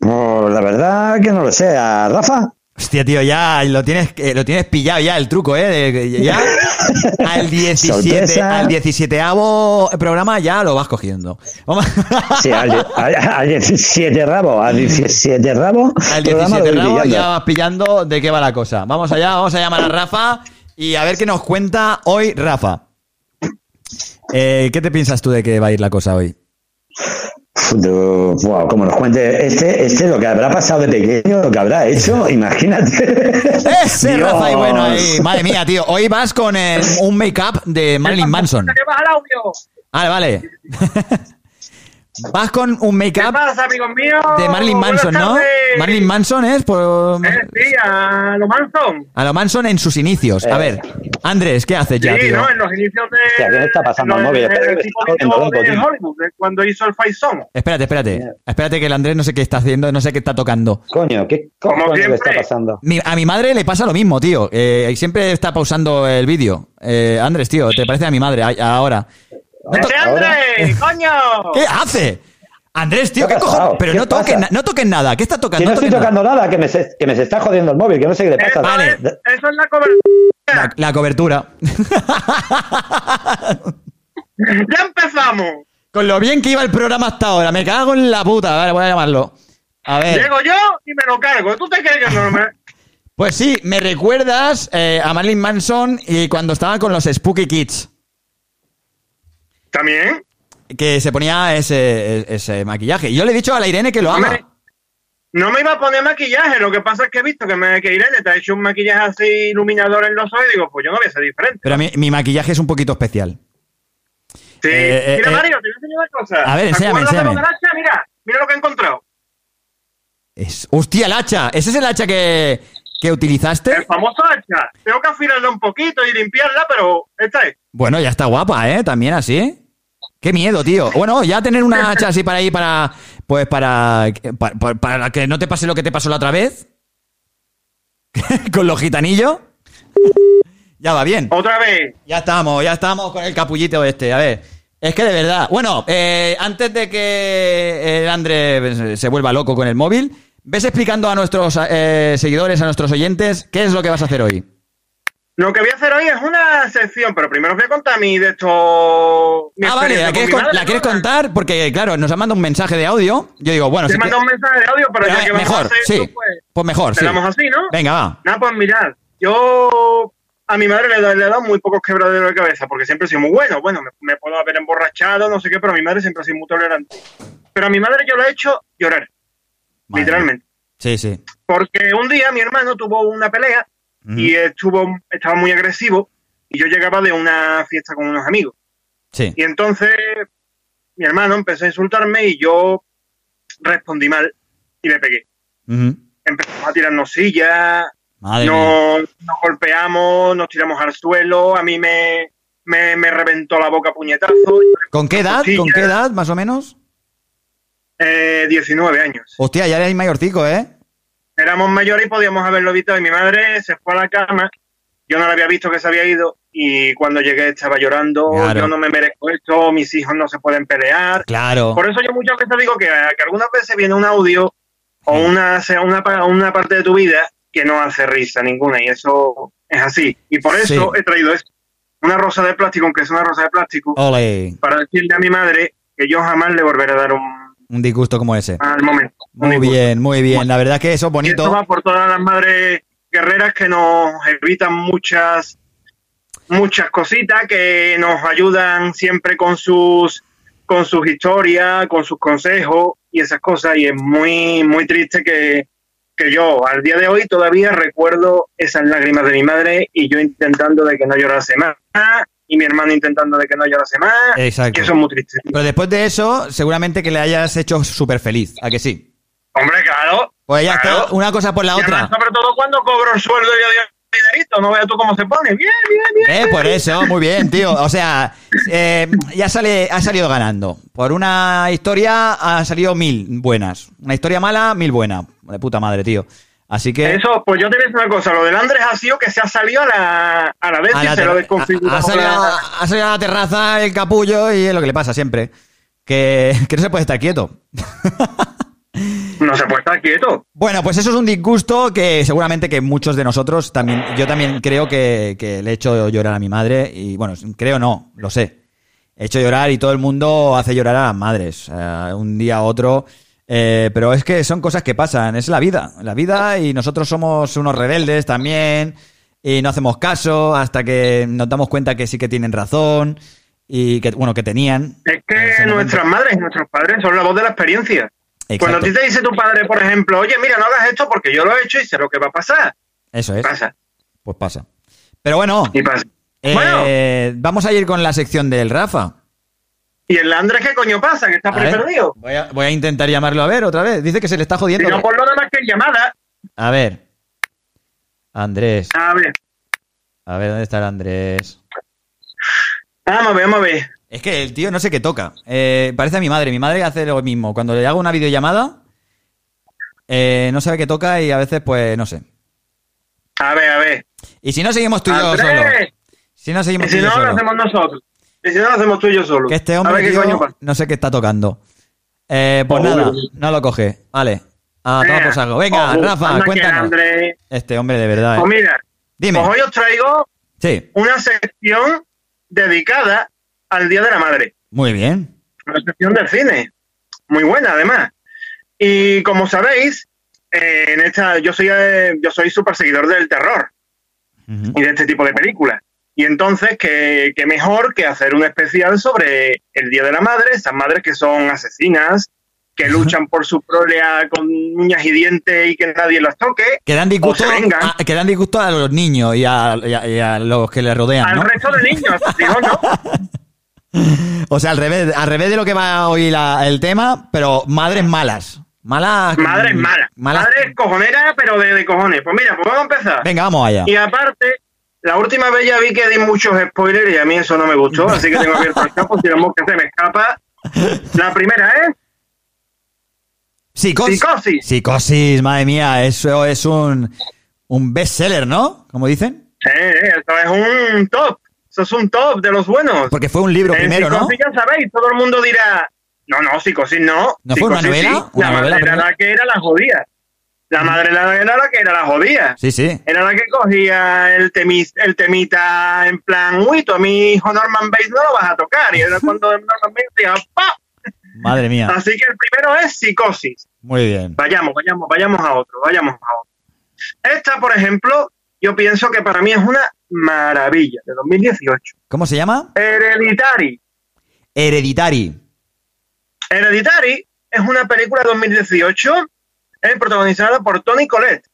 Pues la verdad que no lo sé. ¿A Rafa? Hostia, tío, ya lo tienes, eh, lo tienes pillado ya el truco, ¿eh? Ya al 17, Sorpresa. al 17 programa ya lo vas cogiendo. Vamos- Sí, al, al, al 17 rabo, al 17 rabo, al programa 17 lo voy rabo ya vas pillando de qué va la cosa. Vamos allá, vamos a llamar a Rafa y a ver qué nos cuenta hoy Rafa. Eh, ¿Qué te piensas tú de que va a ir la cosa hoy? Wow, como nos cuente este, este lo que habrá pasado de pequeño, lo que habrá hecho, imagínate. Ese Dios. Rafa y bueno ahí. Madre mía, tío. Hoy vas con eh, un make-up de Marilyn Manson. Vale, vale. Vas con un ¿Qué make-up de Marilyn Manson, ¿no? Marilyn Manson es por... Eh, sí, a lo Manson. A lo Manson en sus inicios. A ver, Andrés, ¿qué haces ya, sí, tío? ¿no? En los inicios de. ¿qué le está pasando al móvil? Espera, tío. Hollywood, de cuando hizo el Faison. Espérate, espérate. Espérate que el Andrés no sé qué está haciendo, no sé qué está tocando. Coño, ¿qué coño le está pasando? Mi- a mi madre le pasa lo mismo, tío. Eh, y siempre está pausando el vídeo. Eh, Andrés, tío, ¿te parece a mi madre a- ahora? ¡Ese Andrés! ¡Coño! ¿Qué hace? Andrés, tío, ¿Qué ¿qué cojones? Pero ¿Qué no na- no toques nada. ¿Qué está tocando? No estoy nada. tocando nada, que me, se, que me se está jodiendo el móvil, que no sé qué le pasa. Eso, Vale. es, eso es la cobertura. La, la cobertura. ¡Ya empezamos! Con lo bien que iba el programa hasta ahora. Me cago en la puta. Vale, voy a llamarlo. A ver. Llego yo y me lo cargo. ¿Tú te crees que no me.? Pues sí, me recuerdas eh, a Marilyn Manson y cuando estaba con los Spooky Kids. ¿También? Que se ponía ese, ese maquillaje. Y yo le he dicho a la Irene que lo ama. Hombre, No me iba a poner maquillaje, lo que pasa es que he visto que, me, que Irene te ha hecho un maquillaje así iluminador en los ojos y digo, pues yo no voy a ser diferente. Pero mi, mi maquillaje es un poquito especial. Sí. Eh, eh, mira, eh. Mario, te voy a enseñar una cosa. A ver, ¿Te enséñame, enséñame. hacha? Mira, mira lo que he encontrado. Es, hostia, el hacha. ¿Ese es el hacha que, que utilizaste? El famoso hacha. Tengo que afilarla un poquito y limpiarla, pero esta es. Bueno, ya está guapa, ¿eh? También así. Qué miedo, tío. Bueno, ya tener una hacha así para ahí para. Pues para. Para, que no te pase lo que te pasó la otra vez. Con los gitanillos. ya va bien. Otra vez. Ya estamos, ya estamos con el capullito este. A ver. Es que de verdad. Bueno, eh, antes de que el André se vuelva loco con el móvil, ves explicando a nuestros eh, seguidores, a nuestros oyentes, qué es lo que vas a hacer hoy. Lo que voy a hacer hoy es una sección, pero primero os voy a contar mi de esto. mi Ah, vale, ¿la quieres, contar? Porque, claro, nos ha mandado un mensaje de audio. Yo digo, bueno, Te si he mandado un mensaje de audio, pero Pero, ya que vamos mejor, a hacer sí. esto, pues, Pues mejor, sí. así, ¿no? Venga, va. Nada, pues mirad, yo a mi madre le, he dado- le he dado muy pocos quebraderos de cabeza, porque siempre he sido muy bueno. Bueno, me, me puedo haber emborrachado, no sé qué, pero mi madre siempre ha sido muy tolerante. Pero a mi madre yo le he hecho llorar, Madre. literalmente. Sí, sí. Porque un día mi hermano tuvo una pelea y estuvo estaba muy agresivo y yo llegaba de una fiesta con unos amigos. Sí. Y entonces mi hermano empezó a insultarme y yo respondí mal y le pegué. Empezamos a tirarnos sillas, nos, nos golpeamos, nos tiramos al suelo, a mí me, me, me reventó la boca a puñetazo. ¿Con qué edad? ¿Con qué edad, más o menos? Eh, 19 años. Hostia, ya eres mayorcico, ¿eh? Éramos mayores y podíamos haberlo evitado. Y mi madre se fue a la cama, yo no la había visto que se había ido y cuando llegué estaba llorando, Claro. yo no me merezco esto, mis hijos no se pueden pelear. Claro. Por eso yo muchas veces digo que, que algunas veces viene un audio o una, una, una parte de tu vida que no hace risa ninguna y eso es así. Y por eso Sí. he traído esto. Una rosa de plástico, aunque es una rosa de plástico, Ole. para decirle a mi madre que yo jamás le volveré a dar un Un disgusto como ese. al momento. Muy bien, muy bien. La verdad que eso es bonito. va por todas las madres guerreras que nos evitan muchas muchas cositas, que nos ayudan siempre con sus con sus historias, con sus consejos y esas cosas. Y es muy muy triste que, que yo al día de hoy todavía recuerdo esas lágrimas de mi madre y yo intentando de que no llorase más y mi hermano intentando de que no llorase más. Exacto. Y eso es muy triste. Pero después de eso, seguramente que le hayas hecho súper feliz. ¿A que sí? Hombre, claro. Pues ya Claro. está, una cosa por la Y además, otra. sobre todo cuando cobro el sueldo y el dinerito, no veas tú cómo se pone. Bien, bien, bien. Eh, por eso, muy bien, tío. O sea, eh, ya sale, ha salido ganando. Por una historia ha salido mil buenas. Una historia mala, mil buenas. De puta madre, tío. Así que. Eso, pues yo te voy a decir una cosa, lo del Andrés ha sido que se ha salido a la, a la vez a y la se lo ha, ha salido, la- ha salido a la terraza el capullo y es lo que le pasa siempre. Que, que no se puede estar quieto. No se puede estar quieto. Bueno, pues eso es un disgusto que seguramente que muchos de nosotros también, yo también creo que, que le he hecho llorar a mi madre y bueno, creo no, lo sé. He hecho llorar y todo el mundo hace llorar a las madres, eh, un día a otro. Eh, pero es que son cosas que pasan, es la vida, la vida y nosotros somos unos rebeldes también y no hacemos caso hasta que nos damos cuenta que sí que tienen razón y que, bueno, que tenían. Es que nuestras madres y nuestros padres son la voz de la experiencia. Cuando a ti te dice tu padre, por ejemplo, oye, mira, no hagas esto porque yo lo he hecho y sé lo que va a pasar. Eso es. Pasa. Pues pasa. Pero bueno, Y pasa. eh, Bueno. vamos a ir con la sección del Rafa. ¿Y el Andrés qué coño pasa? Que está A por ahí ver, perdido. Voy a, voy a intentar llamarlo a ver otra vez. Dice que se le está Si jodiendo. no, por lo demás que llamada. A ver. Andrés. A ver, A ver, ¿dónde está el Andrés? vamos a ver, vamos a ver. Es que el tío no sé qué toca. Eh, parece a mi madre. Mi madre hace lo mismo. Cuando le hago una videollamada, eh, no sabe qué toca y a veces, pues, no sé. A ver, a ver. Y si no, seguimos tú y yo solo. Si no, Y seguimos tú si y yo no, lo hacemos nosotros. Y si no, lo hacemos tú y yo solo. Que este a hombre, ver qué tío, coño pasa. no sé qué está tocando. Eh, pues nada, no lo coge. Vale. Ah, toma por saco. Venga, Rafa, cuéntanos. Este hombre de verdad. Pues mira, Dime. pues hoy os traigo Sí, una sección dedicada al Día de la Madre. muy bien. Una sección del cine. Muy buena, además. Y como sabéis, eh, en esta, yo soy eh, yo soy súper seguidor del terror y de este tipo de películas. Y entonces, ¿qué, qué mejor que hacer un especial sobre el Día de la Madre, esas madres que son asesinas, que luchan por su prole con uñas y dientes y que nadie las toque. Que dan disgusto, a, que dan disgusto a los niños y a, y a- y a los que le rodean, al ¿no? resto de niños. Digo, no, O sea, al revés, al revés de lo que va hoy la- el tema, pero madres malas. Malas. madre es mala. malas- Madre es cojonera, pero de, de cojones. Pues mira, pues vamos a empezar. Venga, vamos allá. Y aparte, la última vez ya vi que di muchos spoilers y a mí eso no me gustó, así que tengo abierto el campo, si no que se me escapa. La primera es Psicos- Psicosis. Psicosis, madre mía, eso es un, un bestseller, ¿no? Como dicen. Eh, eh, eso es un top. Eso es un top de los buenos. Porque fue un libro En primero, ¿no? Ya sabéis, todo el mundo dirá, no, no, psicosis no. ¿No fue una Psicosis novela? sí. ¿Una La novela madre era la que era la jodida. La madre era era la que era la jodida. Sí, sí. Era la que cogía el, temis, el temita en plan, uy, tú a mi hijo Norman Bates no lo vas a tocar. Y era cuando Norman Bates decía, ¡pa! Madre mía. Así que el primero es psicosis. Muy bien. Vayamos, vayamos, vayamos a otro, vayamos a otro. Esta, por ejemplo, yo pienso que para mí es una maravilla, de 2018. ¿Cómo se llama? Hereditary. Hereditary. Hereditary es una película de 2018 eh, protagonizada por Tony Collette.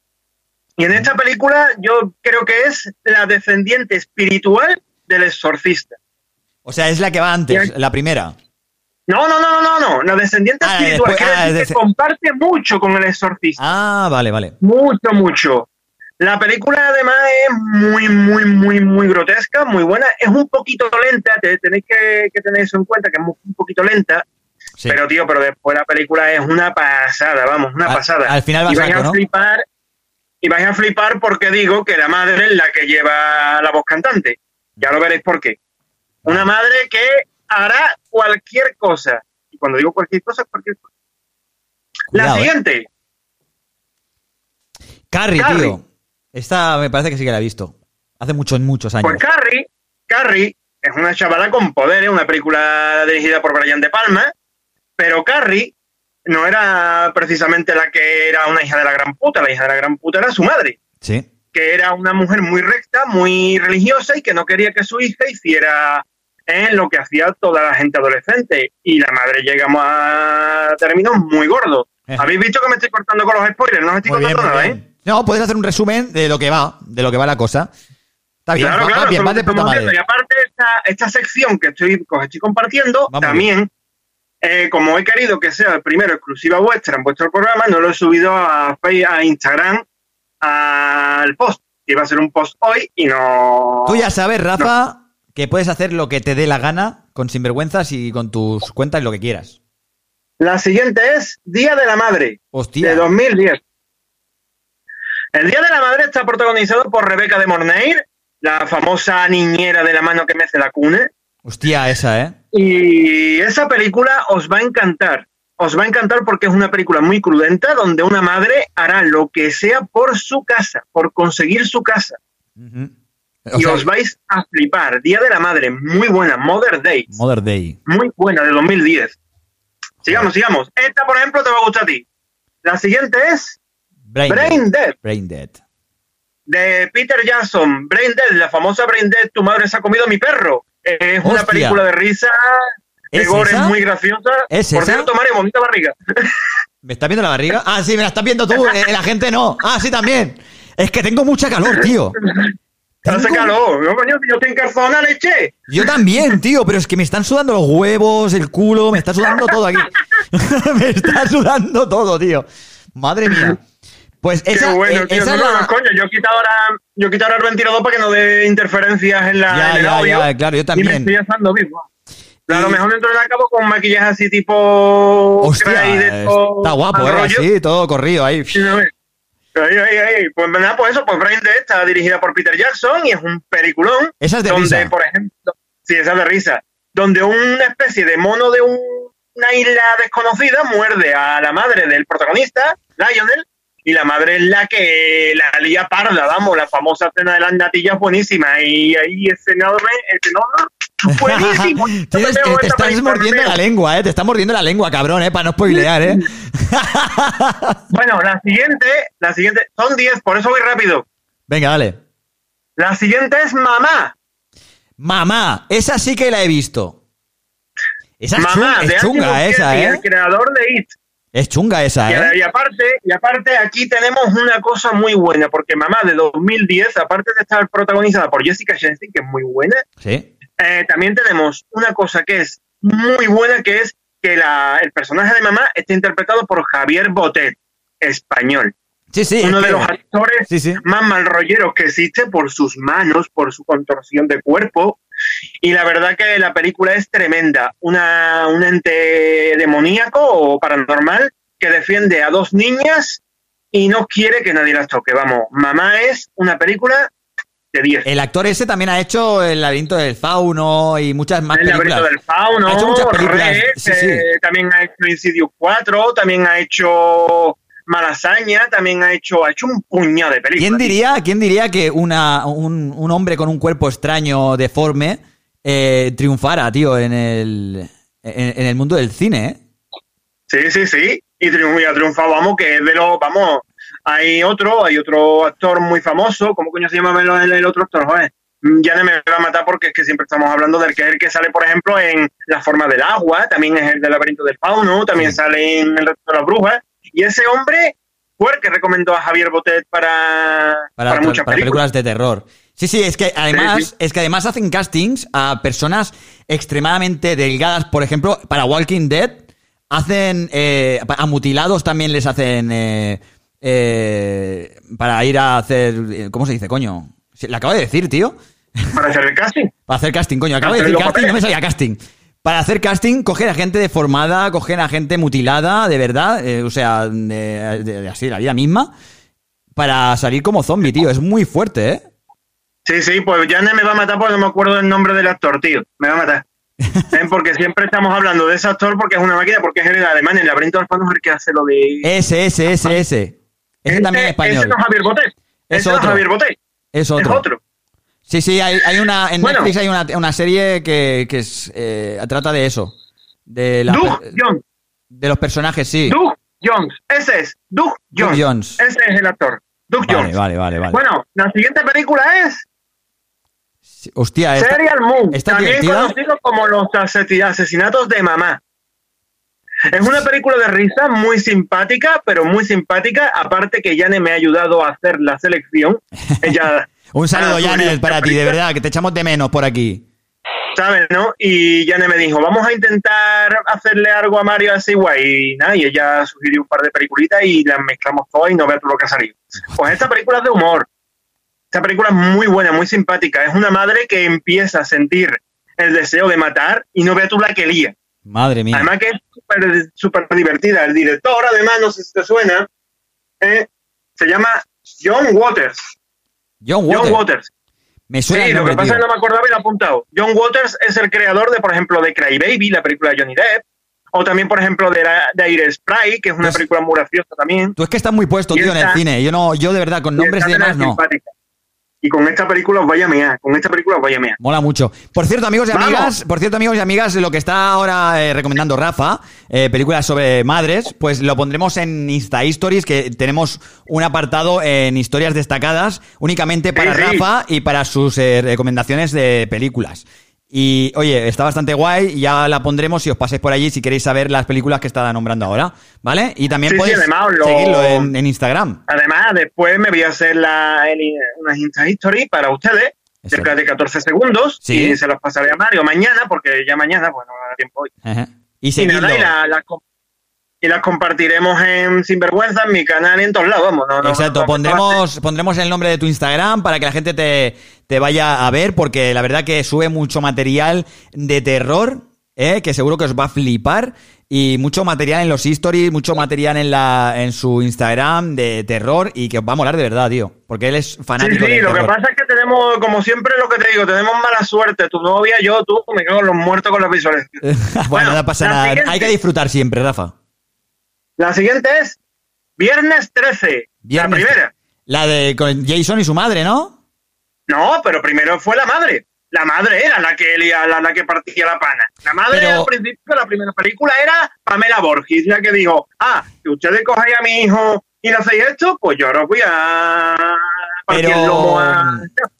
Y en esta película yo creo que es la descendiente espiritual del exorcista. O sea, es la que va antes, la primera. No, no, no, no, no. La descendiente Ah, espiritual después- ah, decir es que de- comparte mucho con el exorcista. Ah, vale, vale. Mucho, mucho. La película además es muy, muy, muy, muy grotesca, muy buena. Es un poquito lenta, te- tenéis que, que tener eso en cuenta, que es un poquito lenta. Sí. Pero, tío, pero después la película es una pasada, vamos, una Al- pasada. al final va y vais a ¿no? flipar, y vais a flipar porque digo que la madre es la que lleva la voz cantante. Ya lo veréis por qué. Una madre que hará cualquier cosa. Y cuando digo cualquier cosa, cualquier cosa. Cuidado, la ¿eh? siguiente. Carrie, Carrie. tío. Esta me parece que sí que la he visto. Hace muchos, muchos años. Pues Carrie, Carrie es una chavala con poderes, una película dirigida por Brian De Palma, pero Carrie no era precisamente la que era una hija de la gran puta, la hija de la gran puta era su madre, Sí. que era una mujer muy recta, muy religiosa y que no quería que su hija hiciera eh, lo que hacía toda la gente adolescente. Y la madre llegamos a términos muy gordos. Ejá. ¿Habéis visto que me estoy cortando con los spoilers? No os estoy Muy contando nada, ¿eh? No, puedes hacer un resumen de lo que va, de lo que va la cosa. Está bien, claro, va, claro, bien, va de puta madre. Y aparte, esta, esta sección que estoy, que os estoy compartiendo, también, eh, como he querido que sea primero exclusiva vuestra en vuestro programa, no lo he subido a, Instagram al post. Iba a ser un post hoy y no. Tú ya sabes, Rafa, que puedes hacer lo que te dé la gana con sinvergüenzas y con tus cuentas lo que quieras. La siguiente es Día de la Madre, Hostia. de 2010. El Día de la Madre está protagonizado por Rebeca de Mornay, la famosa niñera de la mano que mece la cuna. Hostia, esa, ¿eh? Y esa película os va a encantar. os va a encantar porque es una película muy crudenta donde una madre hará lo que sea por su casa, por conseguir su casa. Y sea, os vais a flipar. Día de la Madre, muy buena. Mother Day, Mother Day. muy buena, de 2010. Sigamos, sigamos. Esta, por ejemplo, te va a gustar a ti. La siguiente es Brain, Brain Dead, Brain Dead. de Peter Jackson. Brain Dead, la famosa Brain Dead, tu madre se ha comido a mi perro. Es una película de risa. De ¿Es gore, esa? es muy graciosa. ¿Es por esa? cierto, Mario, bonita barriga. ¿Me estás viendo la barriga? Ah, sí, me la estás viendo tú. eh, la gente no. Ah, sí, también. Es que tengo mucha calor, tío. Hace calor. No, coño, yo estoy en leche. Yo también, tío, pero es que me están sudando los huevos, el culo, me está sudando todo aquí. me está sudando todo, tío. Madre mía. Pues Qué esa, bueno, eh, tío. esa No, es no, la... coño, yo he quitado ahora, yo he quitado ahora el ventilador para que no dé interferencias en, la, Ya, en el ya, audio. ya, claro, yo Y me también. estoy asando vivo. A lo mejor dentro de la cabo con maquillaje así tipo... Hostia, de está guapo, eh, así, todo corrido ahí. Sí, no ves. Ahí, ahí, ahí. Pues nada, pues eso, pues Brain Dead está dirigida por Peter Jackson y es un peliculón. Esa es de donde, risa. por ejemplo, sí, esa es de risa. Donde una especie de mono de un- una isla desconocida muerde a la madre del protagonista, Lionel, y la madre es la que la lía parda, vamos, la famosa escena de las natillas buenísima. Y ahí ese enorme, ese enorme, buenísimo. Tienes te estás mordiendo la lengua, eh. Te estás mordiendo la lengua, cabrón, eh, para no spoilear, eh. Bueno, la siguiente, la siguiente, son 10, por eso voy rápido. Venga, dale. La siguiente es Mamá. Mamá, esa sí que la he visto. Esa es, Mamá, chunga, de chunga esa, el eh. creador de It. Es chunga esa, Y, eh. y aparte, y aparte aquí tenemos una cosa muy buena, porque Mamá de 2010, aparte de estar protagonizada por Jessica Chastain, que es muy buena, Sí. eh, también tenemos una cosa que es muy buena, que es que la, el personaje de Mamá está interpretado por Javier Botet, español. Sí, sí. Uno de los actores Sí, sí. más malrolleros que existe por sus manos, por su contorsión de cuerpo. Y la verdad que la película es tremenda. Una, un ente demoníaco o paranormal que defiende a dos niñas y no quiere que nadie las toque. Vamos, Mamá es una película de 10. El actor ese también ha hecho El laberinto del fauno y muchas más El películas. laberinto del fauno, Ha hecho muchas películas. Red, Sí, eh, también ha hecho Insidious 4, también ha hecho Malasaña, también ha hecho, ha hecho un puñado de películas. ¿Quién diría, quién diría que una, un, un hombre con un cuerpo extraño, deforme, eh, triunfara, tío, en el, en, en el mundo del cine, eh? Sí, sí, sí. Y, ha triunfado, vamos, que es de los, vamos, hay otro, hay otro actor muy famoso, ¿cómo coño se llama el, el otro actor? Joder, ya no me va a matar porque es que siempre estamos hablando del que es el que sale, por ejemplo, en La forma del agua, también es el del laberinto del fauno, también sale en El resto de las brujas. Y ese hombre fue el que recomendó a Javier Botet para, para, muchas para películas películas. de terror. Sí, sí, es que además, sí. es que además hacen castings a personas extremadamente delgadas, por ejemplo, para Walking Dead, hacen eh, a mutilados también les hacen eh, eh, para ir a hacer, eh, ¿cómo se dice, coño? Le acabo de decir, tío. Para hacer el casting. Para hacer casting, coño. Acabo de decir casting, no me salía casting. Para hacer casting, cogen a gente deformada, cogen a gente mutilada, de verdad, eh, o sea, de, de- de así, de la vida misma, para salir como zombie, tío. Es muy fuerte, ¿eh? Sí, sí, pues ya no me va a matar porque no me acuerdo del nombre del actor, tío. Me va a matar. Eh, Porque siempre estamos hablando de ese actor porque es una máquina, porque es el alemán, el laberinto fauno es el que hace lo de... Ese, ese, ese, ese. Ese también es Ese español. no es Javier Botet. Es Ese no otro. Javier Botet. Es otro. Es otro. Sí, sí, hay, hay una. En Bueno. Netflix hay una, una serie que, que es, eh, trata de eso. De, la- Doug Jones. de los personajes, sí. Doug Jones. Ese es. Doug Doug Jones. Ese es el actor. Doug Vale, Jones. vale, vale, vale. Bueno, la siguiente película es Sí, Hostia, esta, Serial Moon. esta también conocido como los asesi- asesinatos de mamá. Es una película de risa muy simpática, pero muy simpática. Aparte que Yane me ha ayudado a hacer la selección. Ella Un saludo, Ah, Janet, para ti, de verdad, que te echamos de menos por aquí. ¿sabes, no? Y Yane me dijo, vamos a intentar hacerle algo a Mario así guay. Y nada, y ella sugirió un par de peliculitas y las mezclamos todas y no veas tú lo que ha salido. Pues esta película es de humor. Esta película es muy buena, muy simpática. Es una madre que empieza a sentir el deseo de matar y no veas tú la que lía. Madre mía. Además que es súper súper divertida. El director, además, no sé si te suena, eh, se llama John Waters. John Waters. John Waters. Me suena Sí, lo que pasa tío. es que no me acordaba y lo he apuntado. John Waters es el creador de, por ejemplo, de Cry Baby, la película de Johnny Depp. O también, por ejemplo, de, la- de Air Spray, que es una Pues- película muy graciosa también. Tú es que estás muy puesto, Y tío, en el cine. Yo no, yo de verdad, con nombres demás, es no. simpática. Y con esta película os vaya a mear. Con esta película os vaya a mear. Mola mucho. Por cierto, amigos y Vamos. amigas, por cierto, amigos y amigas, lo que está ahora eh, recomendando Rafa, eh, películas sobre madres, pues lo pondremos en Insta Stories, que tenemos un apartado en historias destacadas únicamente para sí. Rafa y para sus eh, recomendaciones de películas. Y oye, está bastante guay, ya la pondremos si os pasáis por allí si queréis saber las películas que está nombrando ahora, ¿vale? Y también Sí, sí, podéis además lo- seguirlo en, en Instagram. Además, después me voy a hacer la, el- unas Insta History para ustedes, cerca de 14 segundos, Sí. y se los pasaré a Mario mañana, porque ya mañana, pues no me da tiempo hoy. Ajá. Y Y, nada, y, la- y las compartiremos en Sinvergüenza, en mi canal en todos lados, vamos. No, no, Exacto, no- pondremos, pondremos el nombre de tu Instagram para que la gente te, te vaya a ver, porque la verdad que sube mucho material de terror, ¿eh? que seguro que os va a flipar, y mucho material en los stories, mucho material en, la, en su Instagram de terror, y que os va a molar de verdad, tío, porque él es Sí, fanático sí, del lo que pasa es que tenemos, como siempre lo que te digo, tenemos mala suerte. Tu novia, yo, tú, me quedo los muertos con las visuales. bueno, no pasa nada, siguiente- hay que disfrutar siempre, Rafa. La siguiente es Viernes 13, Viernes- la primera. La de con Jason y su madre, ¿no? No, pero primero fue la madre. La madre era la que lía- la, la que partía la pana. La madre Pero- al principio de la primera película era Pamela Borges, la que dijo, ah, si ustedes cogéis a mi hijo y no hacéis esto, pues yo os voy a Pero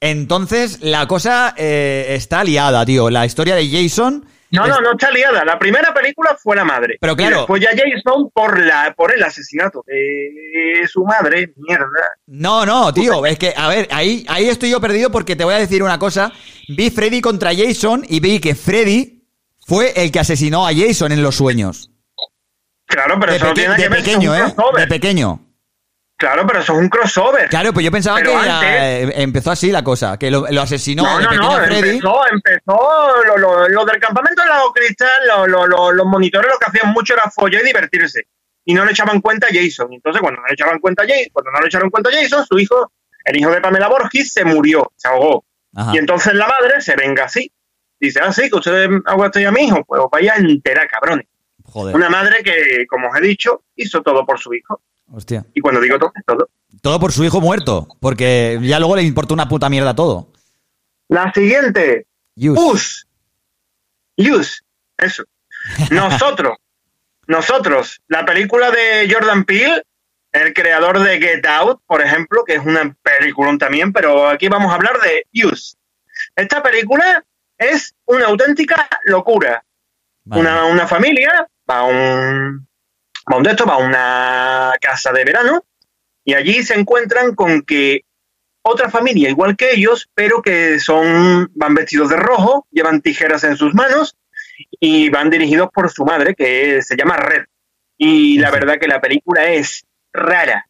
entonces la cosa eh, está liada, tío. La historia de Jason... No, es- no, no está liada. La primera película fue la madre. Pero claro- Y después ya Jason por la por el asesinato de su madre, mierda. No, no, tío, es que, a ver, ahí, ahí estoy yo perdido porque te voy a decir una cosa. Vi Freddy contra Jason y vi que Freddy fue el que asesinó a Jason en los sueños. Claro, pero de eso no tiene nada de que ver, pequeño, ¿eh? De pequeño. Claro, pero eso es un crossover. Claro, pues yo pensaba Pero que antes- eh, empezó así la cosa, que lo, lo asesinó No, de no, pequeño no, Freddy. empezó, empezó lo, lo- lo del campamento del lago cristal, lo- lo- lo- los monitores lo que hacían mucho era follar y divertirse. Y no le echaban cuenta a Jason. Entonces, cuando no le echaban cuenta a Jason, cuando no le echaron cuenta a Jason, su hijo, el hijo de Pamela Borges, se murió, se ahogó. Ajá. Y entonces la madre se venga así. Dice, ah, sí, que ustedes aguanten a mi hijo, pues vaya a enterar, cabrones. Joder, Una madre que, como os he dicho, hizo todo por su hijo. Hostia. Y cuando digo todo, todo. Todo por su hijo muerto, porque ya luego le importó una puta mierda todo. La siguiente, Yus. Us. Us. Eso. Nosotros. nosotros. La película de Jordan Peele, el creador de Get Out, por ejemplo, que es una película también, pero aquí vamos a hablar de Us. Esta película es una auténtica locura. Vale. Una, una familia va a un, va un de va a una casa de verano y allí se encuentran con que otra familia igual que ellos, pero que son van vestidos de rojo, llevan tijeras en sus manos y van dirigidos por su madre que se llama Red. Y la verdad que la película es rara,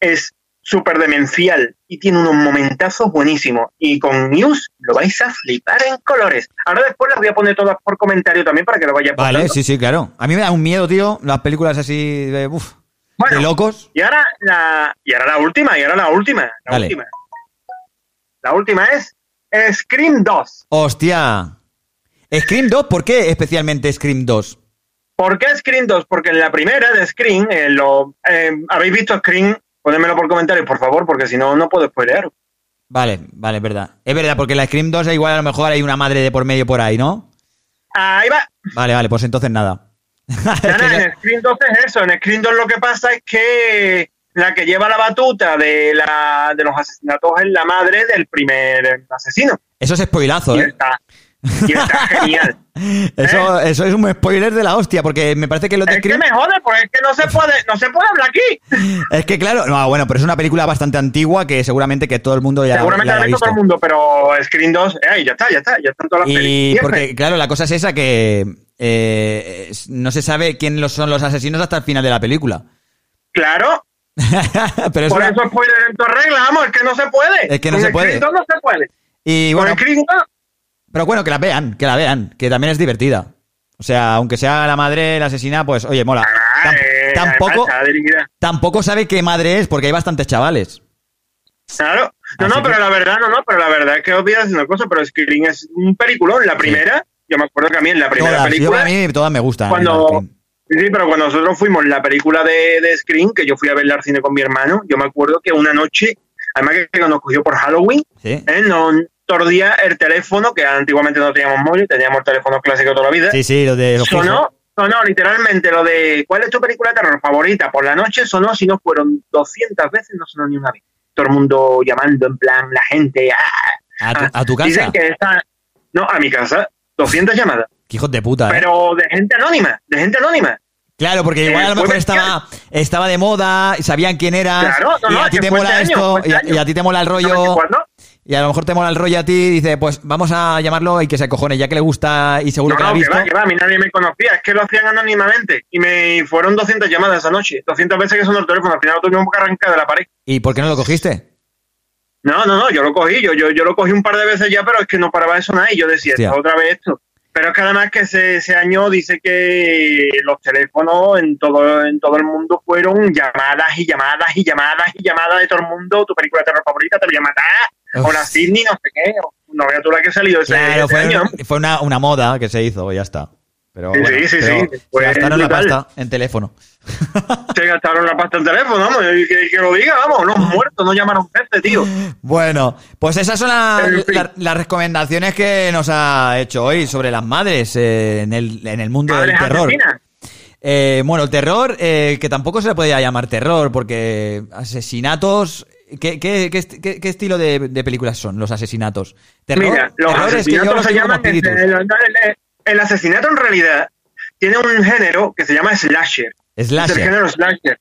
es súper demencial y tiene unos momentazos buenísimos. Y con News lo vais a flipar en colores. Ahora después las voy a poner todas por comentario también para que lo vayas Vale, sí, sí, claro. A mí me da un miedo, tío, las películas así de, uf, Bueno, de locos. Y ahora la, y ahora la última, y ahora la última, la Dale. última. La última es Scream 2. Hostia. Scream 2, ¿por qué especialmente Scream 2? ¿Por qué Scream 2? Porque en la primera de Scream, eh, lo, eh, ¿habéis visto Scream? Pónmelo por comentarios, por favor, porque si no, no puedo spoilear. Vale, vale, es verdad. Es verdad, porque la Scream 2 igual a lo mejor hay una madre de por medio por ahí, ¿no? Ahí va. Vale, vale, pues entonces nada. En Scream 2 es eso. En Scream 2 lo que pasa es que la que lleva la batuta de, la, de los asesinatos es la madre del primer asesino. Eso es spoilazo, Y ¿eh? está, y está genial. Eso, eso es un spoiler de la hostia, porque me parece que los de Es que me jode, porque es que no se puede, no se puede hablar aquí. Es que claro, no, bueno, pero es una película bastante antigua que seguramente que todo el mundo ya Seguramente la la ha visto todo el mundo, pero Screen 2, eh, ya está, ya está, ya están todas las Y porque, claro, la cosa es esa que eh, no se sabe quién son los asesinos hasta el final de la película. Claro, pero es por una- eso spoiler en tu regla, vamos, es que no se puede. Es que no Con se puede. Screen 2 no se puede. Y Con bueno, Screen 2, pero bueno, que la vean, que la vean, que también es divertida. O sea, aunque sea la madre la asesina, pues oye, mola. Tam- eh, tampoco, tampoco sabe qué madre es, porque hay bastantes chavales. Claro. No, Así no, que- pero la verdad, no, no, pero la verdad es que os voy a decir una cosa, pero Screen es un peliculón. La primera, yo me acuerdo que a mí en la primera Todas, película, a mí todas me gustan. cuando, sí, sí, pero cuando nosotros fuimos en la película de, de Scream, que yo fui a verla al cine con mi hermano, yo me acuerdo que una noche, además que nos cogió por Halloween, Sí. ¿eh? no tordía el teléfono, que antiguamente no teníamos móvil, teníamos el teléfono clásico toda la vida. Sí, sí, lo de los sonó, sonó literalmente lo de ¿cuál es tu película de terror favorita? Por la noche sonó, si no fueron 200 veces, no sonó ni una vez. Todo el mundo llamando, en plan, la gente. ¡ah! ¿A tu, a tu Dicen casa? que está, no, a mi casa, 200 llamadas. Qué hijos de puta, ¿eh? Pero de gente anónima, de gente anónima. Claro, porque igual Eh, a lo mejor estaba, estaba de moda, sabían quién eras, Claro, no, y no, a ti te mola este año, esto, este y, a, y a ti te mola el rollo, 94. Y a lo mejor te mola el rollo a ti, dice, pues vamos a llamarlo y que se acojone, ya que le gusta y seguro No, que lo ha no, que visto. va, que va, a mí nadie me conocía, es que lo hacían anónimamente. Y me fueron 200 llamadas esa noche, 200 veces que sonó el teléfono, al final lo tuvimos que arrancar de la pared. ¿Y por qué no lo cogiste? No, no, no, yo lo cogí, yo, yo, yo lo cogí un par de veces ya, pero es que no paraba de sonar y yo decía, Hostia. "Esto, otra vez esto. Pero es que además que ese, ese año dice que los teléfonos en todo, en todo el mundo fueron llamadas y llamadas y llamadas y llamadas de todo el mundo, tu película de terror favorita te voy a matar. O la Sidney, no sé qué, no vea tú la que ha salido ese, Claro, fue, año. fue una, una moda que se hizo, ya está. Pero Sí, bueno, sí, sí, pero sí, se gastaron la pasta en teléfono. Se gastaron la pasta en teléfono, vamos, que, que lo diga, vamos, los muertos no llamaron veces, tío. Bueno, pues esas son En fin. las recomendaciones que nos ha hecho hoy sobre las madres eh, en, el, en el mundo del Madres terror. asesinas. Eh, bueno, el terror, eh, que tampoco se le podía llamar terror, porque asesinatos. ¿Qué, qué, qué, qué- estilo de, de películas son los asesinatos? ¿Terror? Mira, los Terror es que yo asesinatos los se llaman. El asesinato en realidad tiene un género que se llama slasher. Slasher. Es el género slasher,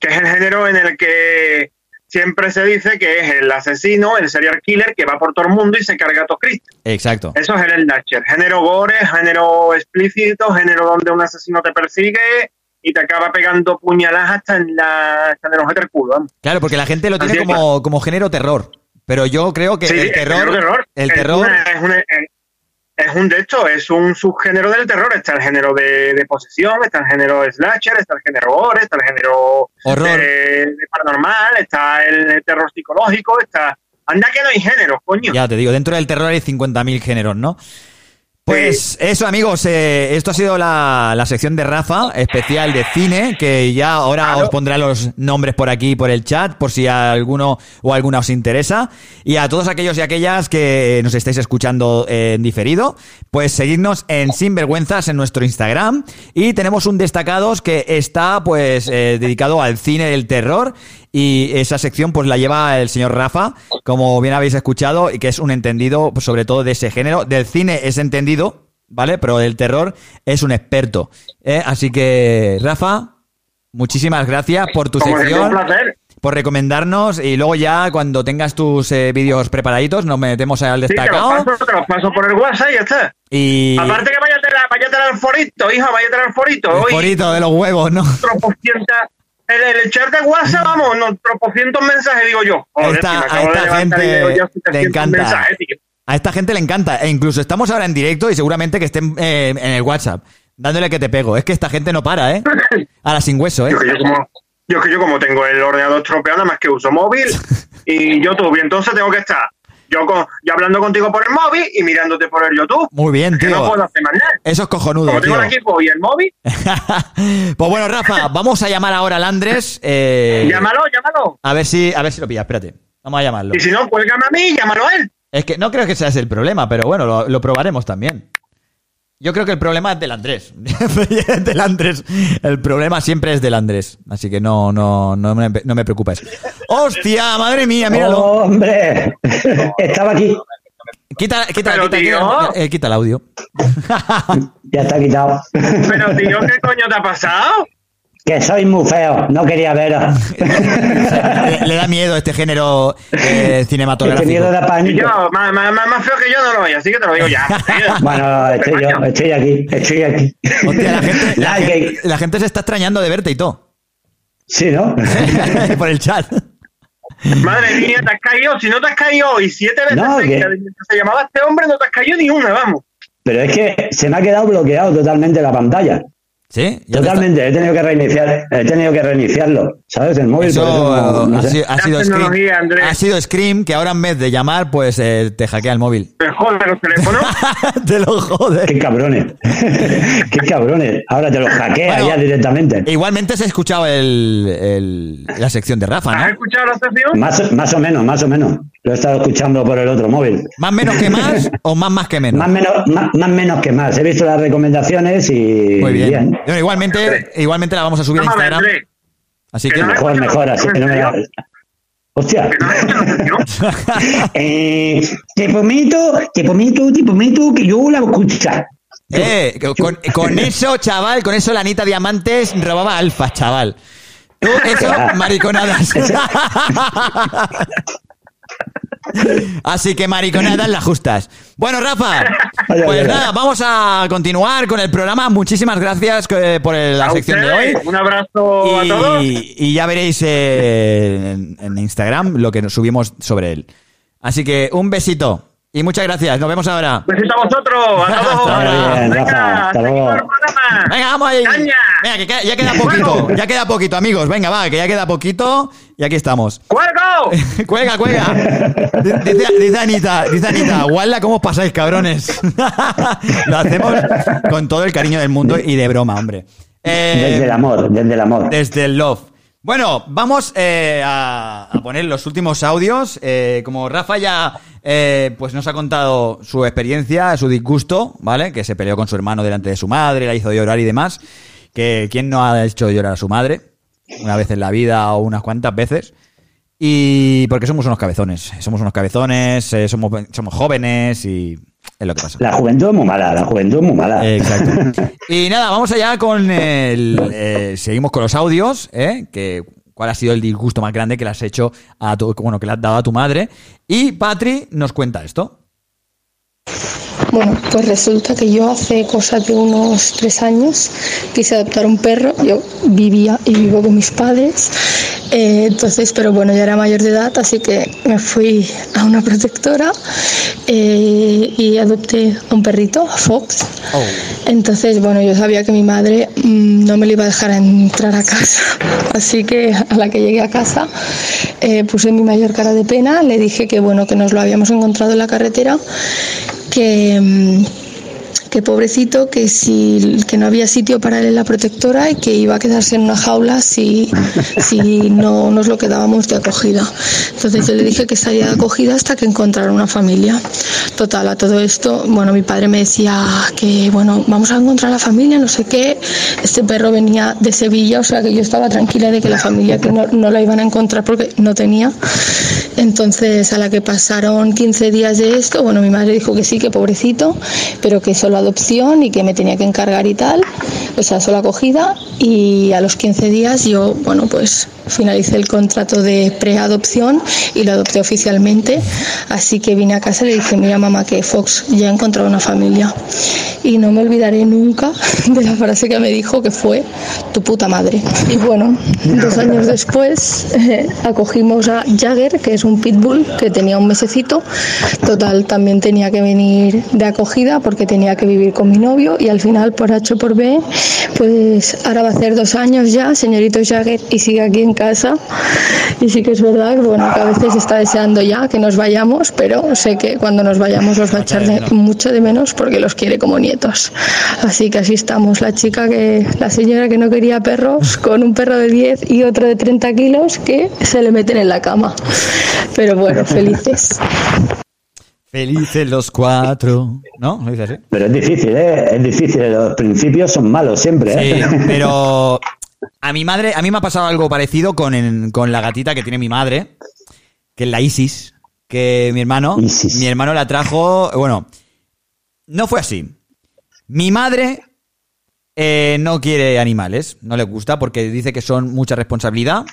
que es el género en el que siempre se dice que es el asesino, el serial killer que va por todo el mundo y se carga a todos Cristo. Exacto. Eso es el slasher. Género gore, género explícito, género donde un asesino te persigue y te acaba pegando puñaladas hasta en la hasta en el culo. vamos. Claro, porque la gente lo tiene como, como género terror. Pero yo creo que Sí, el terror. terror. El Es terror. una- es, una- es- un de hecho, es un subgénero del terror. Está el género de, de posesión, está el género slasher, está el género gore, está el género Horror. de, de paranormal, está el terror psicológico, está. Anda que no hay géneros, coño. Ya te digo, dentro del terror hay 50.000 géneros, ¿no? Pues eso, amigos, eh, esto ha sido la, la sección de Rafa, especial de cine, que ya ahora os pondrá los nombres por aquí, por el chat, por si a alguno o alguna os interesa. Y a todos aquellos y aquellas que nos estáis escuchando en diferido, pues seguidnos en Sinvergüenzas en nuestro Instagram. Y tenemos un destacados que está pues eh, dedicado al cine del terror. Y esa sección pues la lleva el señor Rafa, como bien habéis escuchado, y que es un entendido pues, sobre todo de ese género. Del cine es entendido, ¿vale? Pero del terror es un experto. ¿eh? Así que, Rafa, muchísimas gracias por tu Como siempre, un sección, placer. por recomendarnos y luego ya cuando tengas tus eh, vídeos preparaditos nos metemos al Sí, te los, destacado. paso, te los paso por el WhatsApp y ya está. Y Aparte que váyate, váyate al forito, hijo, váyate al forito. el Hoy, forito de los huevos, ¿no? El, el echarte WhatsApp, vamos, no, tropocientos mensajes, digo yo. Joder, Esta- si me a de esta gente le 700 encanta. mensajes. A esta gente le encanta. E incluso estamos ahora en directo y seguramente que estén eh, en el WhatsApp. Dándole que te pego. Es que esta gente no para, ¿eh? Ahora sin hueso, ¿eh? Yo que yo como, yo que yo como tengo el ordenador estropeado, nada más que uso móvil y YouTube, y entonces tengo que estar yo, con, yo hablando contigo por el móvil y mirándote por el YouTube. Muy bien, Que no tío. puedo hacer más nada. Eso es cojonudo, Como tengo tío. el equipo y el móvil, Pues bueno, Rafa, vamos a llamar ahora al Andrés. eh, llámalo, llámalo. A ver si, a ver si lo pilla, espérate. Vamos a llamarlo. Y si no, cuélgame a mí y llámalo a él. Es que no creo que sea ese el problema, pero bueno, lo, lo probaremos también. Yo creo que el problema es del Andrés. del Andrés. El problema siempre es del Andrés. Así que no, no, no, me, no me preocupes. ¡Hostia! ¡Madre mía! Míralo. ¡Hombre! Estaba aquí. Quita, quita, Pero, quita, tío. quita, eh, quita el audio. Ya está quitado. Pero, tío, ¿qué coño te ha pasado? Que soy muy feo. No quería veros. le, le da miedo este género eh, Este cinematográfico. miedo da pánico. yo, más, más, más, más feo que yo no lo voy, así que te lo digo ya. Bueno, estoy yo, estoy aquí, estoy aquí. Hostia, la gente, la, Nada, que- gente, la gente se está extrañando de verte y todo. Sí, ¿no? Por el chat. Madre mía, te has caído. Si no te has caído hoy siete veces No, que se llamaba este hombre, no te has caído ni una, vamos. Pero es que se me ha quedado bloqueado totalmente la pantalla. ¿Sí? ¿Ya te Totalmente, he tenido que reiniciar, he tenido que reiniciarlo, ¿sabes? El móvil. Eso por eso no- no ha, sé. sido, ha sido La Scream, ha sido Scream que ahora en vez de llamar, pues eh, te hackea el móvil. Me jode los teléfonos. te lo jode. Qué cabrones. Qué cabrones. Ahora te lo hackea Bueno, ya directamente. Igualmente se ha escuchado el, el- la sección de Rafa, ¿Has ¿no? escuchado la sección? Más, más o menos, más o menos. Lo he estado escuchando por el otro móvil. ¿Más menos que más o más más que menos? Más menos, más, más menos que más. He visto las recomendaciones y Muy bien. Bueno, igualmente, igualmente la vamos a subir a Instagram. Así que que no me- Mejor, mejor, así que no me da- Hostia. Eh, te prometo, te prometo, te prometo que yo la voy a escuchar. Eh, con, con eso, chaval, con eso la Anita Diamantes robaba alfa, chaval. Tú, eso, mariconadas. Así que mariconadas las justas. Bueno, Rafa, pues nada, vamos a continuar con el programa. Muchísimas gracias eh, por la A sección de hoy. Un abrazo a todos. Y, y ya veréis eh, en, en Instagram lo que nos subimos sobre él. Así que un besito y muchas gracias. Nos vemos ahora. Besito a vosotros, a todos. Bien, Rafa, hasta luego. Venga, vamos ahí. Venga, que ya queda poquito. Ya queda poquito, amigos. Venga, va, que ya queda poquito. Y aquí estamos. ¡Cuelgo! cuelga, cuelga. Dice, dice Anita, dice Anita, guarda cómo os pasáis, cabrones. Lo hacemos con todo el cariño del mundo y de broma, hombre. Eh, Desde el amor, desde el amor. desde el love. Bueno, vamos eh, a, a poner los últimos audios. Eh, como Rafa ya eh, pues nos ha contado su experiencia, su disgusto, ¿vale? Que se peleó con su hermano delante de su madre, la hizo llorar y demás. Que quién no ha hecho llorar a su madre una vez en la vida o unas cuantas veces. Y porque somos unos cabezones, somos unos cabezones, eh, somos, somos jóvenes y es lo que pasa. La juventud es muy mala, la juventud es muy mala. Exacto. Y nada, vamos allá con el. eh, seguimos con los audios, ¿eh? Que, ¿Cuál ha sido el disgusto más grande que le has hecho a tu, bueno, que le has dado a tu madre? Y Patri nos cuenta esto. Bueno, pues resulta que yo hace cosas de unos tres años quise adoptar un perro. Yo vivía y vivo con mis padres. Eh, entonces, pero bueno, ya era mayor de edad, así que me fui a una protectora eh, y adopté a un perrito, a Fox. Entonces, bueno, yo sabía que mi madre mm, no me le iba a dejar entrar a casa. Así que a la que llegué a casa eh, puse mi mayor cara de pena, le dije que bueno, que nos lo habíamos encontrado en la carretera, que, mm, que pobrecito, que si que no había sitio para él en la protectora y que iba a quedarse en una jaula si, si no nos lo quedábamos de acogida. Entonces yo le dije que estaría de acogida hasta que encontrara una familia. Total, a todo esto, bueno, mi padre me decía que, bueno, vamos a encontrar la familia, no sé qué. Este perro venía de Sevilla, o sea que yo estaba tranquila de que la familia que no, no la iban a encontrar porque no tenía. Entonces, a la que pasaron 15 días de esto, bueno, mi madre dijo que sí, que pobrecito, pero que solo adopción y que me tenía que encargar y tal, o sea, solo acogida. Y a los 15 días yo, bueno, pues finalicé el contrato de preadopción y lo adopté oficialmente. Así que vine a casa y le dije, mira mamá, que Fox ya ha encontrado una familia. Y no me olvidaré nunca de la frase que me dijo que fue tu puta madre. Y bueno, dos años después eh, acogimos a Jagger, que es un pitbull que tenía un mesecito. Total, también tenía que venir de acogida porque tenía que vivir con mi novio y al final por H o por B, pues ahora va a hacer dos años ya, señorito Jagger, y sigue aquí en casa. Y sí que es verdad que, bueno, que a veces está deseando ya que nos vayamos, pero sé que cuando nos vayamos los va a echar de- mucho de menos porque los quiere como nietos. Así que así estamos, la chica que, la señora que no quería perros, con un perro de 10 y otro de 30 kilos que se le meten en la cama. Pero bueno, felices. Felices los cuatro. ¿No? ¿Lo dice así? Pero es difícil, ¿eh? Es difícil. Los principios son malos siempre, Sí, ¿eh? pero a mi madre, a mí me ha pasado algo parecido con, con la gatita que tiene mi madre, que es la Isis, que mi hermano, mi hermano la trajo, bueno, no fue así. Mi madre eh, no quiere animales, no le gusta porque dice que son mucha responsabilidad.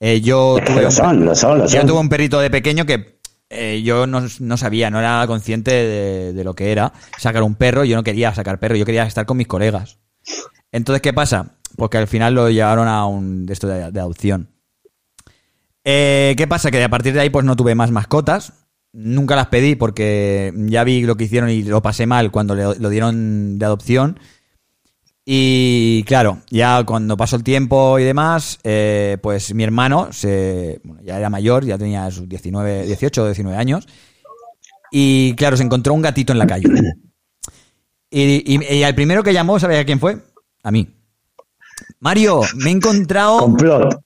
Eh, yo Es tuve lo son, lo son, lo yo son. tuve un perrito de pequeño que eh, yo no, no sabía, no era consciente de, de lo que era sacar un perro. Yo no quería sacar perro, yo quería estar con mis colegas. Entonces, ¿qué pasa? Porque al final lo llevaron a un de esto de, adopción. Eh, ¿Qué pasa? Que a partir de ahí pues no tuve más mascotas. Nunca las pedí porque ya vi lo que hicieron y lo pasé mal cuando le- lo dieron de adopción. Y claro, ya cuando pasó el tiempo y demás, eh, pues mi hermano se, bueno, ya era mayor, ya tenía sus 19, 18 o 19 años. Y claro, se encontró un gatito en la calle. Y, y, y al primero que llamó, ¿sabes a quién fue? A mí. Mario, me he encontrado. Complot.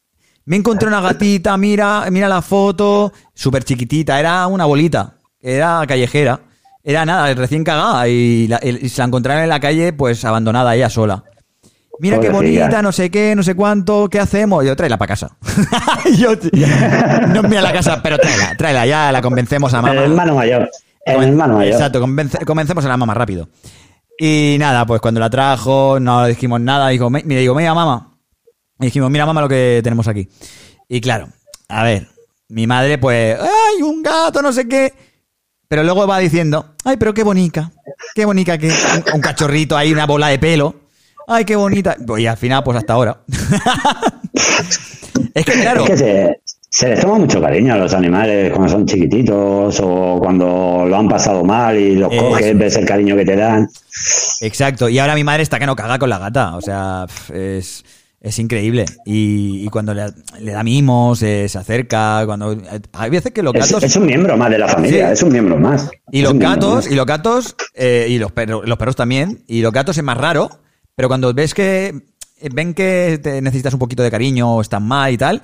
Me encontré una gatita, mira, mira la foto, súper chiquitita, era una bolita, era callejera, era nada, recién cagada y, la- y se la encontraron en la calle, pues abandonada ella sola. Mira qué bonita, no sé qué, no sé cuánto, ¿qué hacemos? Yo, tráela para casa. Yo, no mira la casa, pero tráela, tráela, ya la convencemos a mamá. El hermano mayor. El hermano mayor. Exacto, convence- convencemos a la mamá rápido. Y nada, pues cuando la trajo, no le dijimos nada, dijo, "Me- mira, digo, mira, mamá. Y dijimos, mira, mamá, lo que tenemos aquí. Y claro, a ver, mi madre, pues, ¡ay, un gato, no sé qué! Pero luego va diciendo, ¡ay, pero qué bonita! ¡Qué bonita que un, un cachorrito ahí, una bola de pelo! ¡Ay, qué bonita! Y al final, pues hasta ahora. es que, claro. Es que se, se les toma mucho cariño a los animales cuando son chiquititos o cuando lo han pasado mal y los Eso. coges, ves el cariño que te dan. Exacto. Y ahora mi madre está que no caga con la gata. O sea, es, es increíble. Y, y cuando le, le da mimos, eh, se acerca, cuando hay veces que los Es, gatos es un miembro más de la familia, Sí. es un miembro más. y los gatos y los gatos eh, y los perros, los perros también y los gatos es más raro. Pero cuando ves que eh, ven que te necesitas un poquito de cariño o están mal y tal,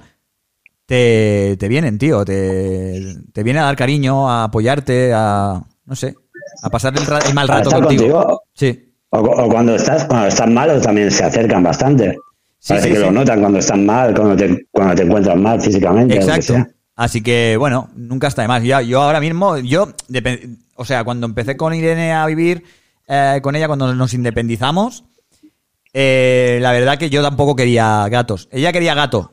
te, te vienen, tío. Te, te vienen a dar cariño, a apoyarte, a no sé, a pasar el, el mal rato contigo. contigo. Sí. O, o cuando estás cuando estás mal también se acercan bastante. Sí, Parece sí, que sí. lo notan cuando están mal, cuando te, cuando te encuentras mal físicamente. que Exacto. Así que, bueno, nunca está de más. Ya, yo ahora mismo, yo, o sea, cuando empecé con Irene a vivir eh, con ella, cuando nos independizamos, eh, la verdad que yo tampoco quería gatos. Ella quería gato.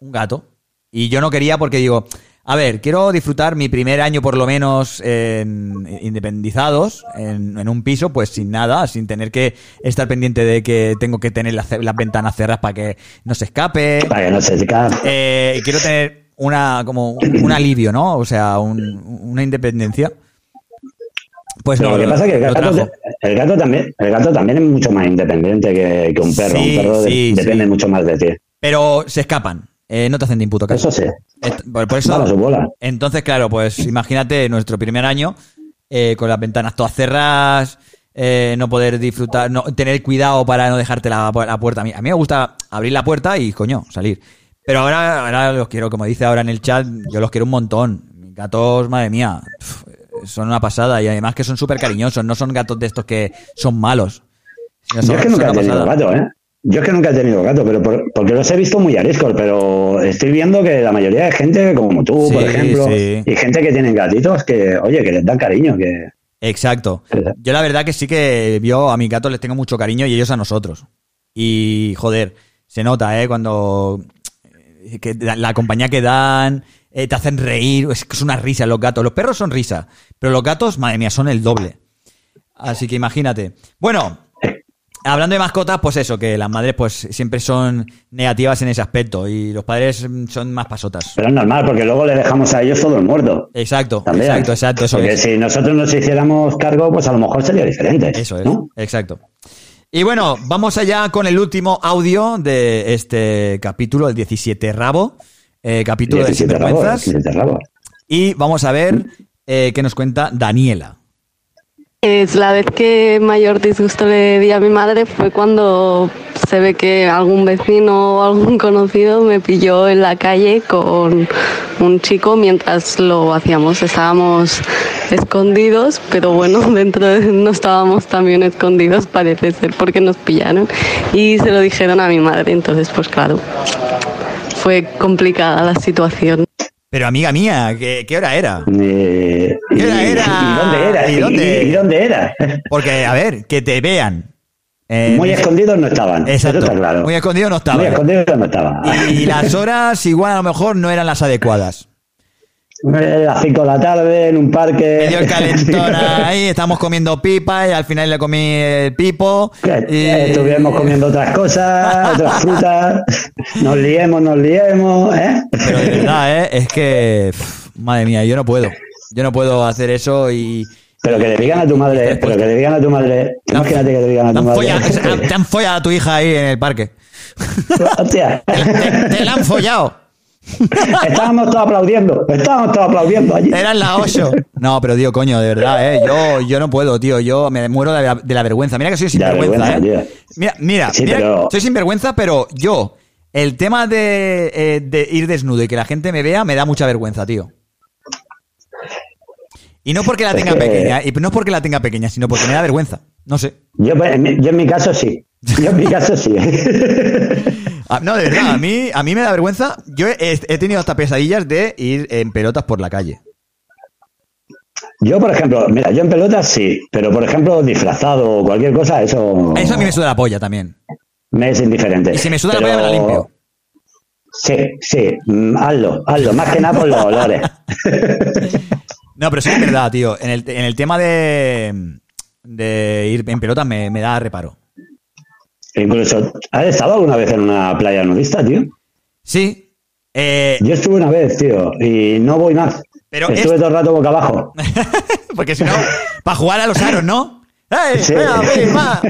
Un gato. Y yo no quería porque digo, a ver, quiero disfrutar mi primer año por lo menos en- independizados, en, en un piso, pues sin nada, sin tener que estar pendiente de que tengo que tener las, las ventanas cerradas para que no se escape. Para que no se escape. Eh, quiero tener una como un alivio, ¿no? O sea, un- una independencia. Pues no, lo que pasa es que el gato, el gato también, el gato también es mucho más independiente que, que un perro. Sí, un perro sí, depende sí. mucho más de ti. Pero se escapan. Eh, no te hacen de imputo caso. Eso sí. Por, por eso, su bola. Entonces, claro, pues imagínate nuestro primer año eh, con las ventanas todas cerradas, eh, no poder disfrutar, no tener cuidado para no dejarte la, la puerta. A mí, a mí me gusta abrir la puerta y, coño, salir. Pero ahora, ahora los quiero, como dice ahora en el chat, yo los quiero un montón. Mis gatos, madre mía, son una pasada y además que son súper cariñosos, no son gatos de estos que son malos. Yo son- es que nunca he tenido gato, ¿eh? Yo es que nunca he tenido gato, pero por- porque los he visto muy ariscos, pero estoy viendo que la mayoría de gente, como tú, Sí, por ejemplo, sí. y gente que tienen gatitos, que, oye, que les dan cariño, que... Exacto. Yo la verdad que sí que yo a mis gatos les tengo mucho cariño y ellos a nosotros. Y joder, se nota, ¿eh? Cuando eh, que la, la compañía que dan, eh, te hacen reír, es que es una risa los gatos. Los perros son risa, pero los gatos, madre mía, son el doble. Así que imagínate. Bueno, hablando de mascotas, pues eso, que las madres pues siempre son negativas en ese aspecto y los padres son más pasotas. Pero es normal, porque luego le dejamos a ellos todo el muerto. Exacto, También. exacto, exacto, eso Porque es. si nosotros nos hiciéramos cargo, pues a lo mejor sería diferente. Eso es, exacto. Y bueno, vamos allá con el último audio de este capítulo, el 17 Rabo, eh, capítulo 17 de Sinvergüenzas. 17 rabos. Y vamos a ver eh, qué nos cuenta Daniela. La vez que mayor disgusto le di a mi madre fue cuando se ve que algún vecino o algún conocido me pilló en la calle con un chico mientras lo hacíamos. Estábamos escondidos, pero bueno, dentro de, no estábamos también escondidos, parece ser, porque nos pillaron. Y se lo dijeron a mi madre, entonces pues claro, fue complicada la situación. Pero amiga mía, ¿qué, qué hora era? ¿Qué hora era? ¿Y dónde era? ¿Y dónde? ¿Y dónde era? Porque, a ver, que te vean. Eh, Muy escondidos no estaban. Exacto. Eso está claro. Muy escondidos no estaban. Muy escondidos no estaban. Y las horas igual a lo mejor no eran las adecuadas. A las 5 de la tarde en un parque. Me dio el calentón ahí, estamos comiendo pipa y al final le comí el pipo. Y... Estuvimos comiendo otras cosas, otras frutas. Nos liemos, nos liemos, ¿eh? Pero de verdad, ¿eh? es que, pff, madre mía, yo no puedo. Yo no puedo hacer eso y, Pero que le digan a tu madre, pero que le digan a tu madre, imagínate que le digan a Te tu madre. follado, te han follado a tu hija ahí en el parque. Hostia. Te la han follado. Estábamos todos aplaudiendo, estábamos todos aplaudiendo allí. Eran las 8. No, pero tío, coño, de verdad, ¿eh? Yo, yo no puedo, tío. Yo me muero de la, de la vergüenza. Mira que soy sinvergüenza, vergüenza, ¿eh? Mira, mira, Sí, mira, pero- soy sinvergüenza, pero yo, el tema de, eh, de ir desnudo y que la gente me vea, me da mucha vergüenza, tío. Y no porque la Es tenga que- pequeña, y no porque la tenga pequeña, sino porque me da vergüenza. No sé. Yo, pues, yo en mi caso sí. Yo en mi caso sí. Ah, no, de verdad, a mí, a mí me da vergüenza. Yo he, he tenido hasta pesadillas de ir en pelotas por la calle. Yo, por ejemplo, mira, yo en pelotas sí, pero por ejemplo, disfrazado o cualquier cosa, eso Eso a mí me suda la polla también. me es indiferente. Y si me suda la polla, me la limpio. Sí, sí, mm, hazlo, hazlo, más que nada por los olores. No, pero sí es verdad, tío. En el, en el tema de, de ir en pelotas me, me da reparo. Incluso, ¿has estado alguna vez en una playa nudista, tío? Sí. Eh, Yo estuve una vez, tío, y no voy más. Pero estuve es- todo el rato boca abajo. Porque si no, para jugar a los aros, ¿no? ¡Ey! Sí. venga!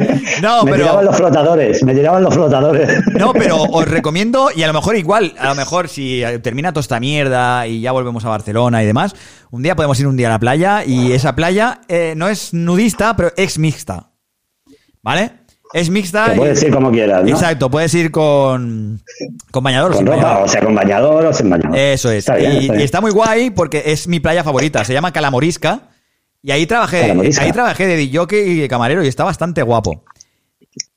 No, me pero. tiraban los flotadores, me tiraban los flotadores. No, pero os recomiendo, y a lo mejor igual, a lo mejor si termina toda esta mierda y ya volvemos a Barcelona y demás, un día podemos ir un día a la playa y esa playa eh, no es nudista, pero es mixta. ¿Vale? Es mixta. Te puedes y- ir como quieras, ¿no? Exacto, puedes ir con, con bañador o Con sin ropa, bañador. o sea, con bañador o sin bañador. Eso es. Está bien, y, está bien. y está muy guay porque es mi playa favorita. Se llama Calamorisca. Y ahí trabajé, Calamorisca. ahí trabajé de DJ y de camarero y está bastante guapo.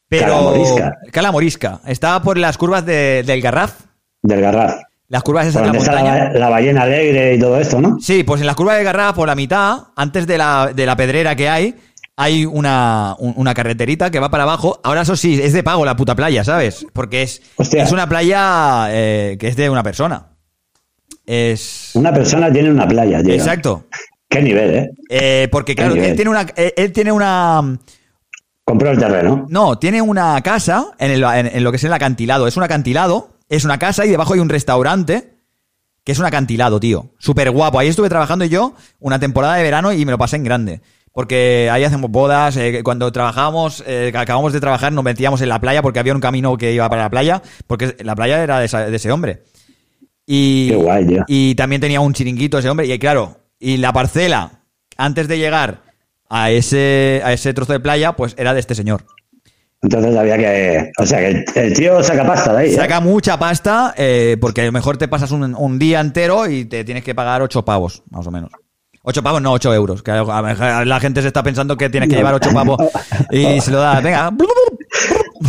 Pero. Calamorisca. Calamorisca. Está por las curvas de- del Garraf. Del Garraf. Las curvas esas de la la, montaña. ba- la ballena alegre y todo esto, ¿no? Sí, pues en las curvas de Garraf, por la mitad, antes de la, de la pedrera que hay, hay una, un- una carreterita que va para abajo. Ahora, eso sí, es de pago la puta playa, ¿sabes? Porque es, es una playa eh, que es de una persona. Es. Una persona tiene una playa, tío. Exacto. Qué nivel, ¿eh? Eh, porque, Qué claro, nivel. él tiene una. eh, Él tiene una. Compró el terreno. No, tiene una casa en, el- en- en lo que es el acantilado. Es un acantilado, es una casa y debajo hay un restaurante que es un acantilado, tío. Súper guapo. Ahí estuve trabajando yo una temporada de verano y me lo pasé en grande. Porque ahí hacemos bodas. eh, cuando trabajábamos, eh, acabamos de trabajar, nos metíamos en la playa porque había un camino que iba para la playa. Porque la playa era de, esa- de ese hombre. Y, Qué guay, y también tenía un chiringuito ese hombre. Y claro, y la parcela, antes de llegar a ese, a ese trozo de playa, pues era de este señor. Entonces había que. O sea, que el, el tío saca pasta de ahí. ¿eh? Saca mucha pasta eh, porque a lo mejor te pasas un, un día entero y te tienes que pagar ocho pavos, más o menos. Ocho pavos, no, ocho euros. Que la gente se está pensando que tienes que llevar ocho pavos y se lo da, venga,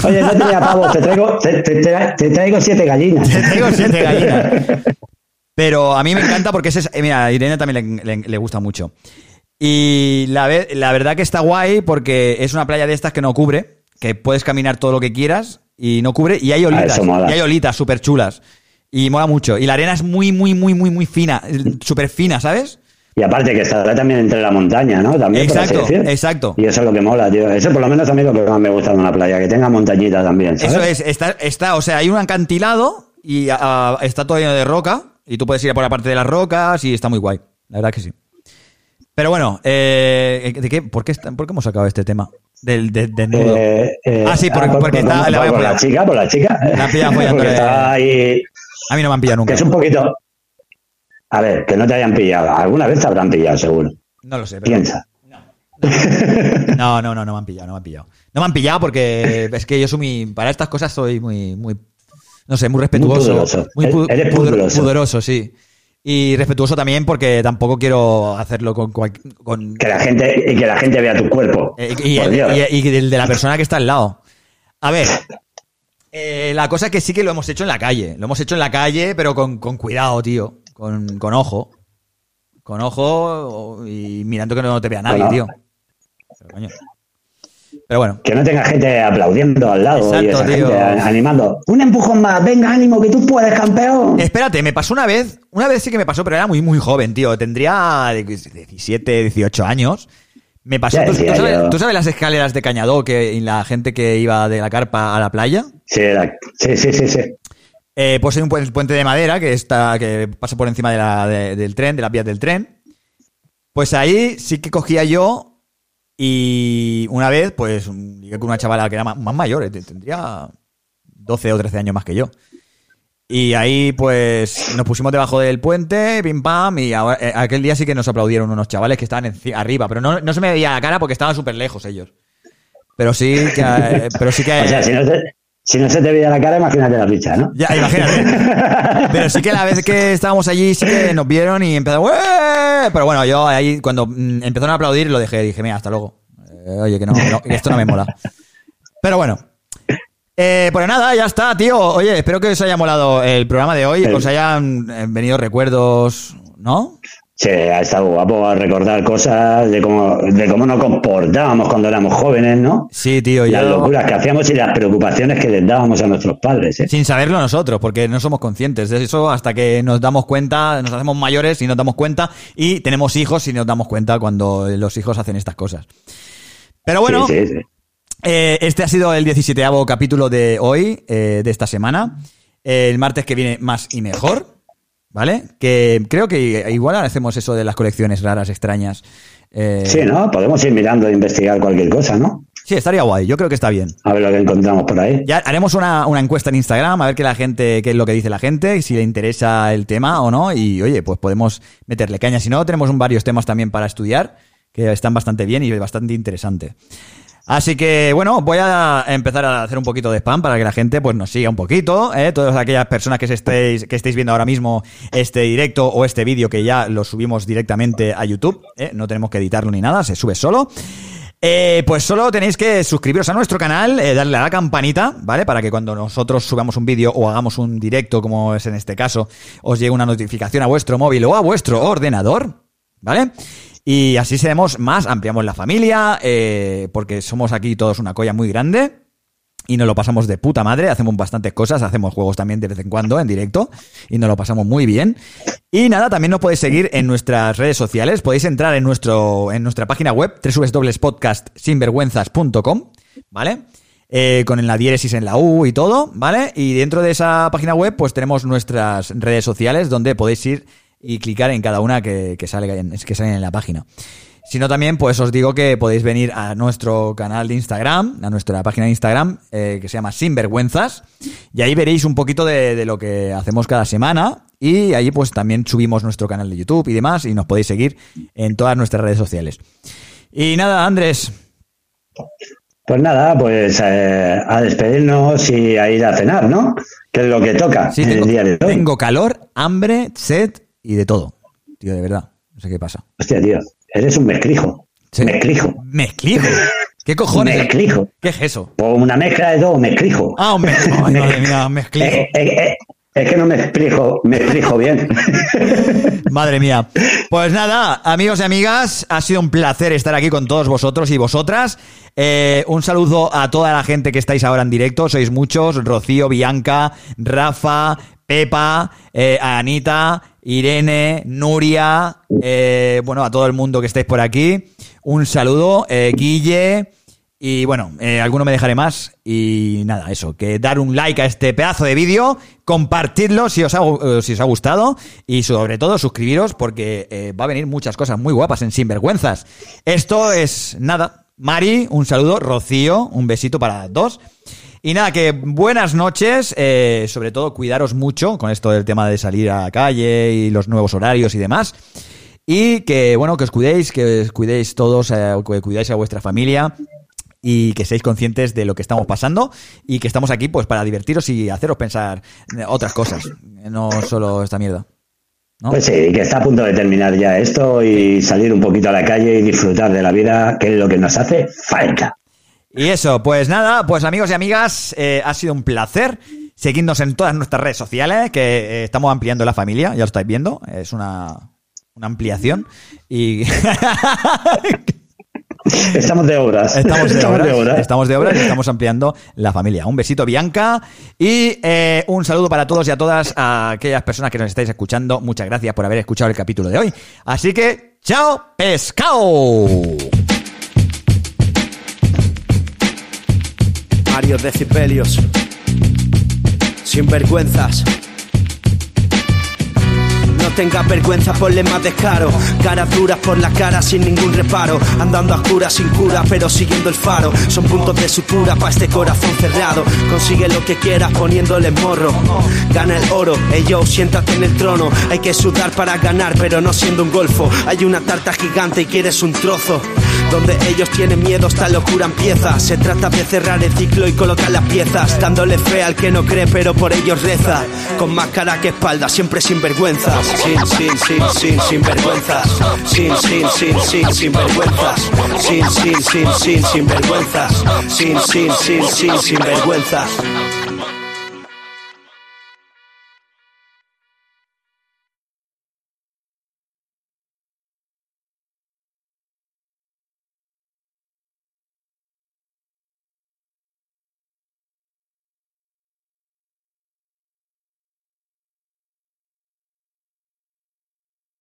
Oye, no tenía pavos, te traigo, te, te- traigo gallinas. Te traigo siete gallinas. Pero a mí me encanta porque ese es, eh, mira, a Irene también le, le- le gusta mucho. Y la, ve- la verdad que está guay porque es una playa de estas que no cubre, que puedes caminar todo lo que quieras y no cubre, y hay olitas, eso mola. y hay olitas súper chulas. Y mola mucho. Y la arena es muy, muy, muy, muy, muy fina, súper fina, ¿sabes? Y aparte que estará también entre la montaña, ¿no? También, Exacto, exacto. Y eso es lo que mola, tío. Eso por lo menos a mí es lo que más me gusta de una playa, que tenga montañita también, ¿sabes? Eso es, está, está, o sea, hay un acantilado y ah, está todo lleno de roca y tú puedes ir a por la parte de las rocas y está muy guay. La verdad que sí. Pero bueno, eh, ¿de qué, por, qué, está- por qué hemos sacado este tema? Del, de- desnudo. Eh, eh, ah, sí, por- por- porque por- está, por- la voy a por la chica, por la chica. La han pillado está ahí. A mí no me han pillado nunca. Que es un poquito. A ver, que no te hayan pillado. Alguna vez te habrán pillado, seguro. No lo sé, pero... Piensa. No, no, no, no me han pillado, no me han pillado. No me han pillado porque es que yo soy muy... Para estas cosas soy muy... muy no sé, muy respetuoso. Muy pu- Eres pudor- pudoroso. pudoroso, sí. Y respetuoso también porque tampoco quiero hacerlo con... con Que la gente, y que la gente vea tu cuerpo. Eh, el- y- y el de la persona que está al lado. A ver, eh, la cosa es que sí que lo hemos hecho en la calle. Lo hemos hecho en la calle, pero con, con cuidado, tío. Con, con ojo. Con ojo y mirando que no te vea nadie, Bueno. tío. Pero, coño. Pero bueno. Que no tenga gente aplaudiendo al lado Exacto, tío. gente animando. Un empujón más, venga, ánimo, que tú puedes, campeón. Espérate, me pasó una vez. Una vez sí que me pasó, pero era muy, muy joven, tío. Tendría 17, 18 años. Me pasó. ¿Tú, sabes, yo. tú sabes las escaleras de Cañadó que, y la gente que iba de la carpa a la playa? Sí, sí, sí, sí, sí. Eh, pues hay un pu- puente de madera que está que pasa por encima de la, de- del tren, de las vías del tren. Pues ahí sí que cogía yo y una vez, pues, llegué con una chavala que era más, más mayor, eh, tendría 12 o 13 años más que yo. Y ahí, pues, nos pusimos debajo del puente, pim pam, y ahora- eh, aquel día sí que nos aplaudieron unos chavales que estaban arriba, pero no, no se me veía la cara porque estaban súper lejos ellos. Pero sí que, eh, pero sí que, O sea, si no, se, si no se te veía la cara, imagínate la ficha, ¿no? ya, imagínate. Pero sí que la vez que estábamos allí, sí que nos vieron y empezaron. "¡Ué!". Pero bueno, yo ahí, cuando mm, empezaron a aplaudir, lo dejé. Dije, mira, hasta luego. Eh, oye, que no, no, esto no me mola. Pero bueno. Eh, pues nada, ya está, tío. Oye, espero que os haya molado el programa de hoy. Os hayan eh, venido recuerdos, ¿no? Sí, ha estado guapo a recordar cosas de cómo, de cómo nos comportábamos cuando éramos jóvenes, ¿no? Sí, tío. Las yo- locuras que hacíamos y las preocupaciones que les dábamos a nuestros padres, ¿eh? Sin saberlo nosotros, porque no somos conscientes de eso hasta que nos damos cuenta, nos hacemos mayores y nos damos cuenta, y tenemos hijos y nos damos cuenta cuando los hijos hacen estas cosas. Pero bueno, Sí, sí, sí. eh, este ha sido el 17 capítulo de hoy, eh, de esta semana. El martes que viene más y mejor, ¿vale? Que creo que igual ahora hacemos eso de las colecciones raras, extrañas. Eh, Sí, ¿no? Podemos ir mirando e investigar cualquier cosa, ¿no? Sí, estaría guay, yo creo que está bien. A ver lo que encontramos por ahí. Ya haremos una, una encuesta en Instagram a ver qué la gente, qué es lo que dice la gente, si le interesa el tema o no. Y oye, pues podemos meterle caña. Si no, tenemos un- varios temas también para estudiar, que están bastante bien y bastante interesante. Así que, bueno, voy a empezar a hacer un poquito de spam para que la gente pues nos siga un poquito, ¿eh? Todas aquellas personas que se estéis, que estéis viendo ahora mismo este directo o este vídeo que ya lo subimos directamente a YouTube, ¿eh? No tenemos que editarlo ni nada, se sube solo. Eh, pues solo tenéis que suscribiros a nuestro canal, eh, darle a la campanita, ¿vale? Para que cuando nosotros subamos un vídeo o hagamos un directo, como es en este caso, os llegue una notificación a vuestro móvil o a vuestro ordenador, ¿vale? Y así seremos más, ampliamos la familia, eh, porque somos aquí todos una colla muy grande. Y nos lo pasamos de puta madre, hacemos bastantes cosas, hacemos juegos también de vez en cuando en directo y nos lo pasamos muy bien. Y nada, también nos podéis seguir en nuestras redes sociales, podéis entrar en nuestro en nuestra página web www.podcastsinvergüenzas.com, ¿vale? Eh, con la diéresis en la U y todo, ¿vale? Y dentro de esa página web pues tenemos nuestras redes sociales donde podéis ir y clicar en cada una que, que, sale, en- que salen en la página. Si no, también, pues os digo que podéis venir a nuestro canal de Instagram, a nuestra página de Instagram, eh, que se llama Sinvergüenzas, y ahí veréis un poquito de, de lo que hacemos cada semana, y ahí pues también subimos nuestro canal de YouTube y demás, y nos podéis seguir en todas nuestras redes sociales. Y nada, Andrés, Pues nada, pues eh, a despedirnos y a ir a cenar, ¿no? Que es lo que toca sí, en tengo, el día de hoy. tengo calor, hambre, sed y de todo. Tío, de verdad, no sé qué pasa. Hostia, tío, eres un mezclijo. Mezclijo. ¿Mezclijo? ¿Qué cojones? Mezclijo. ¿Qué es eso? Pues una mezcla de todo, mezclijo. Ah, un mezclijo. Ay, madre mía, mezclijo. Eh, eh, eh, es que no me explico, me explico bien. Madre mía. Pues nada, amigos y amigas, ha sido un placer estar aquí con todos vosotros y vosotras. Eh, un saludo a toda la gente que estáis ahora en directo, sois muchos, Rocío, Bianca, Rafa, Pepa, eh, Anita, Irene, Nuria, eh, bueno, a todo el mundo que estáis por aquí. Un saludo, eh, Guille. Y bueno, alguno me dejaré más. Y nada, eso, que dar un like a este pedazo de vídeo, compartidlo si os ha, si os ha gustado y sobre todo suscribiros porque va a venir muchas cosas muy guapas en Sinvergüenzas. Esto es nada. Mari, un saludo. Rocío, un besito para dos. Y nada, que buenas noches. eh, sobre todo, cuidaros mucho con esto del tema de salir a la calle y los nuevos horarios y demás. Y que, bueno, que os cuidéis, que os cuidéis todos, eh, que cuidáis a vuestra familia y que seáis conscientes de lo que estamos pasando y que estamos aquí pues para divertiros y haceros pensar otras cosas, no solo esta mierda. Pues sí, que está a punto de terminar ya esto y salir un poquito a la calle y disfrutar de la vida, que es lo que nos hace falta. Y eso, pues nada, pues amigos y amigas, eh, ha sido un placer. Seguidnos en todas nuestras redes sociales, que eh, estamos ampliando la familia, ya lo estáis viendo, es una, una ampliación. Y Estamos de obras. Estamos de, Estamos obras, de obras. Estamos de obras y estamos ampliando la familia. Un besito, Bianca. Y eh, un saludo para todos y a todas a aquellas personas que nos estáis escuchando. Muchas gracias por haber escuchado el capítulo de hoy. Así que, ¡chao, pescado! Varios decibelios. Sin vergüenzas. No tengas vergüenza, ponle más descaro. Caras duras por la cara sin ningún reparo. Andando a oscuras sin cura, pero siguiendo el faro. Son puntos de sutura para este corazón cerrado. Consigue lo que quieras poniéndole morro. Gana el oro, ellos siéntate en el trono. Hay que sudar para ganar, pero no siendo un golfo. Hay una tarta gigante y quieres un trozo. Donde ellos tienen miedo, esta locura empieza. Se trata de cerrar el ciclo y colocar las piezas. Dándole fe al que no cree, pero por ellos reza. Con más cara que espalda, siempre sin vergüenza. Sin, sin, sin, sin, sin vergüenzas. Sin, sin, sin, sin, sin vergüenzas. Sin, sin, sin, sin, sin vergüenzas. Sin, sin, sin, sin, sin vergüenzas.